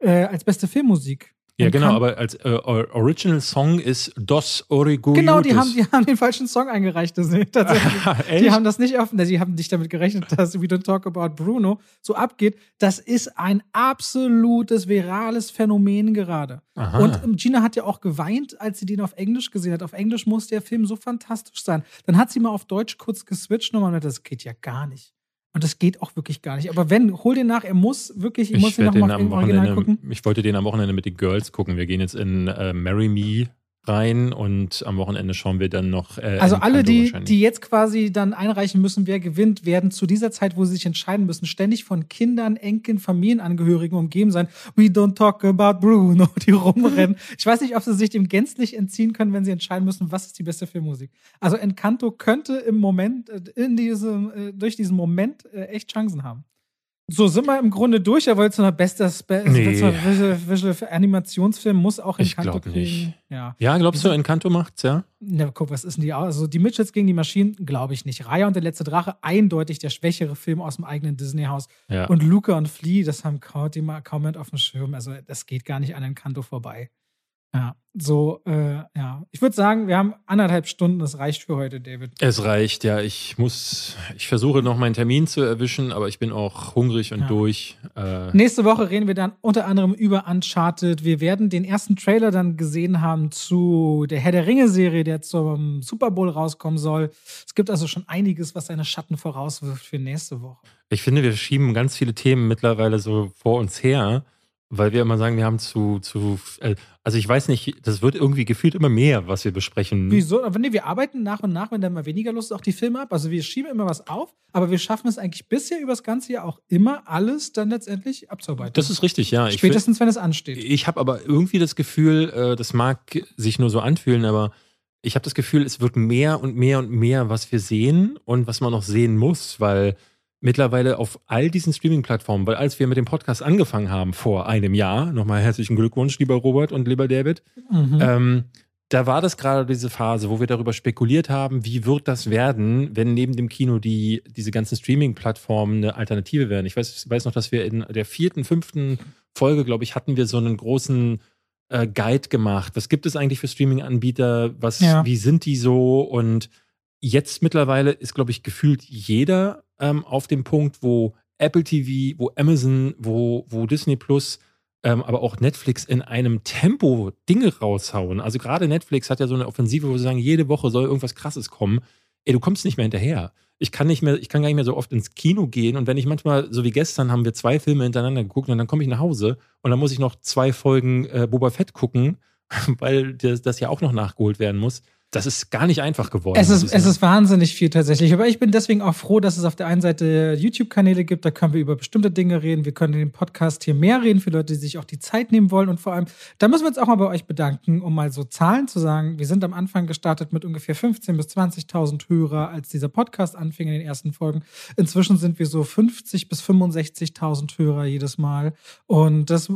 äh, als beste Filmmusik. Ja, genau, aber als äh, Original Song ist Dos Origullotes. Genau, die haben, die haben den falschen Song eingereicht. Das, tatsächlich. die haben das nicht offen, sie haben nicht damit gerechnet, dass We Don't Talk About Bruno so abgeht. Das ist ein absolutes virales Phänomen gerade. Aha. Und ähm, Gina hat ja auch geweint, als sie den auf Englisch gesehen hat. Auf Englisch muss der Film so fantastisch sein. Dann hat sie mal auf Deutsch kurz geswitcht und man das geht ja gar nicht. Und das geht auch wirklich gar nicht. Aber wenn, hol den nach, er muss wirklich, ich, ich muss ihn nochmal im Original gucken. Ich wollte den am Wochenende mit den Girls gucken. Wir gehen jetzt in äh, Marry Me rein und am Wochenende schauen wir dann noch. Äh, also alle, die, die jetzt quasi dann einreichen müssen, wer gewinnt, werden zu dieser Zeit, wo sie sich entscheiden müssen, ständig von Kindern, Enkeln, Familienangehörigen umgeben sein. We don't talk about Bruno, die rumrennen. ich weiß nicht, ob sie sich dem gänzlich entziehen können, wenn sie entscheiden müssen, was ist die beste Filmmusik. Also Encanto könnte im Moment, äh, in diesem, äh, durch diesen Moment äh, echt Chancen haben. So sind wir im Grunde durch. Er wollte noch bestes Be nee. Visual, Visual Animationsfilm muss auch Encanto ich kriegen. Nicht. Ja. ja, glaubst du, Encanto macht's, ja? Na, guck, was ist denn die Also die Mitchells gegen die Maschinen, glaube ich nicht. Raya und der letzte Drache, eindeutig der schwächere Film aus dem eigenen Disney-Haus. Ja. Und Luca und Flea, das haben kaum jemand auf dem Schirm. Also das geht gar nicht an Encanto vorbei. Ja, so, äh, ja. Ich würde sagen, wir haben anderthalb Stunden, das reicht für heute, David. Es reicht, ja. Ich muss, ich versuche noch meinen Termin zu erwischen, aber ich bin auch hungrig und ja. durch. Äh Nächste Woche reden wir dann unter anderem über Uncharted. Wir werden den ersten Trailer dann gesehen haben zu der Herr der Ringe-Serie, der zum Super Bowl rauskommen soll. Es gibt also schon einiges, was seine Schatten vorauswirft für nächste Woche. Ich finde, wir schieben ganz viele Themen mittlerweile so vor uns her weil wir immer sagen, wir haben zu, zu, äh, also ich weiß nicht, das wird irgendwie gefühlt immer mehr, was wir besprechen. Wieso? Aber nee, wir arbeiten nach und nach, wenn dann mal weniger Lust ist, auch die Filme ab. Also wir schieben immer was auf, aber wir schaffen es eigentlich bisher über das ganze Jahr auch immer, alles dann letztendlich abzuarbeiten. Das ist richtig, ja. Spätestens, ich, wenn es ansteht. Ich habe aber irgendwie das Gefühl, äh, das mag sich nur so anfühlen, aber ich habe das Gefühl, es wird mehr und mehr und mehr, was wir sehen und was man noch sehen muss, weil mittlerweile auf all diesen Streaming-Plattformen, weil als wir mit dem Podcast angefangen haben vor einem Jahr, nochmal herzlichen Glückwunsch, lieber Robert und lieber David, mhm. ähm, da war das gerade diese Phase, wo wir darüber spekuliert haben, wie wird das werden, wenn neben dem Kino die, diese ganzen Streaming-Plattformen eine Alternative werden. Ich weiß, weiß noch, dass wir in der vierten, fünften Folge, glaube ich, hatten wir so einen großen äh, Guide gemacht. Was gibt es eigentlich für Streaming-Anbieter? Was, ja. wie sind die so? Und jetzt mittlerweile ist, glaube ich, gefühlt jeder ähm, auf dem Punkt, wo Apple TV, wo Amazon, wo, wo Disney Plus, ähm, aber auch Netflix in einem Tempo Dinge raushauen. Also gerade Netflix hat ja so eine Offensive, wo sie sagen, jede Woche soll irgendwas Krasses kommen. Ey, du kommst nicht mehr hinterher. Ich kann nicht mehr, ich kann gar nicht mehr so oft ins Kino gehen und wenn ich manchmal, so wie gestern, haben wir zwei Filme hintereinander geguckt und dann komme ich nach Hause und dann muss ich noch zwei Folgen äh, Boba Fett gucken, weil das, das ja auch noch nachgeholt werden muss das ist gar nicht einfach geworden. Es ist, es ist wahnsinnig viel tatsächlich. Aber ich bin deswegen auch froh, dass es auf der einen Seite YouTube-Kanäle gibt, da können wir über bestimmte Dinge reden. Wir können in dem Podcast hier mehr reden für Leute, die sich auch die Zeit nehmen wollen. Und vor allem, da müssen wir uns auch mal bei euch bedanken, um mal so Zahlen zu sagen. Wir sind am Anfang gestartet mit ungefähr 15.000 bis 20.000 Hörer, als dieser Podcast anfing in den ersten Folgen. Inzwischen sind wir so 50.000 bis 65.000 Hörer jedes Mal. Und das,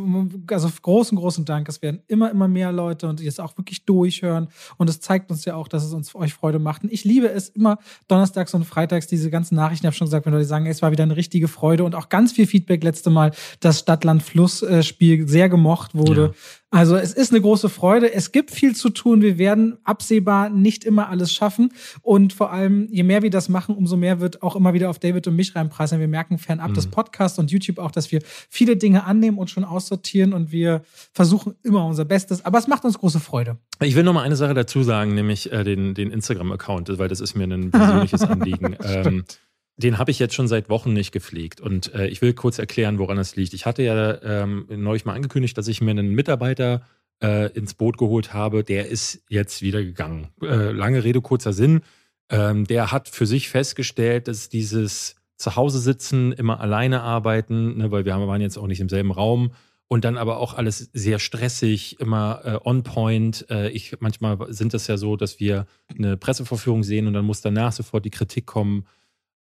also großen, großen Dank. Es werden immer, immer mehr Leute und die es auch wirklich durchhören. Und es zeigt uns ja auch, dass es uns euch Freude macht. Und ich liebe es immer donnerstags und freitags diese ganzen Nachrichten. Ich habe schon gesagt, wenn Leute sagen, es war wieder eine richtige Freude und auch ganz viel Feedback letzte Mal, dass Stadt-Land-Fluss-Spiel sehr gemocht wurde. Ja. Also es ist eine große Freude. Es gibt viel zu tun. Wir werden absehbar nicht immer alles schaffen. Und vor allem, je mehr wir das machen, umso mehr wird auch immer wieder auf David und mich reinpreisen. Wir merken fernab mhm. des Podcasts und YouTube auch, dass wir viele Dinge annehmen und schon aussortieren und wir versuchen immer unser Bestes. Aber es macht uns große Freude. Ich will noch mal eine Sache dazu sagen, nämlich äh, den, den Instagram-Account, weil das ist mir ein persönliches Anliegen. ähm, den habe ich jetzt schon seit Wochen nicht gepflegt. Und äh, ich will kurz erklären, woran es liegt. Ich hatte ja ähm, neulich mal angekündigt, dass ich mir einen Mitarbeiter äh, ins Boot geholt habe. Der ist jetzt wieder gegangen. Äh, lange Rede, kurzer Sinn. Ähm, der hat für sich festgestellt, dass dieses Zuhause sitzen, immer alleine arbeiten, ne, weil wir waren jetzt auch nicht im selben Raum und dann aber auch alles sehr stressig, immer äh, on point. Äh, ich, manchmal sind das ja so, dass wir eine Pressevorführung sehen und dann muss danach sofort die Kritik kommen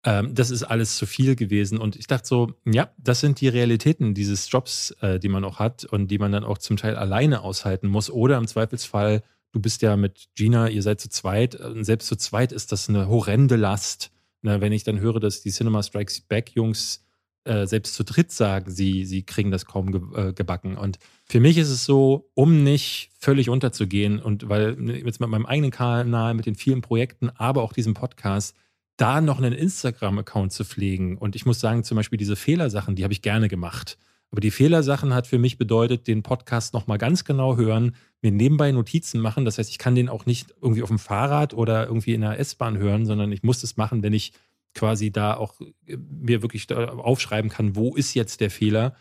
ähm, das ist alles zu viel gewesen. Und ich dachte so, ja, das sind die Realitäten dieses Jobs, äh, die man auch hat und die man dann auch zum Teil alleine aushalten muss. Oder im Zweifelsfall, du bist ja mit Gina, ihr seid zu zweit. Und selbst zu zweit ist das eine horrende Last. Na, wenn ich dann höre, dass die Cinema Strikes Back Jungs äh, selbst zu dritt sagen, sie, sie kriegen das kaum ge äh, gebacken. Und für mich ist es so, um nicht völlig unterzugehen und weil jetzt mit meinem eigenen Kanal, mit den vielen Projekten, aber auch diesem Podcast, da noch einen Instagram-Account zu pflegen. Und ich muss sagen, zum Beispiel diese Fehlersachen, die habe ich gerne gemacht. Aber die Fehlersachen hat für mich bedeutet, den Podcast nochmal ganz genau hören, mir nebenbei Notizen machen. Das heißt, ich kann den auch nicht irgendwie auf dem Fahrrad oder irgendwie in der S-Bahn hören, sondern ich muss das machen, wenn ich quasi da auch äh, mir wirklich aufschreiben kann, wo ist jetzt der Fehler.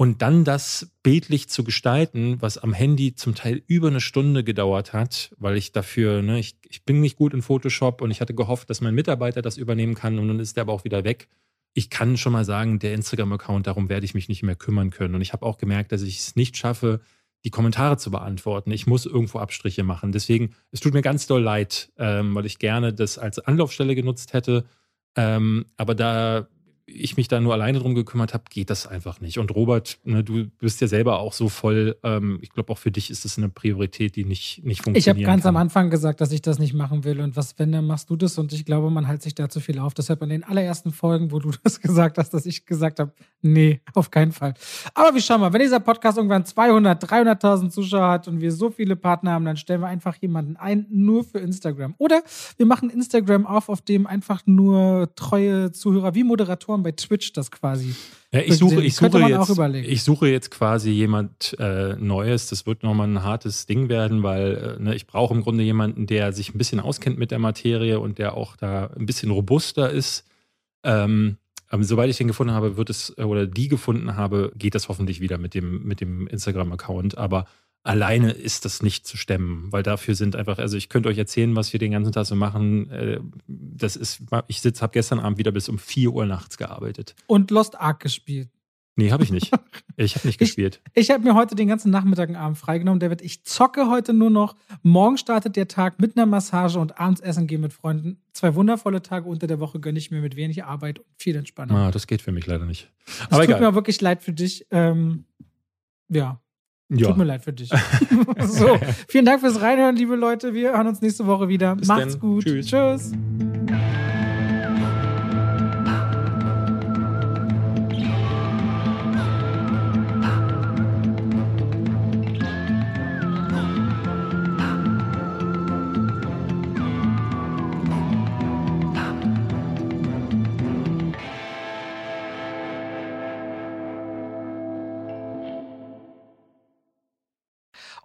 Und dann das bildlich zu gestalten, was am Handy zum Teil über eine Stunde gedauert hat, weil ich dafür, ne, ich, ich bin nicht gut in Photoshop und ich hatte gehofft, dass mein Mitarbeiter das übernehmen kann und dann ist der aber auch wieder weg. Ich kann schon mal sagen, der Instagram-Account, darum werde ich mich nicht mehr kümmern können. Und ich habe auch gemerkt, dass ich es nicht schaffe, die Kommentare zu beantworten. Ich muss irgendwo Abstriche machen. Deswegen, es tut mir ganz doll leid, ähm, weil ich gerne das als Anlaufstelle genutzt hätte. Ähm, aber da ich mich da nur alleine drum gekümmert habe, geht das einfach nicht. Und Robert, ne, du bist ja selber auch so voll, ähm, ich glaube auch für dich ist das eine Priorität, die nicht, nicht funktioniert. Ich habe ganz kann. am Anfang gesagt, dass ich das nicht machen will. Und was, wenn, dann machst du das. Und ich glaube, man hält sich da zu viel auf. Deshalb an den allerersten Folgen, wo du das gesagt hast, dass ich gesagt habe, nee, auf keinen Fall. Aber wir schauen mal, wenn dieser Podcast irgendwann 200, 300.000 Zuschauer hat und wir so viele Partner haben, dann stellen wir einfach jemanden ein, nur für Instagram. Oder wir machen Instagram auf, auf dem einfach nur treue Zuhörer wie Moderatoren Plattform bei Twitch das quasi. Ja, ich suche, ich suche, jetzt, ich suche jetzt quasi jemand äh, Neues. Das wird nochmal ein hartes Ding werden, weil äh, ne, ich brauche im Grunde jemanden, der sich ein bisschen auskennt mit der Materie und der auch da ein bisschen robuster ist. Ähm, aber sobald ich den gefunden habe, wird es, oder die gefunden habe, geht das hoffentlich wieder mit dem, mit dem Instagram-Account. Aber alleine ist das nicht zu stemmen, weil dafür sind einfach, also ich könnte euch erzählen, was wir den ganzen Tag so machen. Äh, das ist, ich sitze, habe gestern Abend wieder bis um 4 Uhr nachts gearbeitet. Und Lost Ark gespielt. Nee, habe ich nicht. Ich habe nicht gespielt. Ich, ich habe mir heute den ganzen Nachmittag und Abend freigenommen, David. Ich zocke heute nur noch. Morgen startet der Tag mit einer Massage und abends essen gehen mit Freunden. Zwei wundervolle Tage unter der Woche gönne ich mir mit wenig Arbeit und viel Entspannung. Ah, das geht für mich leider nicht. Aber es tut egal. mir wirklich leid für dich. Ähm, ja, ja. Tut mir leid für dich. so, vielen Dank fürs Reinhören, liebe Leute. Wir hören uns nächste Woche wieder. Bis Macht's denn. gut. Tschüss. Tschüss.